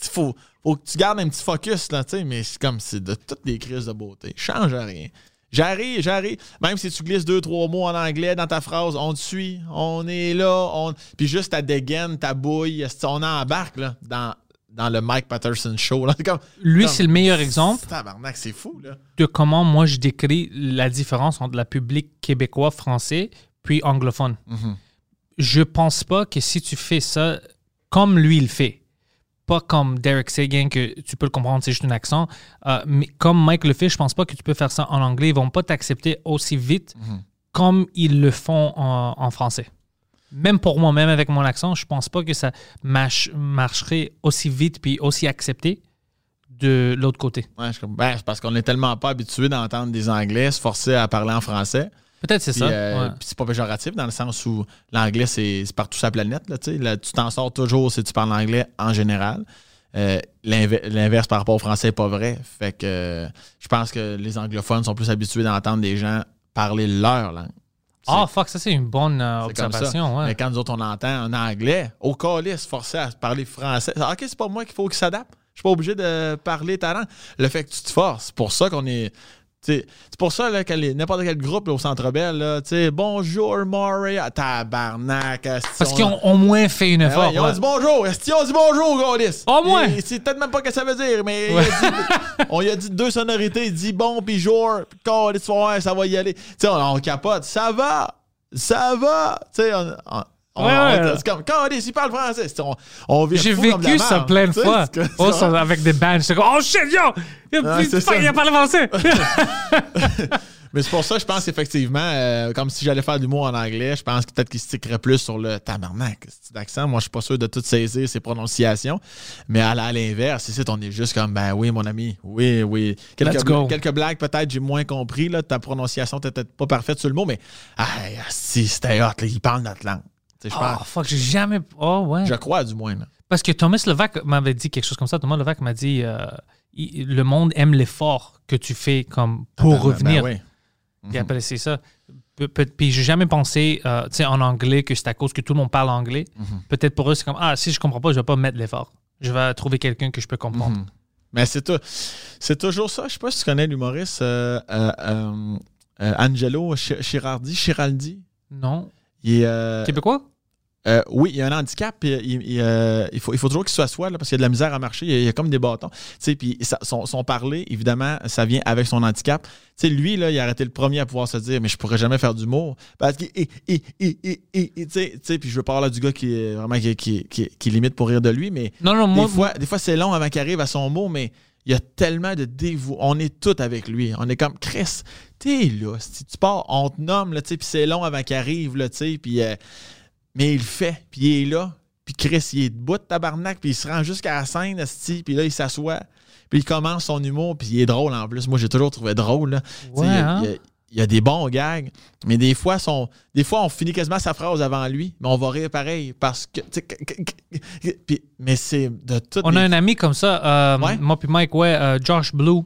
faut, faut que tu gardes un petit focus, là, tu sais, mais c'est comme c'est de toutes les crises de beauté. Change à rien. J'arrive, j'arrive. Même si tu glisses deux, trois mots en anglais dans ta phrase, on te suit, on est là, on... Puis juste ta dégaine, ta bouille, on embarque, là, dans, dans le Mike Patterson show, là. Comme, Lui, c'est le meilleur exemple Tabarnak, c'est fou, là. de comment moi je décris la différence entre la public québécois, français, puis anglophone. Mhm. Je pense pas que si tu fais ça comme lui il fait, pas comme Derek Sagan que tu peux le comprendre, c'est juste un accent, euh, mais comme Mike le fait, je pense pas que tu peux faire ça en anglais. Ils vont pas t'accepter aussi vite comme ils le font en, en français. Même pour moi, même avec mon accent, je pense pas que ça marche- marcherait aussi vite puis aussi accepté de l'autre côté. Ouais, je ben, c'est parce qu'on n'est tellement pas habitué d'entendre des Anglais se forcer à parler en français. Peut-être c'est ça. euh, ouais. c'est pas péjoratif dans le sens où l'anglais, c'est partout sur la planète. Là, tu sais. Là, tu t'en sors toujours si tu parles anglais en général. Euh, l'inver- L'inverse par rapport au français n'est pas vrai. Fait que euh, je pense que les anglophones sont plus habitués d'entendre des gens parler leur langue. Ah, fuck, ça c'est une bonne euh, observation. ouais. Mais quand nous autres, on entend un anglais, au calice, forcé à parler français, ah, OK, c'est pas moi qu'il faut qu'il s'adapte. Je suis pas obligé de parler ta langue. Le fait que tu te forces, c'est pour ça qu'on est. C'est pour ça là, que n'importe quel groupe là, au Centre Bell, sais, bonjour Maury, ah, tabarnak. Parce qu'ils ont au moins fait un Ben effort. ouais, ils ont ouais. dit bonjour. Est-ce qu'ils ont dit bonjour, Gaulis? Au moins. C'est peut-être même pas ce que ça veut dire, mais dit- on lui a dit deux sonorités. Il dit bon, puis jour, Gaulis, ça va y aller. On, on capote. Ça va. Ça va. On- on- Ouais, ouais. c'est comme, Gaulis, il parle français. On, on J'ai vécu ça plein de fois. Oh, ça, avec des bands. J'étais comme, oh shit, yo! Il a, Ouais, c'est ça. il a parlé français. *laughs* *laughs* Mais c'est pour ça, je pense effectivement, euh, comme si j'allais faire de l'humour en anglais, je pense que peut-être qu'il stickerait plus sur le tabarnak, ce petit accent. Moi, je suis pas sûr de tout saisir ses prononciations. Mais à, l'inverse, ici, on est juste comme, ben oui, mon ami, oui, oui. Quelques, quelques blagues, peut-être, j'ai moins compris. Là, ta prononciation était peut-être pas parfaite sur le mot, mais ah, si, c'était hot, là, il parle notre langue. Oh, fuck, j'ai jamais. Oh, ouais. je crois, du moins. là. Parce que Thomas Levac m'avait dit quelque chose comme ça. Thomas Levac m'a dit euh, il- le monde aime l'effort que tu fais comme pour Ben, ben, revenir. ben oui. Puis après, c'est ça. Pe- Puis j'ai jamais pensé euh, tu sais, en anglais que c'est à cause que tout le monde parle anglais. Mhm. Peut-être pour eux, c'est comme Ah, si je comprends pas, je vais pas mettre l'effort. Je vais trouver quelqu'un que je peux comprendre. Mhm. Mais c'est tout- c'est toujours ça. Je sais pas si tu connais l'humoriste euh, Angelo Chirardi, Chiraldi. Non. Il est, Québécois? Euh, oui, il a un handicap. puis Il, il, euh, il faut, il faut toujours qu'il soit soi là, parce qu'il y a de la misère à marcher. Il y a, il y a comme des bâtons. Tu sais, Puis son, son parler, évidemment, ça vient avec son handicap. Tu sais, lui, là, il a arrêté le premier à pouvoir se dire Mais je pourrais jamais faire d'humour. Parce sais, puis je veux parler du gars qui est vraiment qui, qui, qui, qui limite pour rire de lui, mais Non, non, moi. des fois, des fois c'est long avant qu'il arrive à son mot, mais il y a tellement de dévouement. On est tous avec lui. On est comme Chris, t'es là. Si tu pars, on te nomme, là, tu sais, puis c'est long avant qu'il arrive, là, tu sais, puis. euh, mais il le fait, puis il est là. Puis Chris, il est debout de tabarnak, puis il se rend jusqu'à la scène, puis là, il s'assoit. Puis il commence son humour, puis il est drôle en plus. Moi, j'ai toujours trouvé drôle. là. Ouais, il, y a- hein? il y a- il y a des bons gags, mais des fois, son, des fois, on finit quasiment sa phrase avant lui, mais on va rire pareil parce que. puis- mais c'est de tout. On a un ami comme ça, euh, Ouais? moi puis Mike, ouais, euh, Josh Blue.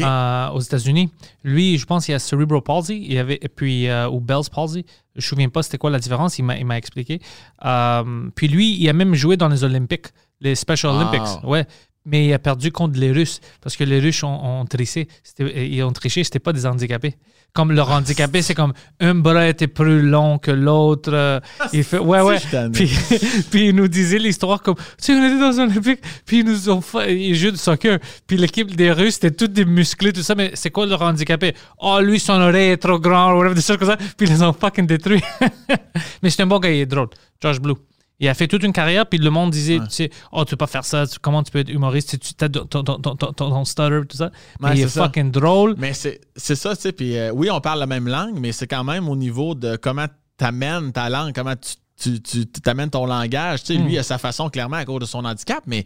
Euh, aux États-Unis. Lui, je pense qu'il a cerebral palsy il avait, et puis, euh, ou Bell's palsy. Je ne me souviens pas c'était quoi la différence. Il m'a, expliqué. Euh, puis lui, il a même joué dans les Olympiques, les Special Wow. Olympics. Ouais. Mais il a perdu contre les Russes parce que les Russes ont, ont triché. C'était- ils ont triché, c'était pas des handicapés. Comme leur handicapé, c'est comme un bras était plus long que l'autre. euh, il fait, ouais, ouais. Puis, *laughs* puis il nous disait l'histoire comme, tu sais, on était dans un Olympique, puis ils nous ont fait, ils jouent du soccer, puis l'équipe des Russes, c'était toutes des musclés, tout ça, mais c'est quoi leur handicapé? Oh, lui, son oreille est trop grande, ou whatever, des choses comme ça, puis ils les ont fucking détruits. *laughs* mais c'est un bon gars, il est drôle, Josh Blue. Il a fait toute une carrière, puis le monde disait, tu sais, oh, tu peux pas faire ça, comment tu peux être humoriste, tu as ton, ton, ton, stutter, tout ça. Mais Ouais, il est ça. fucking drôle. Mais c'est ça, tu sais. Puis euh, oui, on parle la même langue, mais c'est quand même au niveau de comment tu amènes ta langue, comment tu tu- t'amènes ton langage. Tu sais, lui, il a sa façon, clairement, à cause de son handicap, mais.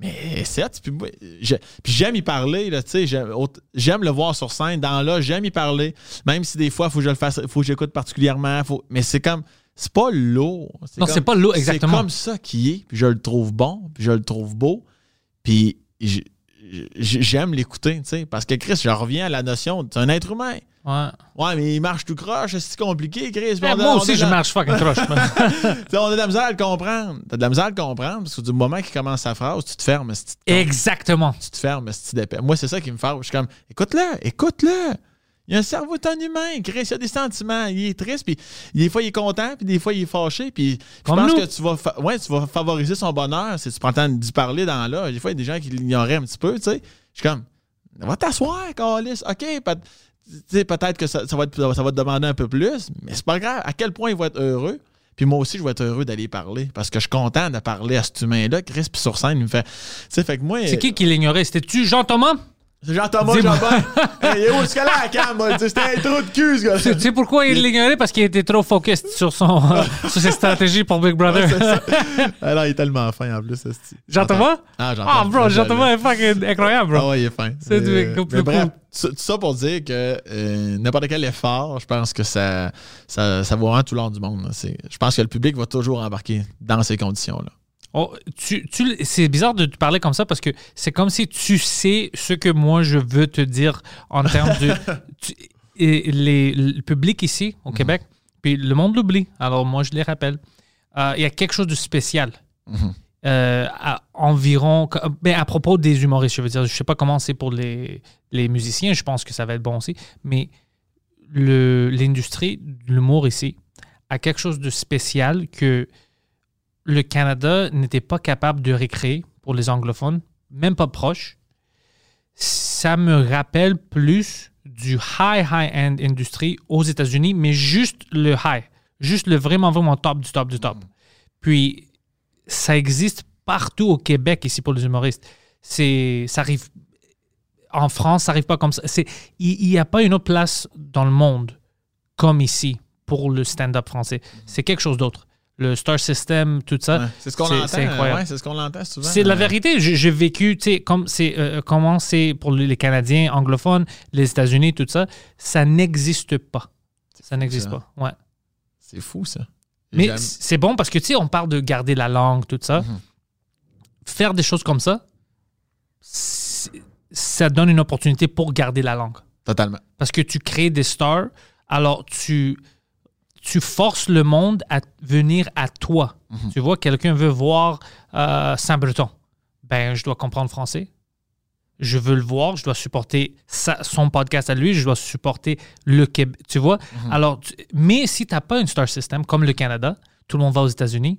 Mais c'est puis j'aime y parler tu sais, j'aime le voir sur scène dans là, j'aime y parler, même si des fois il faut que je le fasse, faut que j'écoute particulièrement, faut, mais c'est comme c'est pas lourd. Non, c'est pas lourd, exactement. C'est comme ça qui est, puis je le trouve bon, puis je le trouve beau, puis j'aime l'écouter, tu sais, parce que Chris, je reviens à la notion, c'est un être humain. Ouais. Ouais, mais il marche tout croche, c'est compliqué, Chris? A- moi aussi, je la- marche fucking croche. *laughs* On a de la misère à le comprendre. T'as de la misère à le comprendre, parce que du moment qu'il commence sa phrase, tu te fermes, si tu te Exactement. tu te fermes, si tu. Moi, c'est ça qui me fait. Je suis comme, écoute-le, écoute-le. Il a un cerveau d'un humain, Chris, il a des sentiments, il est triste, puis des fois il est content, puis des fois il est fâché, puis je pense que tu vas, ouais, tu vas favoriser son bonheur si tu prends le temps d'y parler dans là. Des fois, il y a des gens qui l'ignoraient un petit peu, tu sais. Je suis comme, va t'asseoir, Carlis. OK, peut- tu sais, peut-être que ça, ça va te, ça va te demander un peu plus, mais c'est pas grave. À quel point il va être heureux? Puis moi aussi, je vais être heureux d'aller parler parce que je suis content de parler à cet humain-là. Chris, puis sur scène, il me fait. Tu sais, fait que moi. C'est qui qui l'ignorait? C'était-tu Jean-Thomas? C'est Jean-Thomas. Jobin. hey, il est où? Ce gars-là, la cam? C'était un trou de cul, ce gars-là. Tu sais pourquoi il l'ignorait? Parce qu'il était trop focus sur, son, *laughs* euh, *laughs* sur ses stratégies pour Big Brother. Alors, *laughs* il est tellement fin en plus, ce style. Jean-Thomas? Ah, Ah, bro, Jean-Thomas est fucking incroyable, bro. Ah ouais, il est fin. C'est du- Euh, mais bref, tout ça pour dire que euh, n'importe quel effort, je pense que ça, ça, ça vaut vraiment tout l'or du monde. Je pense que le public va toujours embarquer dans ces conditions-là. Oh, tu, tu- c'est bizarre de te parler comme ça parce que c'est comme si tu sais ce que moi je veux te dire en termes de. *laughs* tu- et les, le public ici, au Québec, puis le monde l'oublie. Alors moi, je les rappelle. Euh, Il y a quelque chose de spécial. Euh, à environ. Mais à propos des humoristes, je veux dire, je sais pas comment c'est pour les, les musiciens, je pense que ça va être bon aussi. Mais l'industrie de l'humour ici a quelque chose de spécial que le Canada n'était pas capable de recréer pour les anglophones, même pas proche. Ça me rappelle plus du high, high-end industrie aux États-Unis, mais juste le high, juste le vraiment, vraiment top du top du top. Puis, ça existe partout au Québec ici pour les humoristes. C'est, ça arrive en France, ça arrive pas comme ça. C'est, il n'y a pas une autre place dans le monde comme ici pour le stand-up français. C'est quelque chose d'autre. Le star system, tout ça. Ouais, c'est ce qu'on entend. c'est incroyable. ouais, c'est ce qu'on entend souvent. C'est la Euh, vérité. J'ai vécu, tu sais, comme c'est euh, comment c'est pour les Canadiens anglophones, les États-Unis, tout ça, ça n'existe pas. Ça n'existe pas. Ouais. C'est fou, ça. Mais c'est bon parce que, tu sais, on parle de garder la langue, tout ça. Mhm. Faire des choses comme ça, ça donne une opportunité pour garder la langue. Totalement. Parce que tu crées des stars, alors tu, tu forces le monde à venir à toi. Tu vois, quelqu'un veut voir euh, Saint-Breton. Ben, je dois comprendre français. Je veux le voir, je dois supporter sa- son podcast à lui, je dois supporter le Québec. Tu vois? Alors, tu- mais si tu n'as pas une star system comme le Canada, tout le monde va aux États-Unis,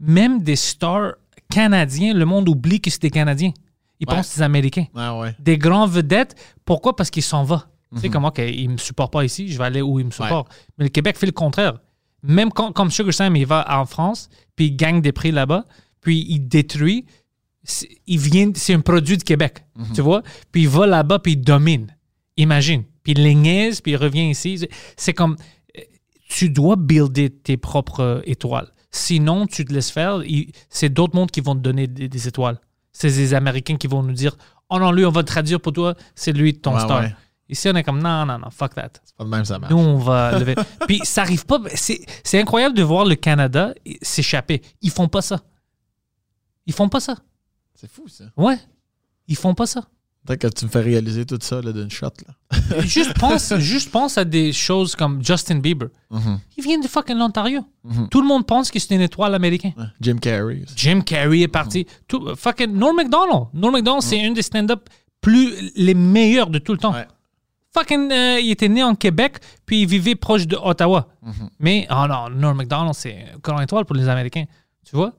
même des stars canadiens, le monde oublie que c'est des Canadiens. Ils Ouais. pensent que c'est des Américains Ah ouais. des grands vedettes. Pourquoi? Parce qu'ils s'en vont. Tu sais comment OK, il ne me supporte pas ici, je vais aller où il me supporte. Mais le Québec fait le contraire. Même quand, comme Sugar Sam, il va en France, puis il gagne des prix là-bas, puis il détruit. c'est- Il vient, c'est un produit du Québec, tu vois? Puis il va là-bas, puis il domine. Imagine. Puis il les niaise, puis il revient ici. C'est- comme, euh, tu dois builder tes propres étoiles. Sinon, tu te laisses faire. C'est d'autres mondes qui vont te donner des, des étoiles. C'est des Américains qui vont nous dire Oh non, lui, on va le traduire pour toi, c'est lui ton Ouais, star. ouais. Ici, on est comme non, non, non, fuck that. Pas de même, ça marche. Nous, on va lever. *laughs* Puis ça arrive pas. C'est c'est incroyable de voir le Canada s'échapper. Ils font pas ça. Ils font pas ça. C'est fou, ça. Ouais. Ils font pas ça. Peut-être que tu me fais réaliser tout ça là, d'une shot. Là. *laughs* juste, pense, juste pense à des choses comme Justin Bieber. Il vient de fucking l'Ontario. Tout le monde pense que c'est une étoile américaine. Jim Carrey. aussi. Jim Carrey est parti. Tout, fucking Norm MacDonald. Norm MacDonald, c'est un des stand-up plus les meilleurs de tout le temps. Ouais. Fucking, euh, il était né en Québec, puis il vivait proche de Ottawa. Mais, oh non, Norm MacDonald, c'est une grande étoile pour les Américains. Tu vois?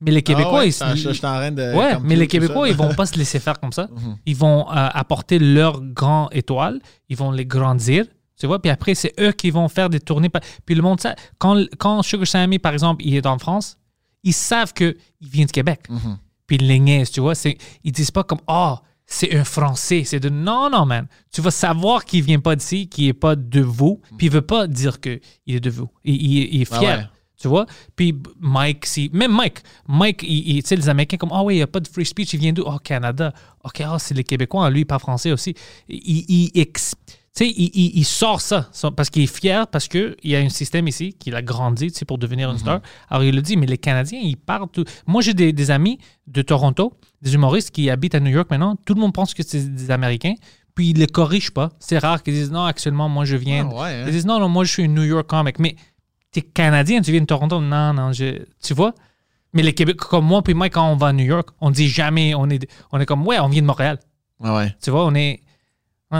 Mais les Québécois, Ah ouais, ils, je, de. Ouais, mais les Québécois, ils vont pas se laisser faire comme ça. *laughs* Ils vont euh, apporter leur grand étoile, ils vont les grandir, tu vois, puis après, c'est eux qui vont faire des tournées. Puis le monde, ça, quand, quand Sugar Sammy, par exemple, il est en France, ils savent qu'il vient de Québec. Puis ils les niaisent, tu vois? Ils disent pas comme, oh, c'est un Français. C'est de, non, non, man. Tu vas savoir qu'il vient pas d'ici, qu'il est pas de vous, puis il veut pas dire qu'il est de vous. Il, il- il est Ah fier. ouais. Tu vois? Puis Mike, si, même Mike, Mike, il, tu sais, les Américains, comme, ah oui, il n'y a pas de free speech, il vient d'où? Oh, Canada. OK, ah, c'est les Québécois, lui, il parle français aussi. Il, il, ex- tu sais, il, il- il sort ça, ça, parce qu'il est fier, parce qu'il y a un système ici qu'il a grandi, tu sais, pour devenir une star. Alors, il le dit, mais les Canadiens, ils parlent tout. Moi, j'ai des, des amis de Toronto, des humoristes qui habitent à New York maintenant. Tout le monde pense que c'est des Américains. Puis ils ne les corrigent pas. C'est rare qu'ils disent non, actuellement, moi je viens. Ah ouais, hein? Ils disent non, non, moi je suis un New York comic. Mais t'es Canadien, tu viens de Toronto. Non, non, je, tu vois? Mais les Québécois, comme moi, puis moi, quand on va à New York, on dit jamais, on est, on est comme, ouais, on vient de Montréal. Ah ouais. Tu vois, on est.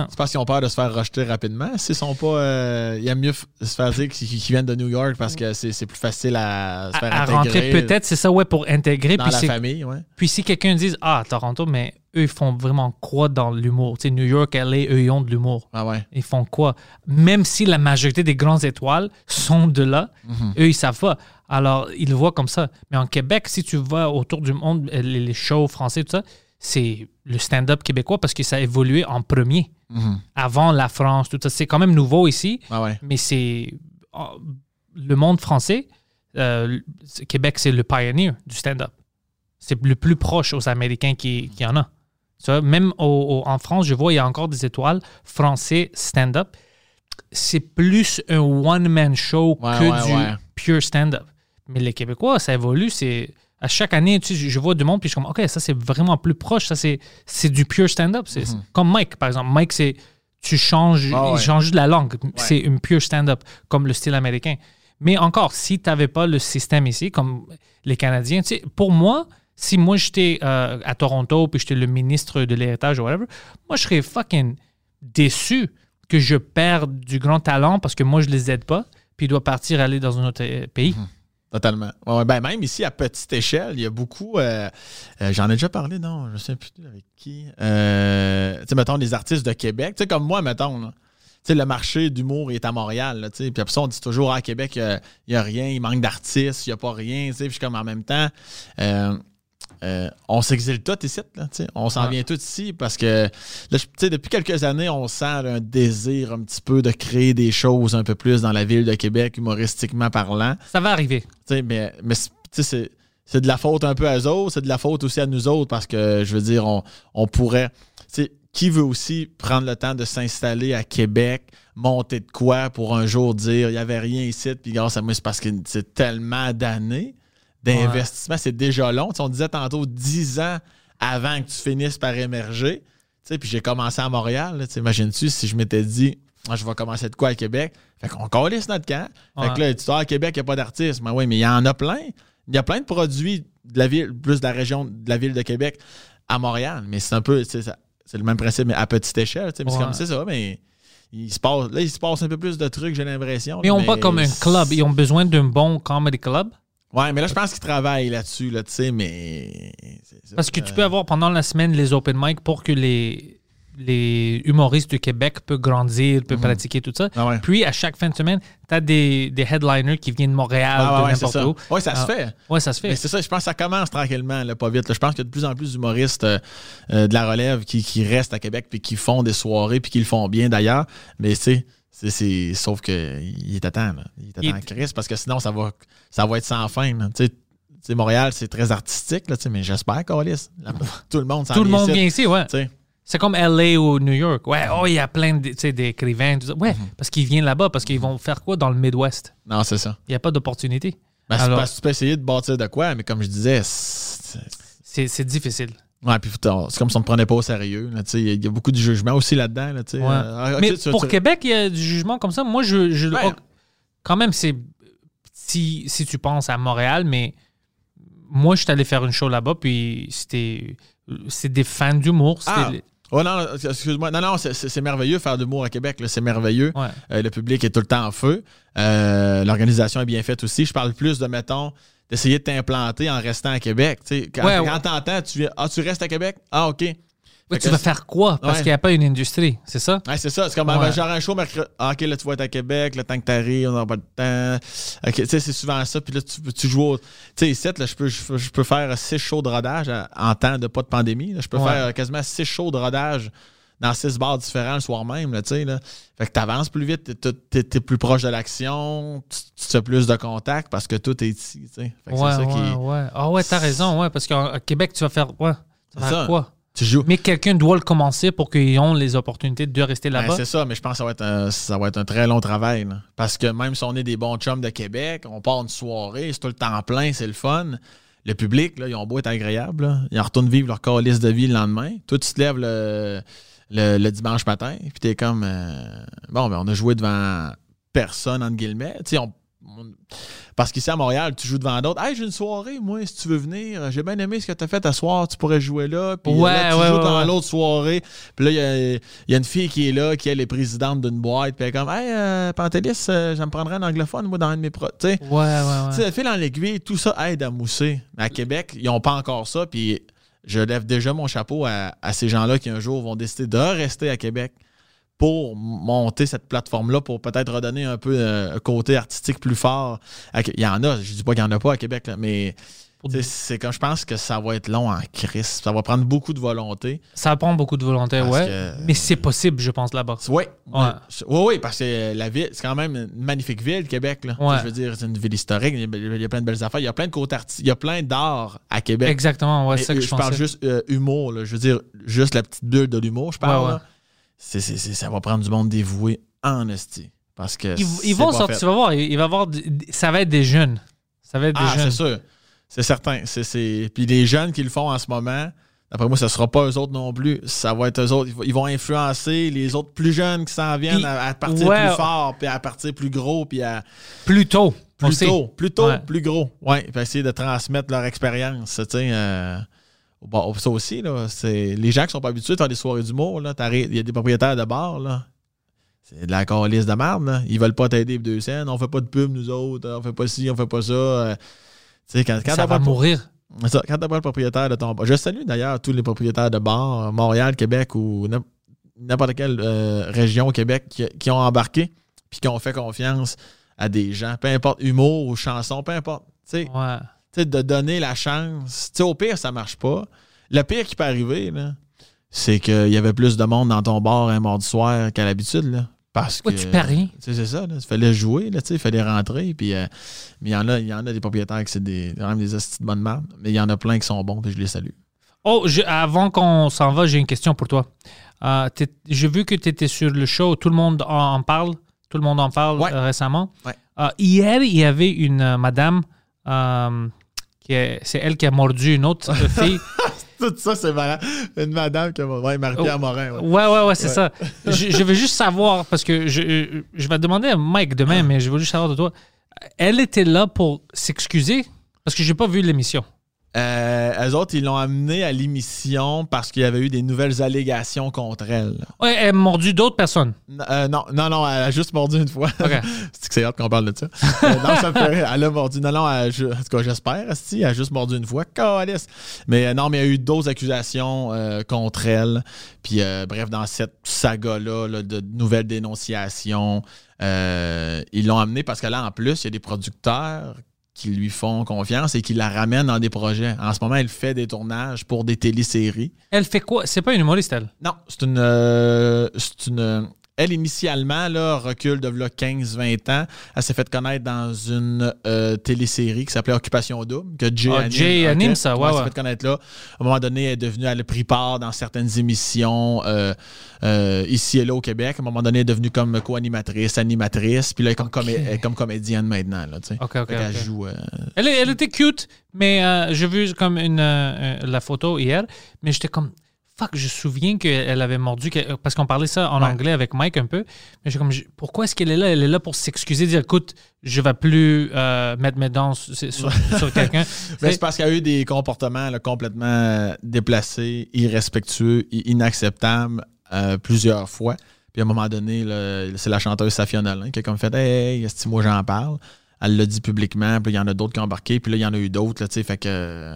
C'est parce qu'ils ont peur de se faire rejeter rapidement. S'ils sont pas. euh, il y a mieux se faire dire qu'ils viennent de New York parce que c'est plus facile à se faire À, à intégrer rentrer, peut-être, c'est ça, ouais, pour intégrer. dans Puis, la famille. Ouais. puis si quelqu'un dit, ah, Toronto, mais eux, ils font vraiment quoi dans l'humour? Tu sais, New York, LA, eux, ils ont de l'humour. Ah ouais. Ils font quoi? Même si la majorité des grandes étoiles sont de là, Mhm. eux, ils savent pas. Alors, ils le voient comme ça. Mais en Québec, si tu vas autour du monde, euh, les shows français, tout ça, c'est le stand-up québécois parce que ça a évolué en premier. Mhm. Avant la France, tout ça. C'est quand même nouveau ici, Ah ouais. mais c'est. oh, le monde français, euh, Québec, c'est le pioneer du stand-up. C'est le plus proche aux Américains qui, qui en a. Vois, même au- au- en France, je vois, il y a encore des étoiles français stand-up. C'est plus un one-man show Ouais, que ouais, du pure stand-up. Mais les Québécois, ça évolue. C'est à chaque année, tu sais, je vois du monde, puis je suis comme, OK, ça, c'est vraiment plus proche. Ça, c'est du pure stand-up. C'est c'est comme Mike, par exemple. Mike, c'est tu changes, Mhm. Il ouais. change de la langue. C'est une pure stand-up, comme le style américain. Mais encore, si tu n'avais pas le système ici, comme les Canadiens, tu sais, pour moi, si moi j'étais euh, à Toronto, puis j'étais le ministre de l'héritage ou whatever, moi, je serais fucking déçu que je perde du grand talent parce que moi, je les aide pas, puis il doit partir aller dans un autre euh, pays. Totalement. Ouais, ben même ici, à petite échelle, il y a beaucoup. euh, euh, J'en ai déjà parlé, non, je ne sais plus avec qui. Euh, tu sais, mettons, les artistes de Québec. Tu sais, comme moi, mettons, là. Le marché d'humour est à Montréal. Puis après ça, on dit toujours à Québec, il n'y a, rien, il manque d'artistes, il n'y a pas rien. Puis comme en même temps, euh, on s'exile tout ici. Là, on s'en Ouais. vient tout ici parce que là, depuis quelques années, on sent un désir un petit peu de créer des choses un peu plus dans la ville de Québec, humoristiquement parlant. Ça va arriver. Mais mais c'est- c'est c'est de la faute un peu à eux autres, c'est de la faute aussi à nous autres parce que, je veux dire, on, on pourrait. qui veut aussi prendre le temps de s'installer à Québec, monter de quoi pour un jour dire il n'y avait rien ici, puis grâce à moi, c'est parce que c'est tellement d'années d'investissement, c'est déjà long. On disait tantôt 10 ans avant que tu finisses par émerger. Puis j'ai commencé à Montréal. Imagines-tu si je m'étais dit Ah, je vais commencer de quoi à Québec? Fait qu'on calisse notre camp. Fait que là, tu dis, Ah, à Québec, il n'y a pas d'artistes. Mais oui, mais il y en a plein. Il y a plein de produits de la ville, plus de la région de la ville de Québec à Montréal. Mais c'est un peu, c'est le même principe, mais à petite échelle. Mais c'est comme c'est ça, mais il se passe, là, il se passe un peu plus de trucs, j'ai l'impression. Mais ils n'ont pas comme un club. Ils ont besoin d'un bon comedy club. Ouais, mais là, je pense qu'ils travaillent là-dessus, là, tu sais, mais. Parce que tu Euh, peux avoir pendant la semaine les open mic pour que les, les humoristes du Québec peuvent grandir, peuvent pratiquer tout ça. Ah ouais. Puis à chaque fin de semaine, tu as des, des headliners qui viennent de Montréal, Ah ouais, de n'importe ça. où. Ouais, ça se Ah, fait. Ouais, ça se fait. Mais c'est ça, je pense que ça commence tranquillement, là, pas vite. là. Je pense qu'il y a de plus en plus d'humoristes euh, de la relève qui, qui restent à Québec puis qui font des soirées puis qui le font bien d'ailleurs. Mais tu sais, c'est, c'est- sauf qu'il est à temps. là. Il est à Il temps, Chris, parce que sinon, ça va, ça va être sans fin. Tu sais, Montréal, c'est très artistique, là, mais j'espère, Calis. *laughs* Tout le monde s'en Tout le monde vient ici, ouais. C'est comme LA ou New York. Ouais, oh, il y a plein d'écrivains. Ouais, Mhm. parce qu'ils viennent là-bas, parce qu'ils vont faire quoi dans le Midwest? Non, c'est ça. Il n'y a pas d'opportunité. Ben, c'est Alors- parce que tu peux essayer de bâtir de quoi, mais comme je disais, c'est difficile. Ouais, puis c'est comme si on ne prenait pas au sérieux. Il y, a- il y a beaucoup de jugement aussi là-dedans. Là. Ouais. Euh, ok, Mais tu- pour tu- Québec, il y a du jugement comme ça. Moi, je. oh, quand même, c'est. Si, si tu penses à Montréal, mais moi, je suis allé faire une show là-bas, puis c'était. C'est des fans d'humour. Ah. Oh non, excuse-moi. Non, non, c'est- merveilleux faire de l'humour à Québec. C'est merveilleux. Ouais. Euh, le public est tout le temps en feu. Euh, L'organisation est bien faite aussi. Je parle plus de, mettons, d'essayer de t'implanter en restant à Québec. Quand Ouais, quand ouais. t'entends, tu viens. Ah, tu restes à Québec? Ah, OK. Tu vas faire quoi? Parce Ouais. qu'il n'y a pas une industrie, c'est ça? Ouais, c'est ça. C'est comme, Ouais. ah, genre un show mercredi. Ah, OK, là, tu vas être à Québec, le temps que t'arrives, on n'aura pas de temps. OK, tu sais, c'est souvent ça. Puis là, tu, tu joues au. Tu sais, ici, là, je peux, je, je peux faire six shows de rodage à- en temps de pas de pandémie. là. Je peux faire quasiment six shows de rodage dans six bars différents le soir même, tu sais, là. Fait que t'avances plus vite, t'es- t'es plus proche de l'action, tu, fais plus de contacts parce que tout est ici, tu sais. Fait que Ouais, c'est ça ouais, qui. ouais. Ah ouais, t'as raison, ouais, parce qu'à Québec, tu vas faire. Ouais, tu vas C'est faire ça. quoi? Tu joues. Mais quelqu'un doit le commencer pour qu'ils aient les opportunités de rester Ben, là-bas. c'est ça, mais je pense que ça va être un, ça va être un très long travail. là. Parce que même si on est des bons chums de Québec, on part une soirée, c'est tout le temps plein, c'est le fun. Le public, là, ils ont beau être agréables, là, ils en retournent vivre leur calice de vie le lendemain. Toi, tu te lèves le, le, le dimanche matin, puis t'es comme euh, bon, ben on a joué devant personne, entre guillemets. Tu sais, on- on- parce qu'ici à Montréal, tu joues devant d'autres. Hey, j'ai une soirée, moi, si tu veux venir. J'ai bien aimé ce que tu as fait à soir, tu pourrais jouer là. Puis Ouais, là, tu ouais, joues ouais, dans l'autre soirée. Puis là, il y a, il y a une fille qui est là, qui elle est présidente d'une boîte. Puis elle est comme Hey, euh, Pantelis, euh, je me prendrais un anglophone, moi, dans un de mes pro. Tu sais, Ouais, ouais, ouais. tu sais, le fil en l'aiguille, tout ça aide à mousser. Mais à Québec, ils n'ont pas encore ça. Puis je lève déjà mon chapeau à, ces gens-là qui un jour vont décider de rester à Québec pour monter cette plateforme-là, pour peut-être redonner un peu euh, un côté artistique plus fort. Il y en a, je dis pas qu'il n'y en a pas à Québec, mais c'est comme je pense que ça va être long en crise. Ça va prendre beaucoup de volonté. Ça prend beaucoup de volonté, ouais. que- Mais c'est possible, je pense, là-bas. Oui, Ouais. oui, oui, parce que la ville, c'est quand même une magnifique ville, Québec. Là. Ouais. Je veux dire, c'est une ville historique, il y, a, plein de belles affaires, il y a plein de côtés artistiques, il y a plein d'art à Québec. Exactement, ouais, c'est ça que euh, je, je parle pensais. juste euh, humour, là. je veux dire, juste la petite bulle de l'humour, je parle. Ouais, ça va prendre du monde dévoué en esti. Parce que Ils, vont sortir, tu vas voir, il va avoir, ça va être des jeunes. Ça va être des Ah, jeunes. c'est sûr. C'est certain. C'est, Puis les jeunes qui le font en ce moment, d'après moi, ce ne sera pas eux autres non plus. Ça va être eux autres. Ils vont- influencer les autres plus jeunes qui s'en viennent Puis, à, à partir ouais. plus fort, puis à partir plus gros, puis à Plus tôt. plus tôt, plus tôt, Ouais. plus gros. Oui, puis essayer de transmettre leur expérience. Tu sais, euh, bon, ça aussi, là, c'est les gens qui sont pas habitués de faire des soirées d'humour, il y a des propriétaires de bars, là. C'est de la calice de merde, là. Ils veulent pas t'aider deux scènes. On fait pas de pub, nous autres. On fait pas ci, on fait pas ça. Sais, quand, quand Ça va pas le- mourir. ça, quand t'as pas le propriétaire de ton bar. Je salue d'ailleurs tous les propriétaires de bars, euh, Montréal, Québec ou n'im- n'importe quelle euh, région au Québec qui, qui ont embarqué puis qui ont fait confiance à des gens, peu importe humour ou chanson, peu importe. Tu sais, Ouais. de donner la chance. Tu sais, au pire, ça marche pas. Le pire qui peut arriver, c'est qu'il y avait plus de monde dans ton bar un mardi soir qu'à l'habitude. Parce que. Tu sais, c'est ça. Il fallait jouer, là, il fallait rentrer. Puis, euh, mais il y, en a, y en a des propriétaires qui c'est des, quand même des hosties de bonne marde. Mais il y en a plein qui sont bons, puis je les salue. Oh, je- avant qu'on s'en va, j'ai une question pour toi. Euh, j'ai vu que tu étais sur le show, tout le monde en, en parle. Tout le monde en parle Ouais. euh, récemment. Ouais. Hier, il y avait une madame, qui est- c'est elle qui a mordu une autre *laughs* fille. Tout ça, c'est marrant. Une madame qui a. Ouais, Marie-Pierre Oh. Morin. ouais. Ouais, ouais, ouais, c'est Ouais. ça. *laughs* Je, je veux juste savoir, parce que je, je vais demander à Mike demain, mais je veux juste savoir de toi. Elle était là pour s'excuser parce que j'ai pas vu l'émission. Euh, eux autres, ils l'ont amenée à l'émission parce qu'il y avait eu des nouvelles allégations contre elle. Ouais, elle a mordu d'autres personnes. N- euh, non, non, non, elle a juste mordu une fois. *laughs* C'est que c'est hâte qu'on parle de ça. Euh, non, ça me *laughs* fait rire. Elle a mordu. Non, non, elle en tout cas, j'espère, esti, elle a juste mordu une fois. Calisse. Mais euh, non, mais il y a eu d'autres accusations contre elle. Puis, bref, dans cette saga-là là, de nouvelles dénonciations, ils l'ont amenée parce que là, en plus, il y a des producteurs qui lui font confiance et qui la ramènent dans des projets. En ce moment, elle fait des tournages pour des téléséries. Elle fait quoi? C'est pas une humoriste, elle? Non, c'est une. euh, c'est une. Elle, initialement, là, recule de 15-20 ans. Elle s'est fait connaître dans une euh, télésérie qui s'appelait Occupation Double, que Jay Ah, anime. Jay ça, ouais, Elle s'est ouais. fait connaître là. À un moment donné, elle est devenue, elle a pris part dans certaines émissions euh, euh, ici et là au Québec. À un moment donné, elle est devenue comme co-animatrice, animatrice. Puis là, elle est comme, comé- elle est comme comédienne maintenant. Là, tu sais. Qu'elle ok. joue. euh, Elle, elle était cute, mais euh, j'ai vu comme une, euh, euh, la photo hier, mais j'étais comme. Fuck, je me souviens qu'elle avait mordu, que- parce qu'on parlait ça en Ouais. anglais avec Mike un peu. Mais j'ai comme, je- pourquoi est-ce qu'elle est là? Elle est là pour s'excuser, dire écoute, je vais plus euh, mettre mes dents sur, sur- *laughs* sur quelqu'un. Mais C'est- parce qu'il y a eu des comportements là, complètement euh, déplacés, irrespectueux, inacceptables euh, plusieurs fois. Puis à un moment donné, c'est la chanteuse Safia Nolin qui a comme fait Hey, est-ce que moi j'en parle? Elle l'a dit publiquement, puis il y en a d'autres qui ont embarqué, puis là, il y en a eu d'autres, tu sais, fait que.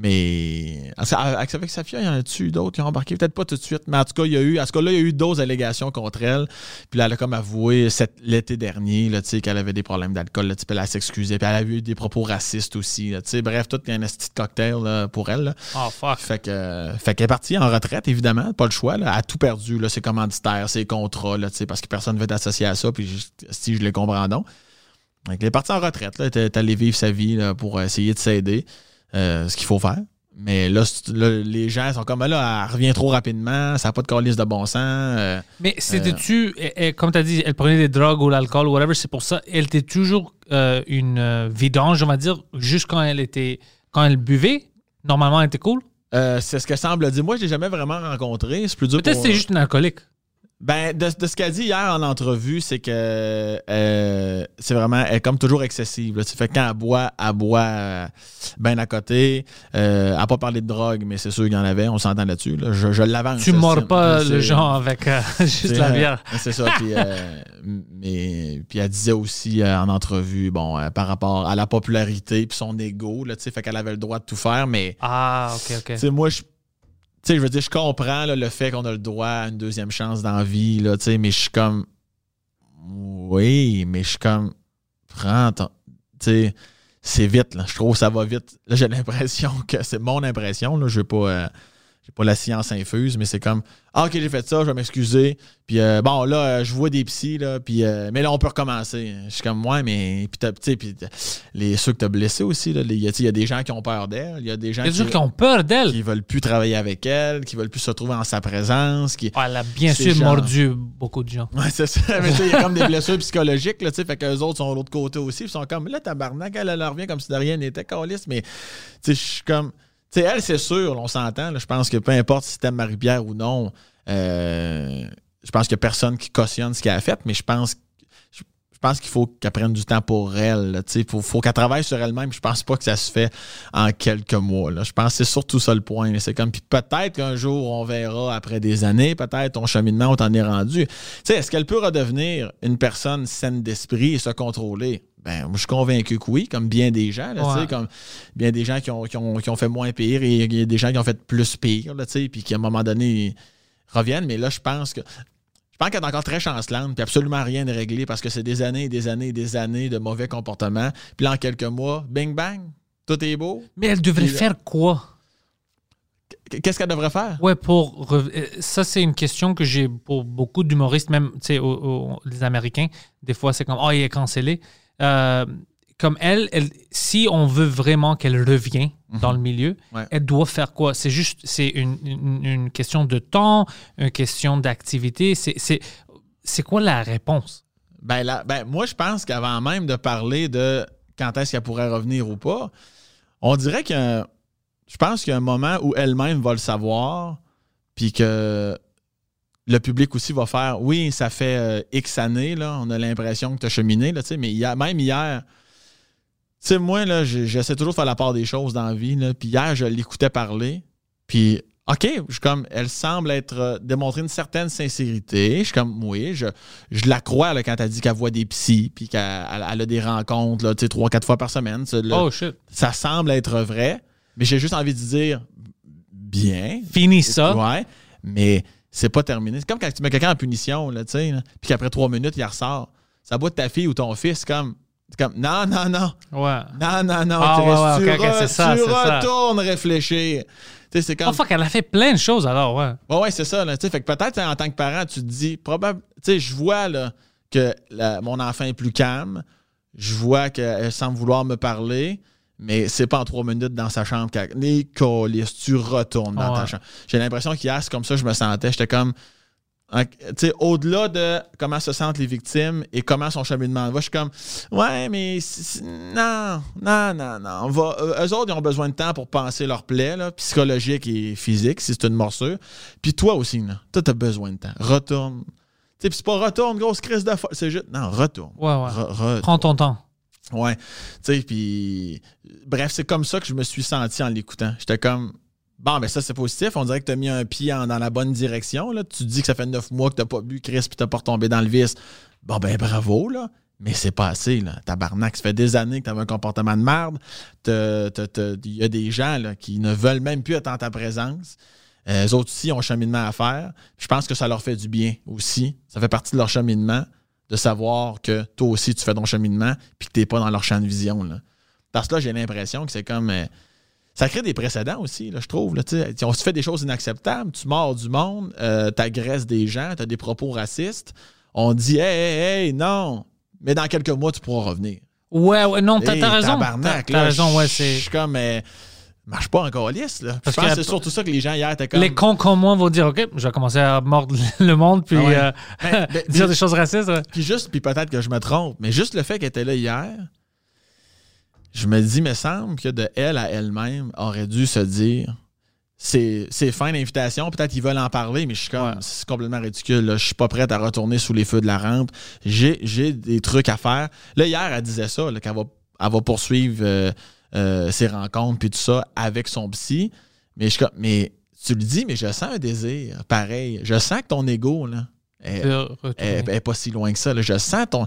Mais. Avec avec Safia, il y en a-tu eu d'autres qui ont embarqué? Peut-être pas tout de suite, mais en tout cas, il y a eu. À ce cas-là, il y a eu d'autres allégations contre elle. Puis là, elle a comme avoué l'été dernier, qu'elle avait des problèmes d'alcool, puis elle s'excusait. Puis elle avait eu des propos racistes aussi, là. Bref, tout un de cocktail là, pour elle. là. Oh, fuck. Fait que, fait qu'elle est partie en retraite, évidemment, pas le choix. Là. Elle a tout perdu, là, ses commanditaires, ses contrats, là, parce que personne ne veut être associé à ça. Puis si je les comprends donc. Donc, elle est partie en retraite. Là. Elle est allée vivre sa vie là, pour essayer de s'aider. Euh, ce qu'il faut faire. Mais là, les gens sont comme là, elle revient trop rapidement, ça n'a pas de calice de bon sens. euh, Mais c'était-tu, elle- elle- comme tu as dit, elle prenait des drogues ou l'alcool ou whatever, c'est pour ça, elle était toujours euh, une euh, vidange, on va dire, juste quand elle était, quand elle buvait? Normalement, elle était cool? euh, c'est ce que semble dire. Moi, je l'ai jamais vraiment rencontré. C'est plus dur Peut-être pour- que c'est juste une alcoolique. Ben, de, de ce qu'elle dit hier en entrevue, c'est que euh, c'est vraiment, elle est comme toujours excessive. Là. Fait que quand elle boit, elle boit euh, ben à côté. Euh, elle n'a pas parlé de drogue, mais c'est sûr qu'il y en avait, on s'entend là-dessus. là. Je, je l'avance. Tu mords pas le genre avec euh, *laughs* juste la euh, bière. *laughs* C'est ça. Puis, euh, mais, puis elle disait aussi euh, en entrevue, bon, euh, par rapport à la popularité puis son ego, là, tu sais, fait qu'elle avait le droit de tout faire, mais Ah, ok, ok. tu sais, moi, je. Sais, je veux dire, je comprends le fait qu'on a le droit à une deuxième chance dans la vie, là, mais je suis comme. Oui, mais je suis comme. Prends ton. Tu c'est vite, là. Je trouve que ça va vite. Là, j'ai *laughs* l'impression que c'est mon impression, là. Je veux pas. euh, j'ai pas la science infuse, mais c'est comme Ah, ok, j'ai fait ça, je vais m'excuser. Puis euh, bon, là, euh, je vois des psys, là, puis, euh, mais là, on peut recommencer. Je suis comme, ouais, mais. Puis, t'as- tu sais, puis les, ceux que tu as blessés aussi, il y y a des gens qui ont peur d'elle, il y a des gens qui, qui ont peur d'elle. qui veulent plus travailler avec elle, qui veulent plus se trouver en sa présence. Qui... Ah, elle a bien C'est sûr mordu beaucoup de gens. Ouais, c'est ça. Mais tu sais, il y a comme des *laughs* blessures psychologiques, là, tu sais, fait qu'eux autres sont de l'autre côté aussi. Ils sont comme, là, tabarnak, elle, elle revient comme si de rien n'était, calice. Mais, tu sais, je suis comme. Elle, c'est sûr, on s'entend. Je pense que peu importe si t'aimes Marie-Pierre ou non, euh, je pense qu'il n'y a personne qui cautionne ce qu'elle a fait, mais je pense je, pense qu'il faut qu'elle prenne du temps pour elle. Il faut, qu'elle travaille sur elle-même. Je pense pas que ça se fait en quelques mois. Je pense que c'est surtout ça le point. C'est comme, peut-être qu'un jour, on verra après des années, peut-être ton cheminement, on t'en est rendu. Est-ce qu'elle peut redevenir une personne saine d'esprit et se contrôler? Ben, moi, je suis convaincu que oui, comme bien des gens, là, Ouais. comme bien des gens qui ont, qui ont, qui ont fait moins pire et il y a des gens qui ont fait plus pire, là, puis qui, à un moment donné, reviennent. Mais là, je pense que je pense qu'elle est encore très chancelante, puis absolument rien n'est réglé parce que c'est des années et des années et des années de mauvais comportements. Puis là, en quelques mois, bing bang, tout est beau. Mais elle devrait Puis- faire quoi? Qu- Qu'est-ce qu'elle devrait faire? Ouais, pour euh, ça c'est une question que j'ai pour beaucoup d'humoristes, même tu sais, les Américains. Des fois, c'est comme oh il est cancellé. Euh, comme elle, elle, si on veut vraiment qu'elle revienne dans le milieu, Ouais. elle doit faire quoi? C'est juste, c'est une, une- une question de temps, une question d'activité. C'est, quoi la réponse? Ben, là, ben, moi, je pense qu'avant même de parler de quand est-ce qu'elle pourrait revenir ou pas, on dirait un- je pense qu'il y a un moment où elle-même va le savoir, puis que le public aussi va faire oui, ça fait euh, X années, là, on a l'impression que tu as cheminé, là, mais hier, même hier, tu sais, moi, là, j'essaie toujours de faire la part des choses dans la vie, là, puis hier, je l'écoutais parler, puis OK, je suis comme, elle semble être euh, démontrer une certaine sincérité. Je suis comme, oui, je, je la crois là, quand elle dit qu'elle voit des psys, puis qu'elle elle- elle a des rencontres, là, tu sais, trois, quatre fois par semaine. Là, Oh shit. ça semble être vrai, mais j'ai juste envie de dire, bien. Finis ça. Ouais, mais c'est pas terminé. C'est comme quand tu mets quelqu'un en punition, là, tu sais, puis qu'après trois minutes, il ressort. Ça bout de ta fille ou ton fils, comme, comme, non, non, non. Ouais. Non, non, non. Ah, tu ouais, restes- ouais, tu re- c'est ça, tu ça. retournes réfléchir. Tu sais, c'est comme. Oh fuck, elle a fait plein de choses alors, ouais. Ouais, ouais, c'est ça. Là, tu sais, fait que peut-être en tant que parent, tu te dis, probable, tu sais, je vois là, que mon enfant est plus calme. Je vois qu'elle semble vouloir me parler, mais c'est pas en trois minutes dans sa chambre colis, tu retournes dans ta chambre. J'ai l'impression qu'hier, c'est comme ça que je me sentais. J'étais comme. en- Tu sais, au-delà de comment se sentent les victimes et comment son cheminement va, je suis comme, ouais, mais non, non, non, non. On va, euh, eux autres, ils ont besoin de temps pour penser leur plaie, là, psychologique et physique, si c'est une morsure. Puis toi aussi, là, toi, t'as besoin de temps. Retourne. Tu sais, puis c'est pas retourne, grosse crise de. C'est juste, non, retourne. Ouais, ouais. Re- re- Prends ton temps. Ouais. Tu sais, puis. Bref, c'est comme ça que je me suis senti en l'écoutant. J'étais comme. Bon, ben ça, c'est positif. On dirait que tu as mis un pied dans la bonne direction. Là. Tu dis que ça fait neuf mois que tu pas bu, Chris, puis tu pas retombé dans le vice. Bon, ben bravo, là. Mais c'est pas assez, là. Tabarnak, ça fait des années que tu avais un comportement de merde. Il y a des gens là, qui ne veulent même plus être en ta présence. Euh, eux autres aussi ont un cheminement à faire. Je pense que ça leur fait du bien aussi. Ça fait partie de leur cheminement de savoir que toi aussi, tu fais ton cheminement puis que tu n'es pas dans leur champ de vision. Là. Parce que là, j'ai l'impression que c'est comme. euh, ça crée des précédents aussi, là, je trouve. Là, on se fait des choses inacceptables, tu mords du monde, euh, tu agresses des gens, tu as des propos racistes. On dit, hey, hey, hey, non, mais dans quelques mois, tu pourras revenir. Ouais, ouais, non, t'as Hey, raison. tabarnak, là, raison, ouais, Je c'est. suis comme. euh, marche pas encore lisse, là. Parce je pense que- c'est surtout ça que les gens hier étaient comme. Les cons comme moi vont dire, OK, je vais commencer à mordre *laughs* le monde puis Ah ouais. euh, *laughs* Ben, ben, *laughs* dire des choses racistes. ouais. Puis juste, puis peut-être que je me trompe, mais juste le fait qu'elle était là hier, je me dis, me semble que de elle à elle-même aurait dû se dire, c'est fin l'invitation, peut-être qu'ils veulent en parler, mais je suis comme, Ouais. c'est complètement ridicule. Là. Je suis pas prête à retourner sous les feux de la rampe. J'ai des trucs à faire. Là, hier, elle disait ça, qu'elle va, elle va poursuivre euh, euh, ses rencontres puis tout ça avec son psy. Mais je mais tu le dis, mais je sens un désir pareil. Je sens que ton ego, là, est- pas si loin que ça. là. Je sens ton.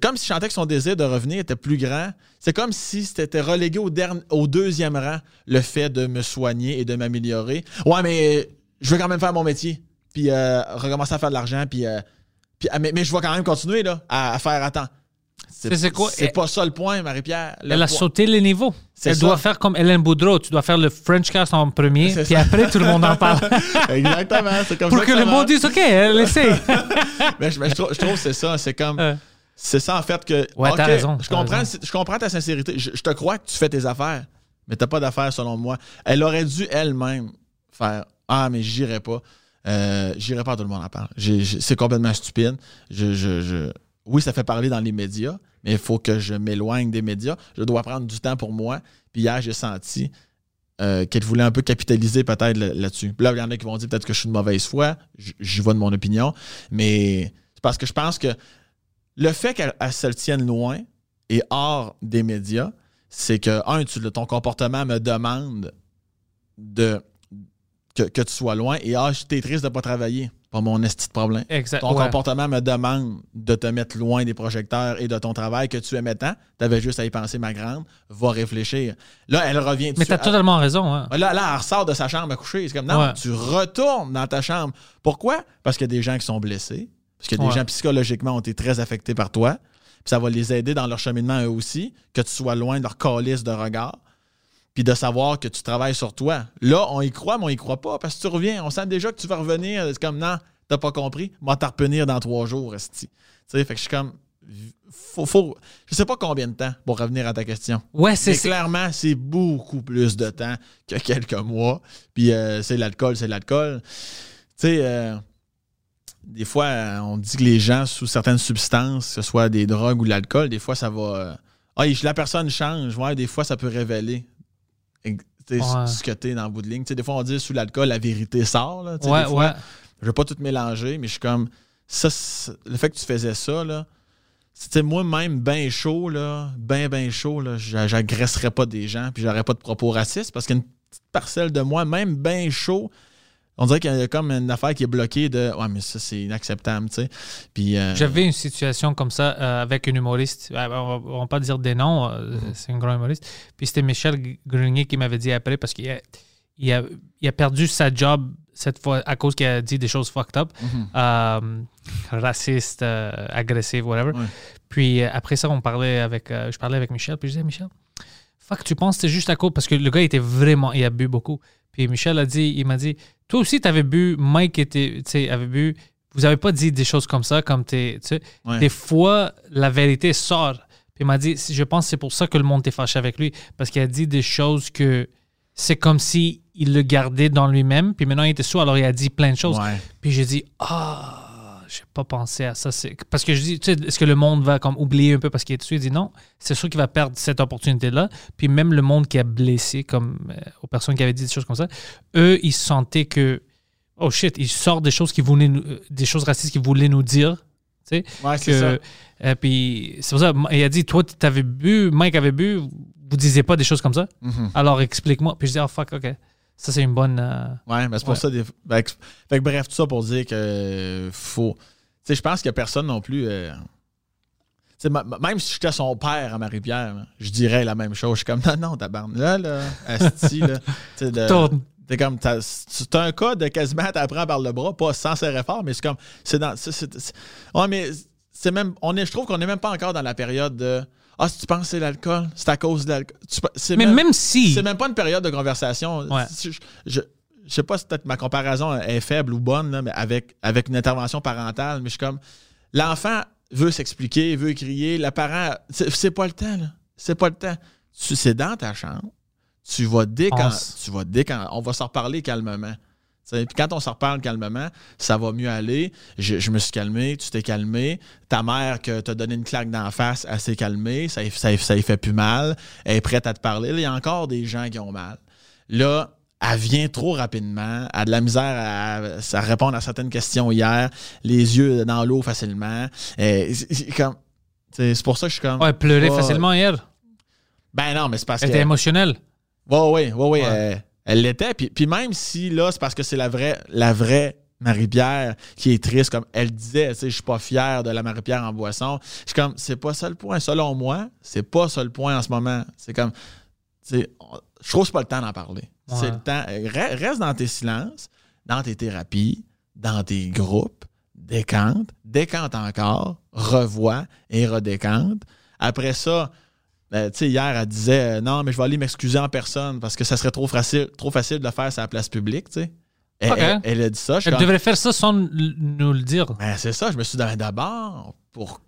Comme si je sentais que son désir de revenir était plus grand. C'est comme si c'était relégué au, au deuxième rang le fait de me soigner et de m'améliorer. Ouais, mais je veux quand même faire mon métier. Puis euh, recommencer à faire de l'argent. Puis, euh, puis, ah, mais, mais je vais quand même continuer là, à, à faire attends. C'est- c'est quoi? C'est pas ça le point, Marie-Pierre. Le Elle a sauté les niveaux. Elle ça. doit faire comme Hélène Boudreau. Tu dois faire le French cast en premier, puis ça. après, tout le monde en parle. *laughs* Exactement. C'est comme Pour ça que le monde dise, OK, elle essaie. *laughs* Mais je, mais je trouve, je trouve que c'est ça. C'est comme. Euh, C'est ça, en fait, que. Ouais, t'as raison, Je comprends, raison. je comprends ta sincérité. Je, je te crois que tu fais tes affaires, mais t'as pas d'affaires, selon moi. Elle aurait dû elle-même faire Ah, mais j'irai pas. Euh, j'irai pas, tout le monde en parle. C'est complètement stupide. Je- Oui, ça fait parler dans les médias, mais il faut que je m'éloigne des médias. Je dois prendre du temps pour moi. Puis hier, j'ai senti euh, qu'elle voulait un peu capitaliser peut-être là- là-dessus. Là, il y en a qui vont dire peut-être que je suis de mauvaise foi. J'y vais de mon opinion. Mais c'est parce que je pense que le fait qu'elle elle se tienne loin et hors des médias, c'est que, un, ton comportement me demande de, que, que tu sois loin et, ah, t'es triste de ne pas travailler. Pas mon esti de problème. exact. Ton ouais. comportement me demande de te mettre loin des projecteurs et de ton travail que tu aimais tant. Tu avais juste à y penser, ma grande. Va réfléchir. Là, elle revient Mais t'as totalement raison. hein. Là, là, elle ressort de sa chambre à coucher. C'est comme, non, Ouais. tu retournes dans ta chambre. Pourquoi? Parce qu'il y a des gens qui sont blessés. Parce que des gens psychologiquement ont été très affectés par toi. Puis ça va les aider dans leur cheminement eux aussi, que tu sois loin de leur calice de regard. Puis de savoir que tu travailles sur toi. Là, on y croit, mais on y croit pas parce que tu reviens. On sent déjà que tu vas revenir. C'est comme, non, t'as pas compris. Moi, t'en revenir dans trois jours, esti. Tu sais, fait que je suis comme. Faut, faut, je sais pas combien de temps pour revenir à ta question. Ouais, c'est. Clairement, c'est beaucoup plus de temps que quelques mois. Puis euh, c'est l'alcool, c'est l'alcool. Tu sais, euh, des fois, euh, on dit que les gens sous certaines substances, que ce soit des drogues ou de l'alcool, des fois, ça va. euh, ah, la personne change. Ouais, des fois, ça peut révéler Ouais. ce que t'es dans le bout de ligne. Tu sais, des fois, on dit sous l'alcool, la vérité sort. Là, Ouais, des fois, ouais. je veux pas tout mélanger, mais je suis comme. Ça, le fait que tu faisais ça, là. C'était moi-même bien chaud, là, bien, bien chaud, là. j'a- J'agresserais pas des gens, puis j'aurais pas de propos racistes, parce qu'il y a une petite parcelle de moi, même bien chaud. On dirait qu'il y a comme une affaire qui est bloquée de Ouais, mais ça, c'est inacceptable, tu sais. Puis. euh, J'avais une situation comme ça euh, avec un humoriste. Euh, On va, on va pas dire des noms, Mhm. c'est un grand humoriste. Puis c'était Michel Grenier qui m'avait dit après parce qu'il il a, il a perdu sa job cette fois à cause qu'il a dit des choses fucked up, euh, racistes, euh, agressives, whatever. Ouais. Puis après ça, on parlait avec, je parlais avec Michel, puis je disais, Michel, fuck, tu penses que c'est juste à cause, parce que le gars était vraiment, il a bu beaucoup. Puis Michel a dit, il m'a dit, toi aussi, tu avais bu, Mike était, tu sais, avait bu, vous avez pas dit des choses comme ça, comme t'es, Ouais. des fois, la vérité sort. Puis il m'a dit, je pense que c'est pour ça que le monde est fâché avec lui, parce qu'il a dit des choses que c'est comme si il le gardait dans lui-même, puis maintenant il était sous, alors il a dit plein de choses. Ouais. Puis j'ai dit, ah, j'ai pas pensé à ça. Parce que je dis, tu sais, est-ce que le monde va comme oublier un peu parce qu'il est dessus? Il dit non, c'est sûr qu'il va perdre cette opportunité-là. Puis même le monde qui a blessé, comme euh, aux personnes qui avaient dit des choses comme ça, eux, ils sentaient que, oh shit, ils sortent des choses qui voulaient nous- euh, des choses racistes qu'ils voulaient nous dire. Tu sais, Ouais, c'est ça. euh, puis c'est pour ça, il a dit, toi, tu avais bu, Mike avait bu, vous disiez pas des choses comme ça? Mhm. Alors explique-moi. Puis je dis, oh fuck, ok. Ça, c'est une bonne. euh, Ouais, mais c'est pour Ouais. ça. Des... Fait, que- fait que bref, tout ça pour dire que faut. Tu sais, je pense a personne non plus. euh, ma- même si j'étais son père à Marie-Pierre, là, je dirais la même chose. Je suis comme, non, non, tabarnak. Là, là, asti, là. *laughs* tu sais, de- Tourne. T'es comme, t'as- c'est un cas de quasiment t'apprends par le bras, pas sans serrer fort, mais c'est comme, c'est dans, c'est, c'est- c'est- ouais, mais c'est même, on est, je trouve qu'on n'est même pas encore dans la période de, ah, si tu penses que c'est l'alcool, c'est à cause de l'alcool. Mais même si. c'est même pas une période de conversation. Ouais. Je, je, je sais pas si peut-être ma comparaison est faible ou bonne, là, mais avec, avec une intervention parentale, mais je suis comme, l'enfant veut s'expliquer, veut crier, le parent, c'est pas le temps, là. C'est pas le temps. C'est dans ta chambre, tu vas décan, Pense. tu vas décan, on va s'en reparler calmement. Puis quand on s'en reparle calmement, ça va mieux aller. Je, je me suis calmé, tu t'es calmé. Ta mère que t'a donné une claque d'en face, elle s'est calmée, ça, y- ça, ça y fait plus mal. Elle est prête à te parler. Là, il y a encore des gens qui ont mal. Là, elle vient trop rapidement, elle a de la misère à, à répondre à certaines questions hier, les yeux dans l'eau facilement. C'est- pour ça que je suis comme. Ouais, pleurer Ouais. facilement hier. Ben non, mais c'est parce Elle que. était émotionnelle. Oui, oui, oui, oui. Ouais. Elle elle l'était. Puis, puis même si là, c'est parce que c'est la vraie, la vraie Marie-Pierre qui est triste, comme elle disait, je suis pas fier de la Marie-Pierre en boisson. Je suis comme, c'est pas ça le point. Selon moi, c'est pas ça le point en ce moment. C'est comme, je trouve que c'est pas le temps d'en parler. Ouais. C'est le temps. Re- Reste dans tes silences, dans tes thérapies, dans tes groupes, décante, décante encore, revois et redécante. Après ça, euh, tu sais, hier, elle disait euh, Non, mais je vais aller m'excuser en personne parce que ça serait trop facile, trop facile de le faire sur la place publique, tu sais. Elle, elle- a dit ça. Je Elle comme, devrait faire ça sans nous le dire. Ben, c'est ça, je me suis dit d'abord, pour.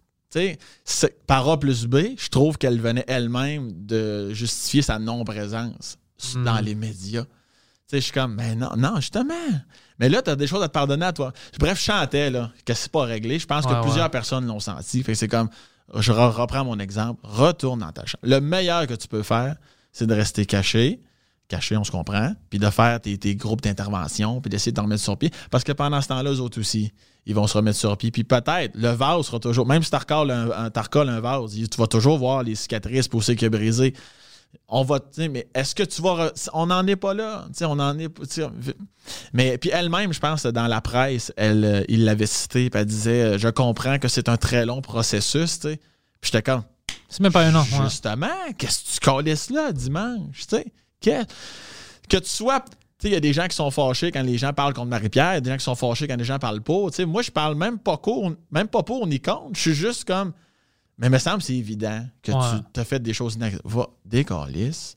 Par A plus B, je trouve qu'elle venait elle-même de justifier sa non-présence Hmm. dans les médias. Tu sais, je suis comme, mais non, non, justement. Mais là, tu as des choses à te pardonner à toi. Bref, je chantais, là, que c'est pas réglé. Je pense Ouais, que plusieurs personnes l'ont senti. Fait c'est comme, je re- reprends mon exemple, retourne dans ta chambre. Le meilleur que tu peux faire, c'est de rester caché. Caché, on se comprend. Puis de faire tes, groupes d'intervention, puis d'essayer de t'en remettre sur pied. Parce que pendant ce temps-là, eux autres aussi, ils vont se remettre sur pied. Puis peut-être, le vase sera toujours, même si tu recolles un, un- un vase, tu vas toujours voir les cicatrices pour ceux qui. On va, mais est-ce que tu vas. On n'en est pas là. On en est. Mais puis elle-même, je pense, dans la presse, elle, euh, il l'avait cité, puis elle disait euh, Je comprends que c'est un très long processus, tu sais. Puis j'étais comme C'est même pas un an. ouais. Justement, qu'est-ce que tu calisses là dimanche, tu sais? Que, que tu sois. Il y a des gens qui sont fâchés quand les gens parlent contre Marie-Pierre, il y a des gens qui sont fâchés quand les gens parlent pas. Moi, je parle même pas pour, même pas pour ni contre. Je suis juste comme. Mais il me semble que c'est évident que Ouais. tu as fait des choses inacceptables. Va, décalisses.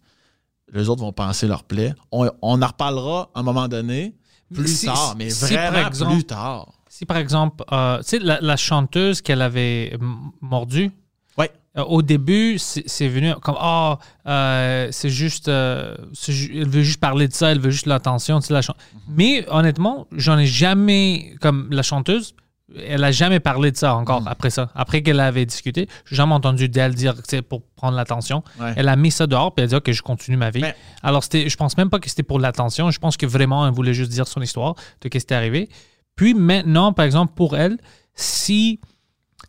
Les autres vont penser leur plaie. On, on en reparlera à un moment donné, plus Si- tard, mais si, par vraiment exemple- plus tard. Si par exemple, euh, tu sais, la, la chanteuse qu'elle avait mordue, Ouais. euh, au début, c'est venu comme Ah, euh, c'est juste. euh, ju- elle veut juste parler de ça, elle veut juste l'attention. tu sais, la Mhm. Mais honnêtement, j'en ai jamais. Comme la chanteuse, elle a jamais parlé de ça encore Mhm. après ça. Après qu'elle avait discuté, j'ai jamais entendu d'elle dire sais, pour prendre l'attention. Ouais. Elle a mis ça dehors puis elle a dit que je continue ma vie. Mais- Alors, c'était, je pense même pas que c'était pour l'attention. Je pense que vraiment, elle voulait juste dire son histoire de ce qui était arrivé. Puis maintenant, par exemple, pour elle, si,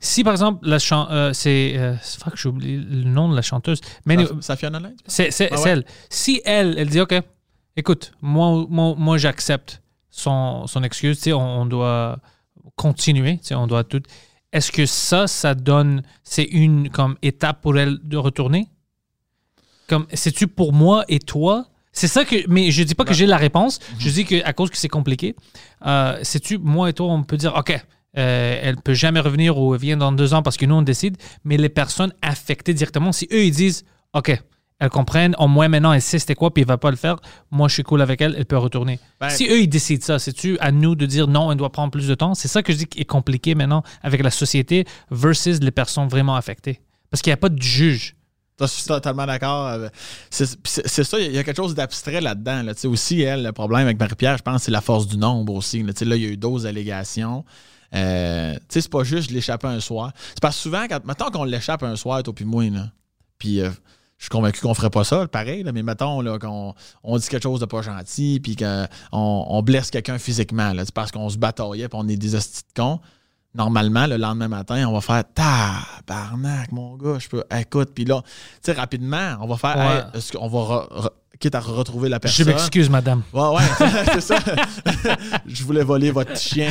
si par exemple, la euh, c'est. euh, fuck, j'ai oublié le nom de la chanteuse. Mais honnête? c'est, Ah ouais? elle. Si elle, elle dit, OK, écoute, moi, moi, moi j'accepte son, son excuse, tu sais, on, on doit continuer, tu sais, on doit tout. Est-ce que ça, ça donne. C'est une comme étape pour elle de retourner? Comme, c'est-tu pour moi et toi? C'est ça que. Mais je dis pas que j'ai la réponse. Je dis que à cause que c'est compliqué. Euh, Sais-tu, moi et toi, on peut dire, OK, euh, elle peut jamais revenir ou elle vient dans deux ans parce que nous, on décide. Mais les personnes affectées directement, si eux, ils disent, OK, elles comprennent, au moins maintenant, elle sait c'était quoi, puis elle va pas le faire. Moi, je suis cool avec elle, elle peut retourner. Ben- si eux, ils décident ça, c'est-tu à nous de dire non, elle doit prendre plus de temps? C'est ça que je dis qui est compliqué maintenant avec la société versus les personnes vraiment affectées. Parce qu'il n'y a pas de juge. Je suis totalement d'accord. C'est ça, il y a quelque chose d'abstrait là-dedans. Là. Aussi, elle, le problème avec Marie-Pierre, je pense, c'est la force du nombre aussi. Là, il y a eu d'autres allégations. Euh, c'est pas juste de l'échapper un soir. C'est parce que souvent, quand, mettons qu'on l'échappe un soir, toi puis moi, là, puis euh, je suis convaincu qu'on ferait pas ça, pareil, là, mais mettons là, qu'on on dit quelque chose de pas gentil, puis qu'on on blesse quelqu'un physiquement, là, c'est parce qu'on se bataillait, puis on est des hosties de cons. Normalement, le lendemain matin, on va faire tabarnak, mon gars, je peux. Écoute, puis là, tu sais, rapidement, on va faire. Ouais. hey, est-ce qu'on va. re- re- quitte à retrouver la Je personne? m'excuse, madame. Ouais, ouais, *laughs* c'est ça. *laughs* je voulais voler votre chien.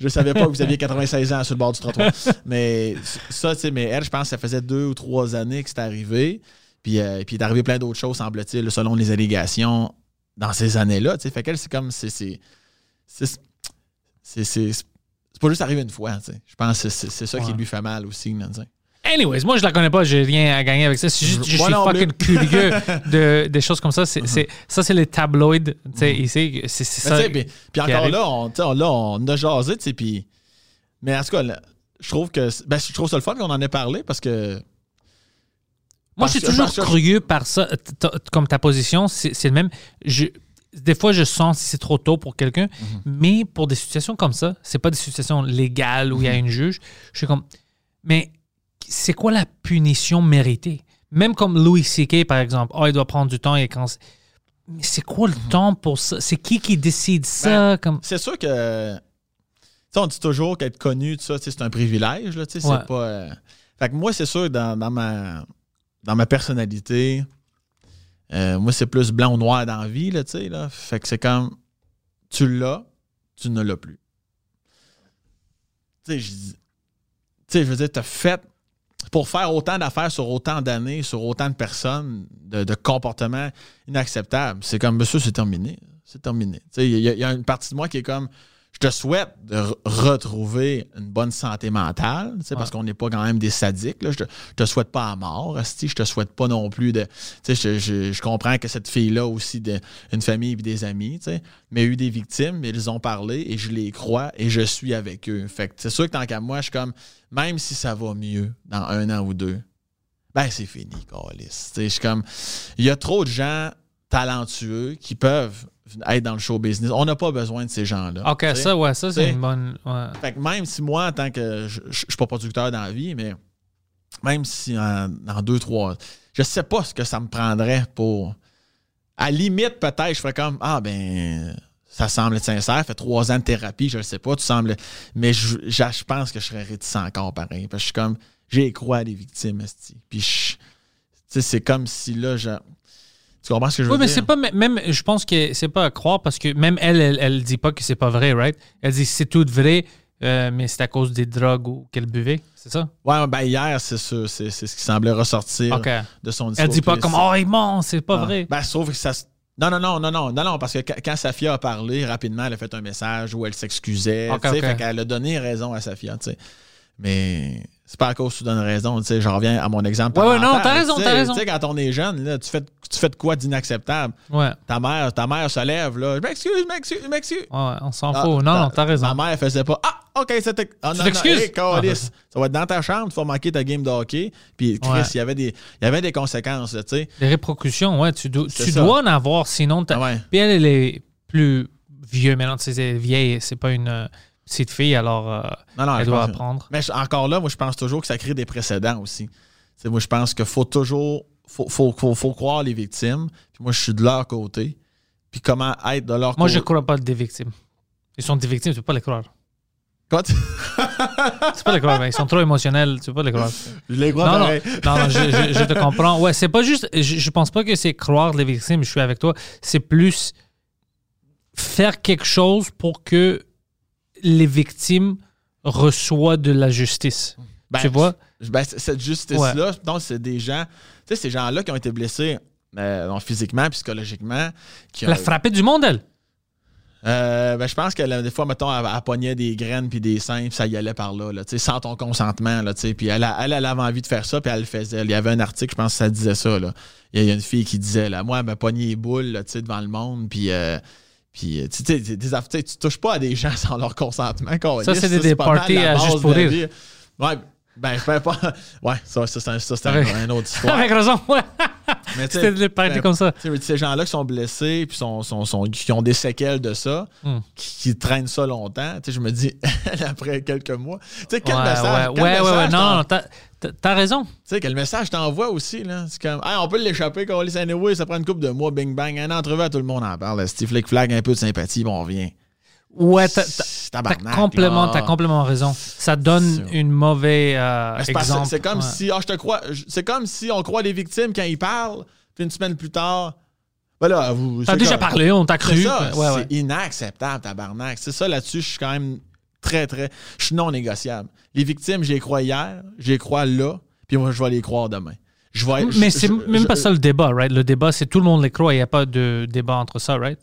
Je savais pas que vous aviez 96 ans sur le bord du trottoir. Mais ça, tu sais, mais elle, je pense que ça faisait deux ou trois années que c'était arrivé. Puis, euh, puis il est arrivé plein d'autres choses, semble-t-il, selon les allégations, dans ces années-là. Tu sais, fait qu'elle, c'est comme. C'est. C'est. C'est. c'est- pas juste arrivé une fois, tu sais. Je pense que c'est c'est ça qui lui fait mal aussi, là, tu sais. Anyways, moi, je la connais pas, j'ai rien à gagner avec ça. C'est juste, je Moi suis fucking curieux *laughs* de, des choses comme ça. C'est, c'est- ça, c'est les tabloïds, tu sais, ici. C'est, ça. puis, encore arrive. là, on, là, on a jasé, puis... Mais en tout cas, là, je trouve que... Ben, je trouve ça le fun qu'on en ait parlé, parce que... Moi, je suis que- toujours que- curieux par ça. T- Comme ta position, c'est, le même. Je, des fois, je sens si c'est trop tôt pour quelqu'un, Mhm. mais pour des situations comme ça, c'est pas des situations légales où il y a Mhm. une juge. Je suis comme, mais c'est quoi la punition méritée? Même comme Louis C.K., par exemple. Oh, il doit prendre du temps et quand. Mais c'est quoi le temps pour ça? C'est qui qui décide ça? comme... C'est sûr que... On dit toujours qu'être connu, c'est un privilège, là, tu sais, Ouais. c'est pas... euh, Fait que moi, c'est sûr, dans, dans ma... Dans ma personnalité, euh, moi, c'est plus blanc ou noir dans la vie, là, tu sais, là. Fait que c'est comme... Tu l'as, tu ne l'as plus. Tu sais, je dis- tu sais, je veux dire, t'as fait pour faire autant d'affaires sur autant d'années, sur autant de personnes, de, comportements inacceptables. C'est comme, monsieur, c'est terminé. C'est terminé. Tu sais, il y a une partie de moi qui est comme, je te souhaite de re- retrouver une bonne santé mentale, parce qu'on n'est pas quand même des sadiques. Là. Je, te, je te souhaite pas à mort, asti. je te souhaite pas non plus de. Je, je- je comprends que cette fille-là a aussi de, une famille et des amis, tu sais, mais il y a eu des victimes, mais ils ont parlé et je les crois et je suis avec eux. Fait c'est sûr que tant qu'à moi, je suis comme, même si ça va mieux dans un an ou deux, ben c'est fini, sais, Je suis comme, il y a trop de gens talentueux qui peuvent être dans le show business. On n'a pas besoin de ces gens-là. Ok, ça, ouais, ça, c'est une bonne. ouais. Fait que même si moi, en tant que. Je ne suis pas producteur dans la vie, mais même si en, dans deux, trois. Je sais pas ce que ça me prendrait pour. À la limite, peut-être, je ferais comme Ah, ben. Ça semble être sincère. Fait trois ans de thérapie, je ne sais pas. Tu sembles. Mais je, je, je pense que je serais réticent encore pareil. Parce que je suis comme. J'ai croix à des victimes. Puis tu sais, c'est comme si là, je. Tu comprends ce que je veux Oui, mais dire? c'est pas même. Je pense que c'est pas à croire parce que même elle, elle, elle dit pas que c'est pas vrai, right? Elle dit c'est tout vrai, euh, mais c'est à cause des drogues ou qu'elle buvait, c'est ça? Ouais, ben hier, c'est ça. C'est ce qui semblait ressortir de son discours. Elle dit pas comme oh il ment, c'est pas Ah. vrai. Ben, sauf que ça. Non, non, non, non, non, non, non, parce que quand, Safia a parlé, rapidement, elle a fait un message où elle s'excusait. Ok, tu sais, ok. Fait qu'elle a donné raison à Safia, tu sais. Mais c'est pas à cause que tu donnes raison, tu sais. Je reviens à mon exemple. Ouais, ouais, non, t'as raison, t'as raison. Tu sais, quand on est jeune, là, tu fais, tu fais de quoi d'inacceptable? Ouais, Ta mère, ta mère se lève, là. Je m'excuse, je m'excuse, je m'excuse. ouais, on s'en Ah, fout. Non, ta- non, t'as raison. Ma mère, faisait pas. Ah, OK, c'était. Ah, non, non, hey. Ça va être dans ta chambre, tu vas manquer ta game de hockey. Puis, Chris, Ouais. il y avait des, il y avait des conséquences, tu sais. Les répercussions, ouais, tu, dois- C'est tu ça. dois en avoir, sinon Ah ouais. Puis elle, elle est plus vieux maintenant, tu sais, elle est vieille, c'est pas une euh, petite fille, alors euh, Non, non, elle doit apprendre. Mais encore là, moi, je pense toujours que ça crée des précédents aussi. Moi, je pense qu'il faut toujours. Faut, faut, faut, faut croire les victimes. Puis moi, je suis de leur côté. Puis comment être de leur Moi, je côté. crois pas des victimes. Ils sont des victimes, tu peux pas les croire. Quoi, tu- peux pas les croire, mais ils sont trop émotionnels, tu peux pas les croire. je les crois non, non, non, non, je, je- je te comprends. Ouais, c'est pas juste. Je, je pense pas que c'est croire les victimes, je suis avec toi. C'est plus faire quelque chose pour que les victimes reçoivent de la justice. Ben, tu vois? Ben, cette justice-là, donc, c'est des gens. Tu sais, ces gens-là qui ont été blessés euh, physiquement, psychologiquement. Qui Elle a- a frappé du monde, elle? Euh, ben, je pense que là, des fois, mettons, elle, elle pognait des graines puis des seins, puis ça y allait par là, là, tu sais, sans ton consentement. Là, tu sais. puis elle, elle, elle avait envie de faire ça, puis elle le faisait. Il y avait un article, je pense que ça disait ça. Là. Il y a- il y a une fille qui disait, là, moi, elle m'a pogné les boules là, tu sais, devant le monde, puis. euh, puis, tu sais, tu touches pas à des gens *laughs* sans leur consentement. Ça, c'est des- parties la à juste pour la rire. Ouais, ben, je fais pas. *laughs* Ouais, ça, ça, ça, c'est un- autre histoire. Avec raison, ouais. *laughs* Mais tu sais, ben, comme ça. ces gens-là qui sont blessés, puis sont, sont, sont- qui ont des séquelles de ça, Hmm. qui, qui traînent ça longtemps, tu sais, je me dis, *laughs* après quelques mois, tu sais, quel ouais, message, ouais, quel ouais, ouais, ouais, non, t'as- raison. tu sais, quel message t'envoies aussi, là? C'est comme, Hey, on peut l'échapper, qu'on lit anyway, ça prend une couple de mois, bing bang, un entrevue, tout le monde en parle, Steve Flick Flag, un peu de sympathie, bon, on revient. Ouais, t'as- complètement, t'as complètement raison. Ça donne C'est- une mauvaise euh, c'est exemple. C'est comme Ouais. si, ah, je te crois, c'est comme si on croit les victimes quand ils parlent, puis une semaine plus tard, voilà, vous. T'as c'est déjà comme- parlé, on t'a C'est cru. ça, Ouais, ouais. c'est inacceptable, tabarnak. C'est ça, là-dessus, je suis quand même très, très... Je suis non négociable. Les victimes, j'y crois hier, j'y crois là, puis moi, je vais les croire demain. Je vais, Mais je- c'est je- même je- pas ça le débat, right? Le débat, c'est tout le monde les croit. Il n'y a pas de débat entre ça, right?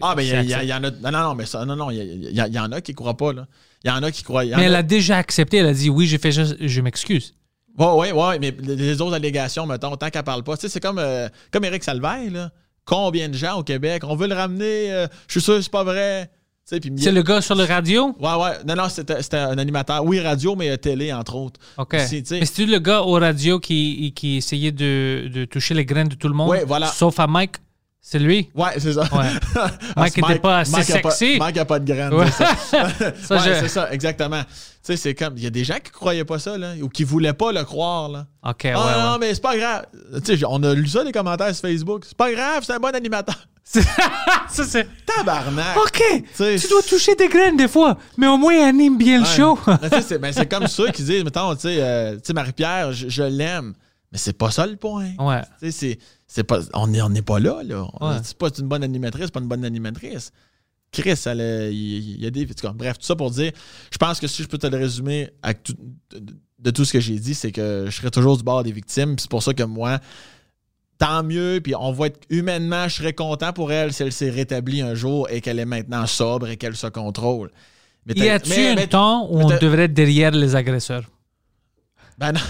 Ah, ben, il y, y en a... Non, non, non, mais ça, non, non, il y, y en a qui croient pas, là. Il y en a qui croient... Mais elle a- a déjà accepté. Elle a dit oui, j'ai fait juste, je m'excuse. Ouais, ouais, ouais, mais les autres allégations, mettons, tant qu'elle parle pas, tu sais, c'est comme, euh, comme Éric Salvaille, là. Combien de gens au Québec, on veut le ramener, euh, je suis sûr que c'est pas vrai. C'est le gars sur le radio? Ouais, ouais. Non, non, c'était un animateur. Oui, radio, mais télé, entre autres. OK. Mais c'est le gars au radio qui, qui essayait de, de toucher les graines de tout le monde? Ouais, voilà. Sauf à Mike? C'est lui? Ouais, c'est ça. Ouais. *laughs* Ah, Mike c'est était pas assez Mike a pas- sexy. Mike a pas de graines. Ouais. c'est ça. *laughs* Ça, *laughs* Ouais, je- c'est ça, exactement. Tu sais, c'est comme. Il y a des gens qui croyaient pas ça, là, ou qui voulaient pas le croire, là. OK, ouais, ah, non, ouais. mais c'est pas grave. Tu sais, on a lu ça, les commentaires sur Facebook. C'est pas grave, c'est un bon animateur. *laughs* ça, c'est... Tabarnak. OK! Tu dois toucher des graines des fois, mais au moins anime bien le Ouais. show. C'est ben, c'est comme ceux qui disent, mettons, tu sais, euh, Marie-Pierre, je, je l'aime. Mais c'est pas ça le point. ouais. Tu sais, c'est- pas, on n'est on est pas là. là. On- Ouais. C'est pas une bonne animatrice, pas une bonne animatrice. Chris, elle a- il y, a des. bref, tout ça pour dire, je pense que si je peux te le résumer avec tout- de, de tout ce que j'ai dit, c'est que je serai toujours du bord des victimes. C'est pour ça que moi, tant mieux. Puis on va être humainement, je serais content pour elle si elle s'est rétablie un jour et qu'elle est maintenant sobre et qu'elle se contrôle. Mais Y mais- un mais- temps où mais on devrait être derrière les agresseurs? Ben non.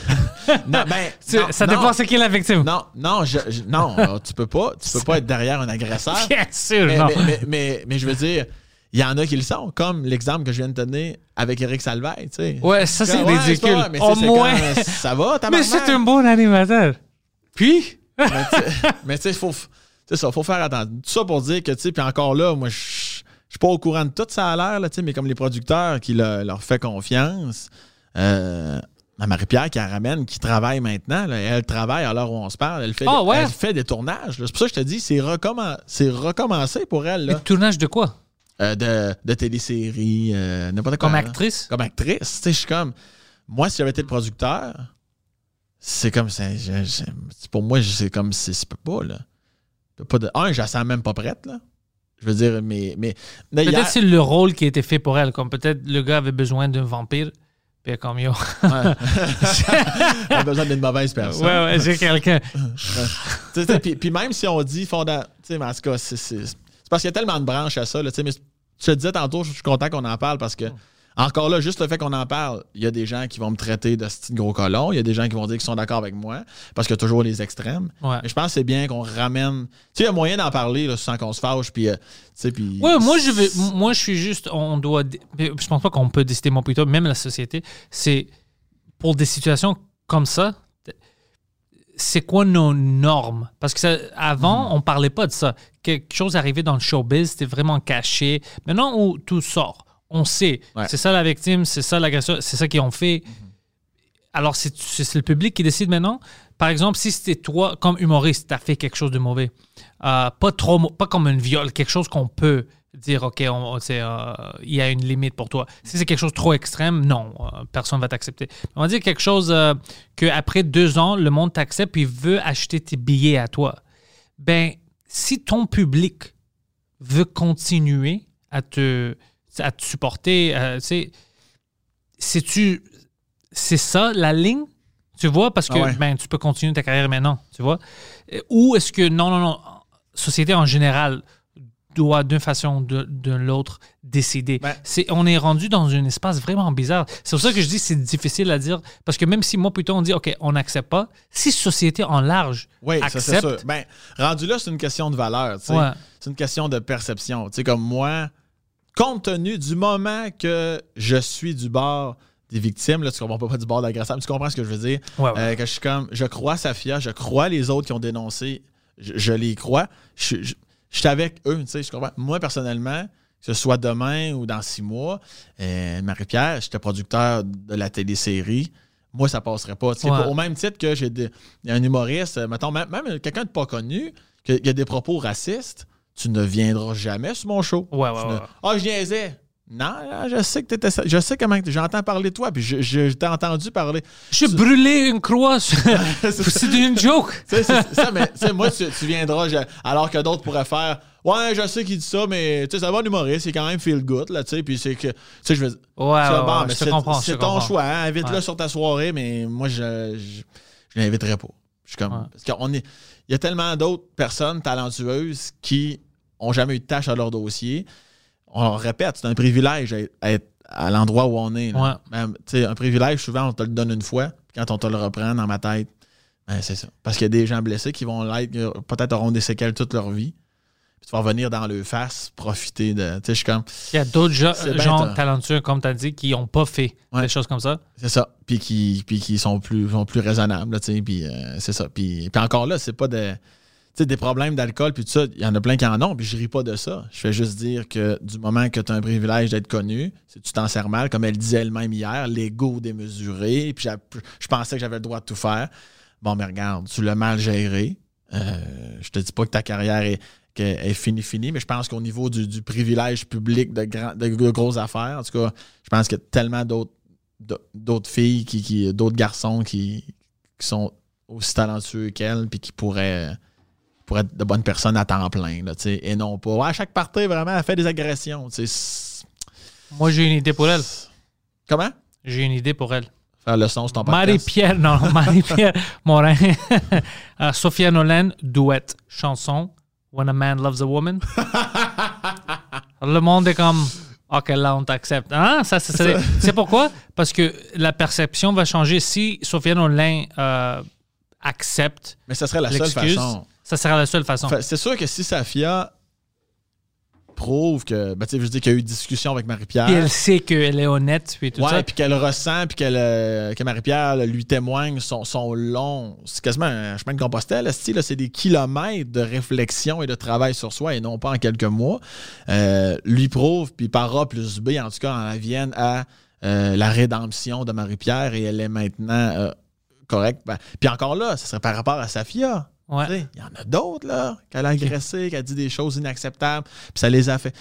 *laughs* non, ben, *laughs* non, ça non. dépend c'est qui la victime. Non, non, je- je- non, *laughs* euh, tu peux pas, tu peux pas être derrière un agresseur. Bien sûr, mais, non. mais, mais, mais- mais je veux dire, il y en a qui le sont, comme l'exemple que je viens de donner avec Eric Salvaille, tu sais. Ouais, ça, c'est Ouais, ridicule. mais Au moins. ça va, Mais tabarnak? c'est un bon animateur. Puis? Mais tu sais- *laughs* sais, faut, ça, faut faire attention. Tout ça pour dire que, tu sais, puis encore là, moi, je suis pas au courant de tout ça a l'air, là, tu sais, mais comme les producteurs qui le- leur fait confiance, euh, à Marie-Pierre qui la ramène, qui travaille maintenant, là, elle travaille à l'heure où on se parle, elle fait, Ah, ouais? elle fait des tournages. C'est pour ça que je te dis, c'est recommen- c'est recommencé pour elle, là, tournage de quoi? Euh, de, de téléséries, euh, n'importe quoi. Comme actrice? Comme actrice. Tu sais, je suis comme, moi, si j'avais été le producteur, c'est comme, je- je- pour moi, c'est comme, c'est, c'est pas, là. Pas de, un, je la sens même pas prête, là. Je veux dire, mais. mais Peut-être c'est le rôle qui a été fait pour elle. Comme peut-être le gars avait besoin d'un vampire. Puis comme yo. Ouais. *laughs* Elle a besoin d'une mauvaise personne. ouais, ouais, j'ai quelqu'un. Tu tu puis, puis même si on dit fonda... Tu sais, en tout cas, c'est, parce qu'il y a tellement de branches à ça. Là, tu mais je te disais tantôt, je suis content qu'on en parle parce que, encore là, juste le fait qu'on en parle, il y a des gens qui vont me traiter de gros colon. Il y a des gens qui vont dire qu'ils sont d'accord avec moi parce qu'il y a toujours les extrêmes. Ouais. Mais je pense que c'est bien qu'on ramène. Tu sais, il y a moyen d'en parler là, sans qu'on se fâche. Puis, euh, puis. Ouais, moi je vais, moi je suis juste, on doit, je pense pas qu'on peut décider mon plutôt, même la société, c'est pour des situations comme ça, c'est quoi nos normes? Parce que ça- avant, on parlait pas de ça. Quelque chose arrivait dans le showbiz, c'était vraiment caché. Maintenant où tout sort, on sait, Ouais. c'est ça la victime, c'est ça l'agresseur, c'est ça qu'ils ont fait. Alors c'est le public qui décide maintenant. Par exemple, si c'était toi comme humoriste, tu as fait quelque chose de mauvais, euh, pas trop, pas comme un viol, quelque chose qu'on peut dire, OK, on, euh, il y a une limite pour toi. Si c'est quelque chose trop extrême, non, euh, personne va t'accepter. On va dire quelque chose euh, qu'après deux ans, le monde t'accepte et veut acheter tes billets à toi. Ben, si ton public veut continuer à te, à te supporter, euh, tu sais, c'est-tu, c'est ça la ligne? Tu vois, parce que Ah ouais. ben, tu peux continuer ta carrière maintenant, tu vois? Euh, Ou est-ce que, non, non, non, société en général doit d'une façon ou de, de l'autre décider? Ben- c'est, on est rendu dans un espace vraiment bizarre. C'est pour ça que je dis que c'est difficile à dire, parce que même si moi, plutôt, on dit, OK, on n'accepte pas, si société en large Oui, ça c'est accepte, sûr. Ben, rendu là, c'est une question de valeur. tu. Ouais. C'est une question de perception. Tu sais, comme moi, compte tenu du moment que je suis du bord des victimes, là, tu comprends pas, du bord d'agresseur, tu comprends ce que je veux dire? Ouais, ouais. Euh, que je suis comme, je crois Safia, je crois les autres qui ont dénoncé, je, je les crois. Je, je, je suis avec eux, tu sais, je comprends. Moi, personnellement, que ce soit demain ou dans six mois, euh, Marie-Pierre, j'étais producteur de la télésérie. Moi, ça passerait pas. Ouais. Au même titre que j'ai un humoriste, mettons, même, même quelqu'un de pas connu, qui a des propos racistes, tu ne viendras jamais sur mon show. Ouais, ouais, Tu ne- ouais. Ah, je niaisais. Non, non, je sais que t'étais ça. Je sais comment j'entends parler de toi, puis je, je- je t'ai entendu parler. J'ai brûlé une croix. *laughs* C'est ça. une joke. *laughs* Tu c'est ça, mais tu moi, tu, tu viendras, je- alors que d'autres pourraient faire Ouais, je sais qu'il dit ça, mais tu sais, c'est un bon humoriste, c'est quand même feel good, là, tu sais, puis c'est que, tu sais, je veux Ouais, ouais, bon, ouais, c'est- ton comprends. choix, hein, invite-le sur ta soirée, mais moi, je, je, je l'inviterai pas. Je suis comme, parce qu'on est, il y a tellement d'autres personnes talentueuses qui ont jamais eu de tâche à leur dossier. On le répète, c'est un privilège d'être- être à l'endroit où on est. là. Ouais. Un privilège, souvent, on te le donne une fois, puis quand on te le reprend dans ma tête, ben, c'est ça. Parce qu'il y a des gens blessés qui vont l'être, peut-être auront des séquelles toute leur vie. Puis tu vas revenir dans le face, profiter de. Tu sais, je suis comme. Il y a d'autres gens, talentueux, comme tu as dit, qui n'ont pas fait Ouais. des choses comme ça. C'est ça. Puis qui, puis qui sont plus, sont plus raisonnables, tu sais. Puis euh, c'est ça. Puis, puis encore là, c'est pas de. Tu sais, des problèmes d'alcool, puis tout ça, il y en a plein qui en ont, puis je ris pas de ça. Je fais juste dire que du moment que tu as un privilège d'être connu, si tu t'en sers mal, comme elle disait elle-même hier, l'ego démesuré, puis je pensais que j'avais le droit de tout faire. Bon, mais regarde, tu l'as mal géré. Euh, je te dis pas que ta carrière est, est finie, finie, mais je pense qu'au niveau du, du privilège public de, grand- de grosses affaires, en tout cas, je pense qu'il y a tellement d'autres filles, qui, qui- d'autres garçons qui, qui sont aussi talentueux qu'elle, puis qui pourraient, pourraient être de bonnes personnes à temps plein, là, et non pas. Ouais, à chaque partie, vraiment, elle fait des agressions. Moi, j'ai une idée pour elle. Comment? J'ai une idée pour elle. Faire le son ton. Marie-Pierre, non, *laughs* Marie-Pierre Morin. *laughs* Euh, Sophia Nolan, duet, chanson, When a Man Loves a Woman? Le monde est comme, OK, là, on t'accepte. Hein? Ça, ça serait- C'est pourquoi? Parce que la perception va changer. Si Sophia Nolan euh, accepte Mais ce serait la seule façon. ça sera la seule façon. Fait- C'est sûr que si Safia prouve que, ben, tu sais, je veux dire qu'il y a eu discussion avec Marie-Pierre. Puis elle sait qu'elle est honnête, puis tout Ouais, ça. puis qu'elle ressent, puis qu'elle, euh, que Marie-Pierre là, lui témoigne son, son long. C'est quasiment un chemin de Compostelle, là, c'est des kilomètres de réflexion et de travail sur soi et non pas en quelques mois. Euh, lui prouve, puis par A plus B, en tout cas, en vienne à euh, la rédemption de Marie-Pierre et elle est maintenant correcte. Ben, puis encore là, ce serait par rapport à Safia. Ouais. Il y en a d'autres, là, qu'elle a agressé, qu'elle a dit des choses inacceptables, puis ça les a fait.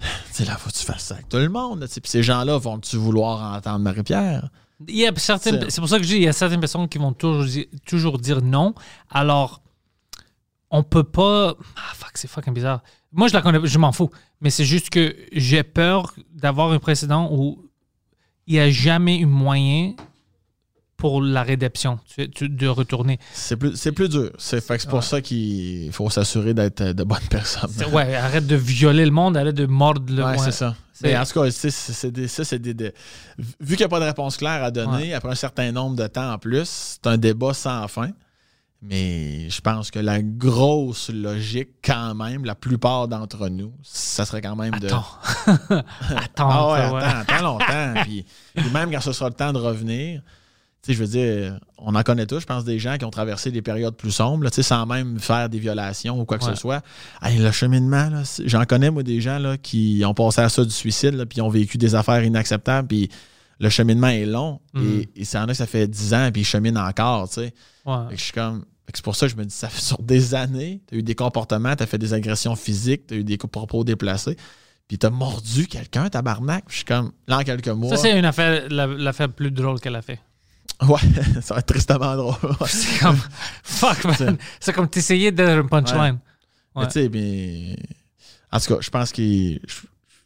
Tu sais, là, faut que tu fasses ça avec tout le monde. là, tu sais. Puis ces gens-là vont-tu vouloir entendre Marie-Pierre? Il y a certaines, C'est- pour ça que je dis, il y a certaines personnes qui vont toujours, toujours dire non. Alors, on peut pas. Ah, fuck, c'est fucking bizarre. Moi, je la connais, je m'en fous. Mais c'est juste que j'ai peur d'avoir un précédent où il n'y a jamais eu moyen pour la rédemption, tu- tu- de retourner. C'est plus, c'est plus dur. C'est c'est pour ça qu'il faut s'assurer d'être euh, de bonnes personnes. Ouais, arrête de violer le monde, arrête de mordre le Ouais, c'est ça. C'est- Mais en tout cas, c'est- c'est des- ça, c'est des, des- Vu qu'il n'y a pas de réponse claire à donner, après un certain nombre de temps en plus, c'est un débat sans fin. Mais je pense que la grosse logique, quand même, la plupart d'entre nous, ça serait quand même de. Attends. *laughs* attends. Ah ouais, attends, attends longtemps. puis, puis même quand ce sera le temps de revenir, sais, je veux dire, on en connaît tous, je pense, des gens qui ont traversé des périodes plus sombres, là, tu sais, sans même faire des violations ou quoi que Ouais. ce soit. Hey, le cheminement, j'en connais, moi, des gens là, qui ont passé à ça du suicide, puis ont vécu des affaires inacceptables, puis le cheminement est long. Mhm. Et, et ça en a que ça fait 10 ans, puis ils cheminent encore, tu sais. Ouais. Je suis comme. C'est pour ça que je me dis, ça fait *laughs* sur des années, tu as eu des comportements, tu as fait des agressions physiques, tu as eu des propos déplacés, puis tu as mordu quelqu'un, tabarnak. Je suis comme, là, en quelques mois. Ça, c'est une affaire, la- l'affaire plus drôle qu'elle a fait. Ouais, *laughs* ça va être tristement drôle. *laughs* C'est comme, fuck, man. C'est comme t'essayais d'être un punchline. Mais Ouais. tu sais, mais. En tout cas, je pense qu'il. Je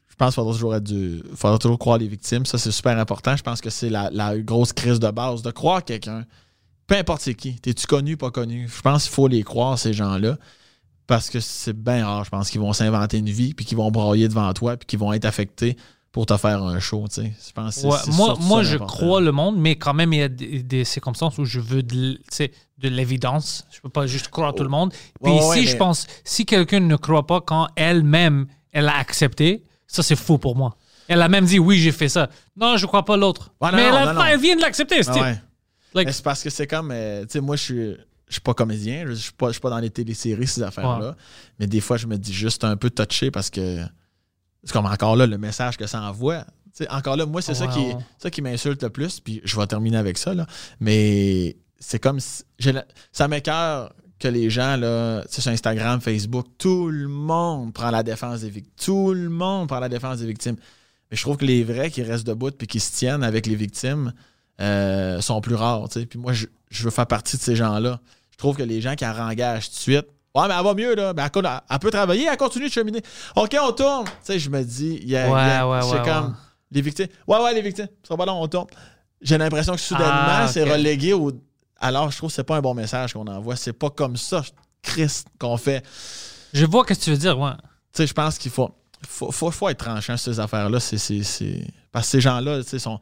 je pense qu'il faudra toujours être du. faudra toujours croire les victimes. Ça, c'est super important. Je pense que c'est la, la grosse crise de base de croire quelqu'un Peu importe c'est qui. T'es-tu connu, pas connu? Je pense qu'il faut les croire, ces gens-là. Parce que c'est bien rare, je pense, qu'ils vont s'inventer une vie, puis qu'ils vont broyer devant toi, puis qu'ils vont être affectés pour te faire un show. tu sais. Je pense que c'est- Ouais, c'est moi, je crois le monde, mais quand même, il y a des, des circonstances où je veux de, l'évidence. Je peux pas juste croire tout le monde. Puis Ouais, ici, ouais, je mais- pense, si quelqu'un ne croit pas quand elle-même, elle a accepté, ça, c'est fou pour moi. Elle a même dit, oui, j'ai fait ça. Non, je crois pas l'autre. Ouais, mais non, elle, non, vient de l'accepter, Ah. Like- Mais c'est parce que c'est comme. euh, tu sais, moi, je suis. Je suis pas comédien, je suis pas, je suis pas dans les téléséries, ces affaires-là. Mais des fois, je me dis juste un peu touché parce que c'est comme encore là le message que ça envoie. Encore là, moi, c'est ça qui, ça qui m'insulte le plus. Puis je vais terminer avec ça. Là. Mais c'est comme si. ça m'écœure que les gens, là, tu sais, sur Instagram, Facebook, tout le monde prend la défense des victimes. Tout le monde prend la défense des victimes. Mais je trouve que les vrais qui restent debout puis qui se tiennent avec les victimes euh, sont plus rares. Puis moi, je, je veux faire partie de ces gens-là. Je trouve que les gens qui en engagent tout de suite, ouais, mais elle va mieux, là. Ben, elle, peut travailler, elle continue de cheminer. OK, on tourne. Tu sais, je me dis, il y a. il y a- Ouais, ouais, c'est ouais, comme ouais. les victimes. Ouais, ouais, les victimes. Ça va long, on tourne. J'ai l'impression que soudainement, Ah, c'est relégué au. Alors, je trouve que c'est pas un bon message qu'on envoie. C'est pas comme ça, Christ, qu'on fait. Je vois ce que tu veux dire, ouais. Tu sais, je pense qu'il faut, faut, faut, faut être tranchant sur ces affaires-là. C'est, c'est, c'est- Parce que ces gens-là, tu sais, sont,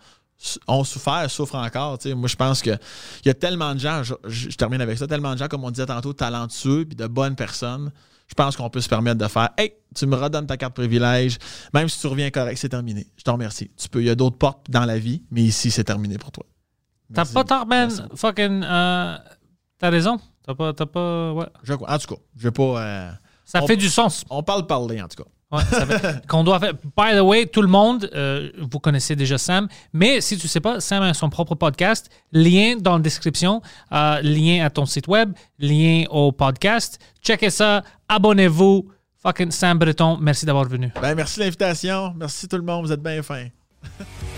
ont souffert, souffrent encore. Moi, je pense qu'il y a tellement de gens, je, je- je termine avec ça, tellement de gens, comme on disait tantôt, talentueux puis de bonnes personnes. Je pense qu'on peut se permettre de faire Hey, tu me redonnes ta carte privilège, même si tu reviens correct, c'est terminé. Je te remercie. Tu peux, il y a d'autres portes dans la vie, mais ici, c'est terminé pour toi. T'as pas tort, man. Merci. Fucking. euh, T'as raison. T'as pas. T'as pas. Ouais. Je crois- en tout cas, je vais pas. euh, Ça On- fait du sens. on parle parler, en tout cas. Qu'on doit faire. By the way, tout le monde, euh, vous connaissez déjà Sam, mais si tu sais pas, Sam a son propre podcast. Lien dans la description, euh, lien à ton site web, lien au podcast. Checkez ça, abonnez-vous. Fucking Sam Breton, merci d'avoir venu. Ben, merci l'invitation. Merci tout le monde. Vous êtes bien fins. *laughs*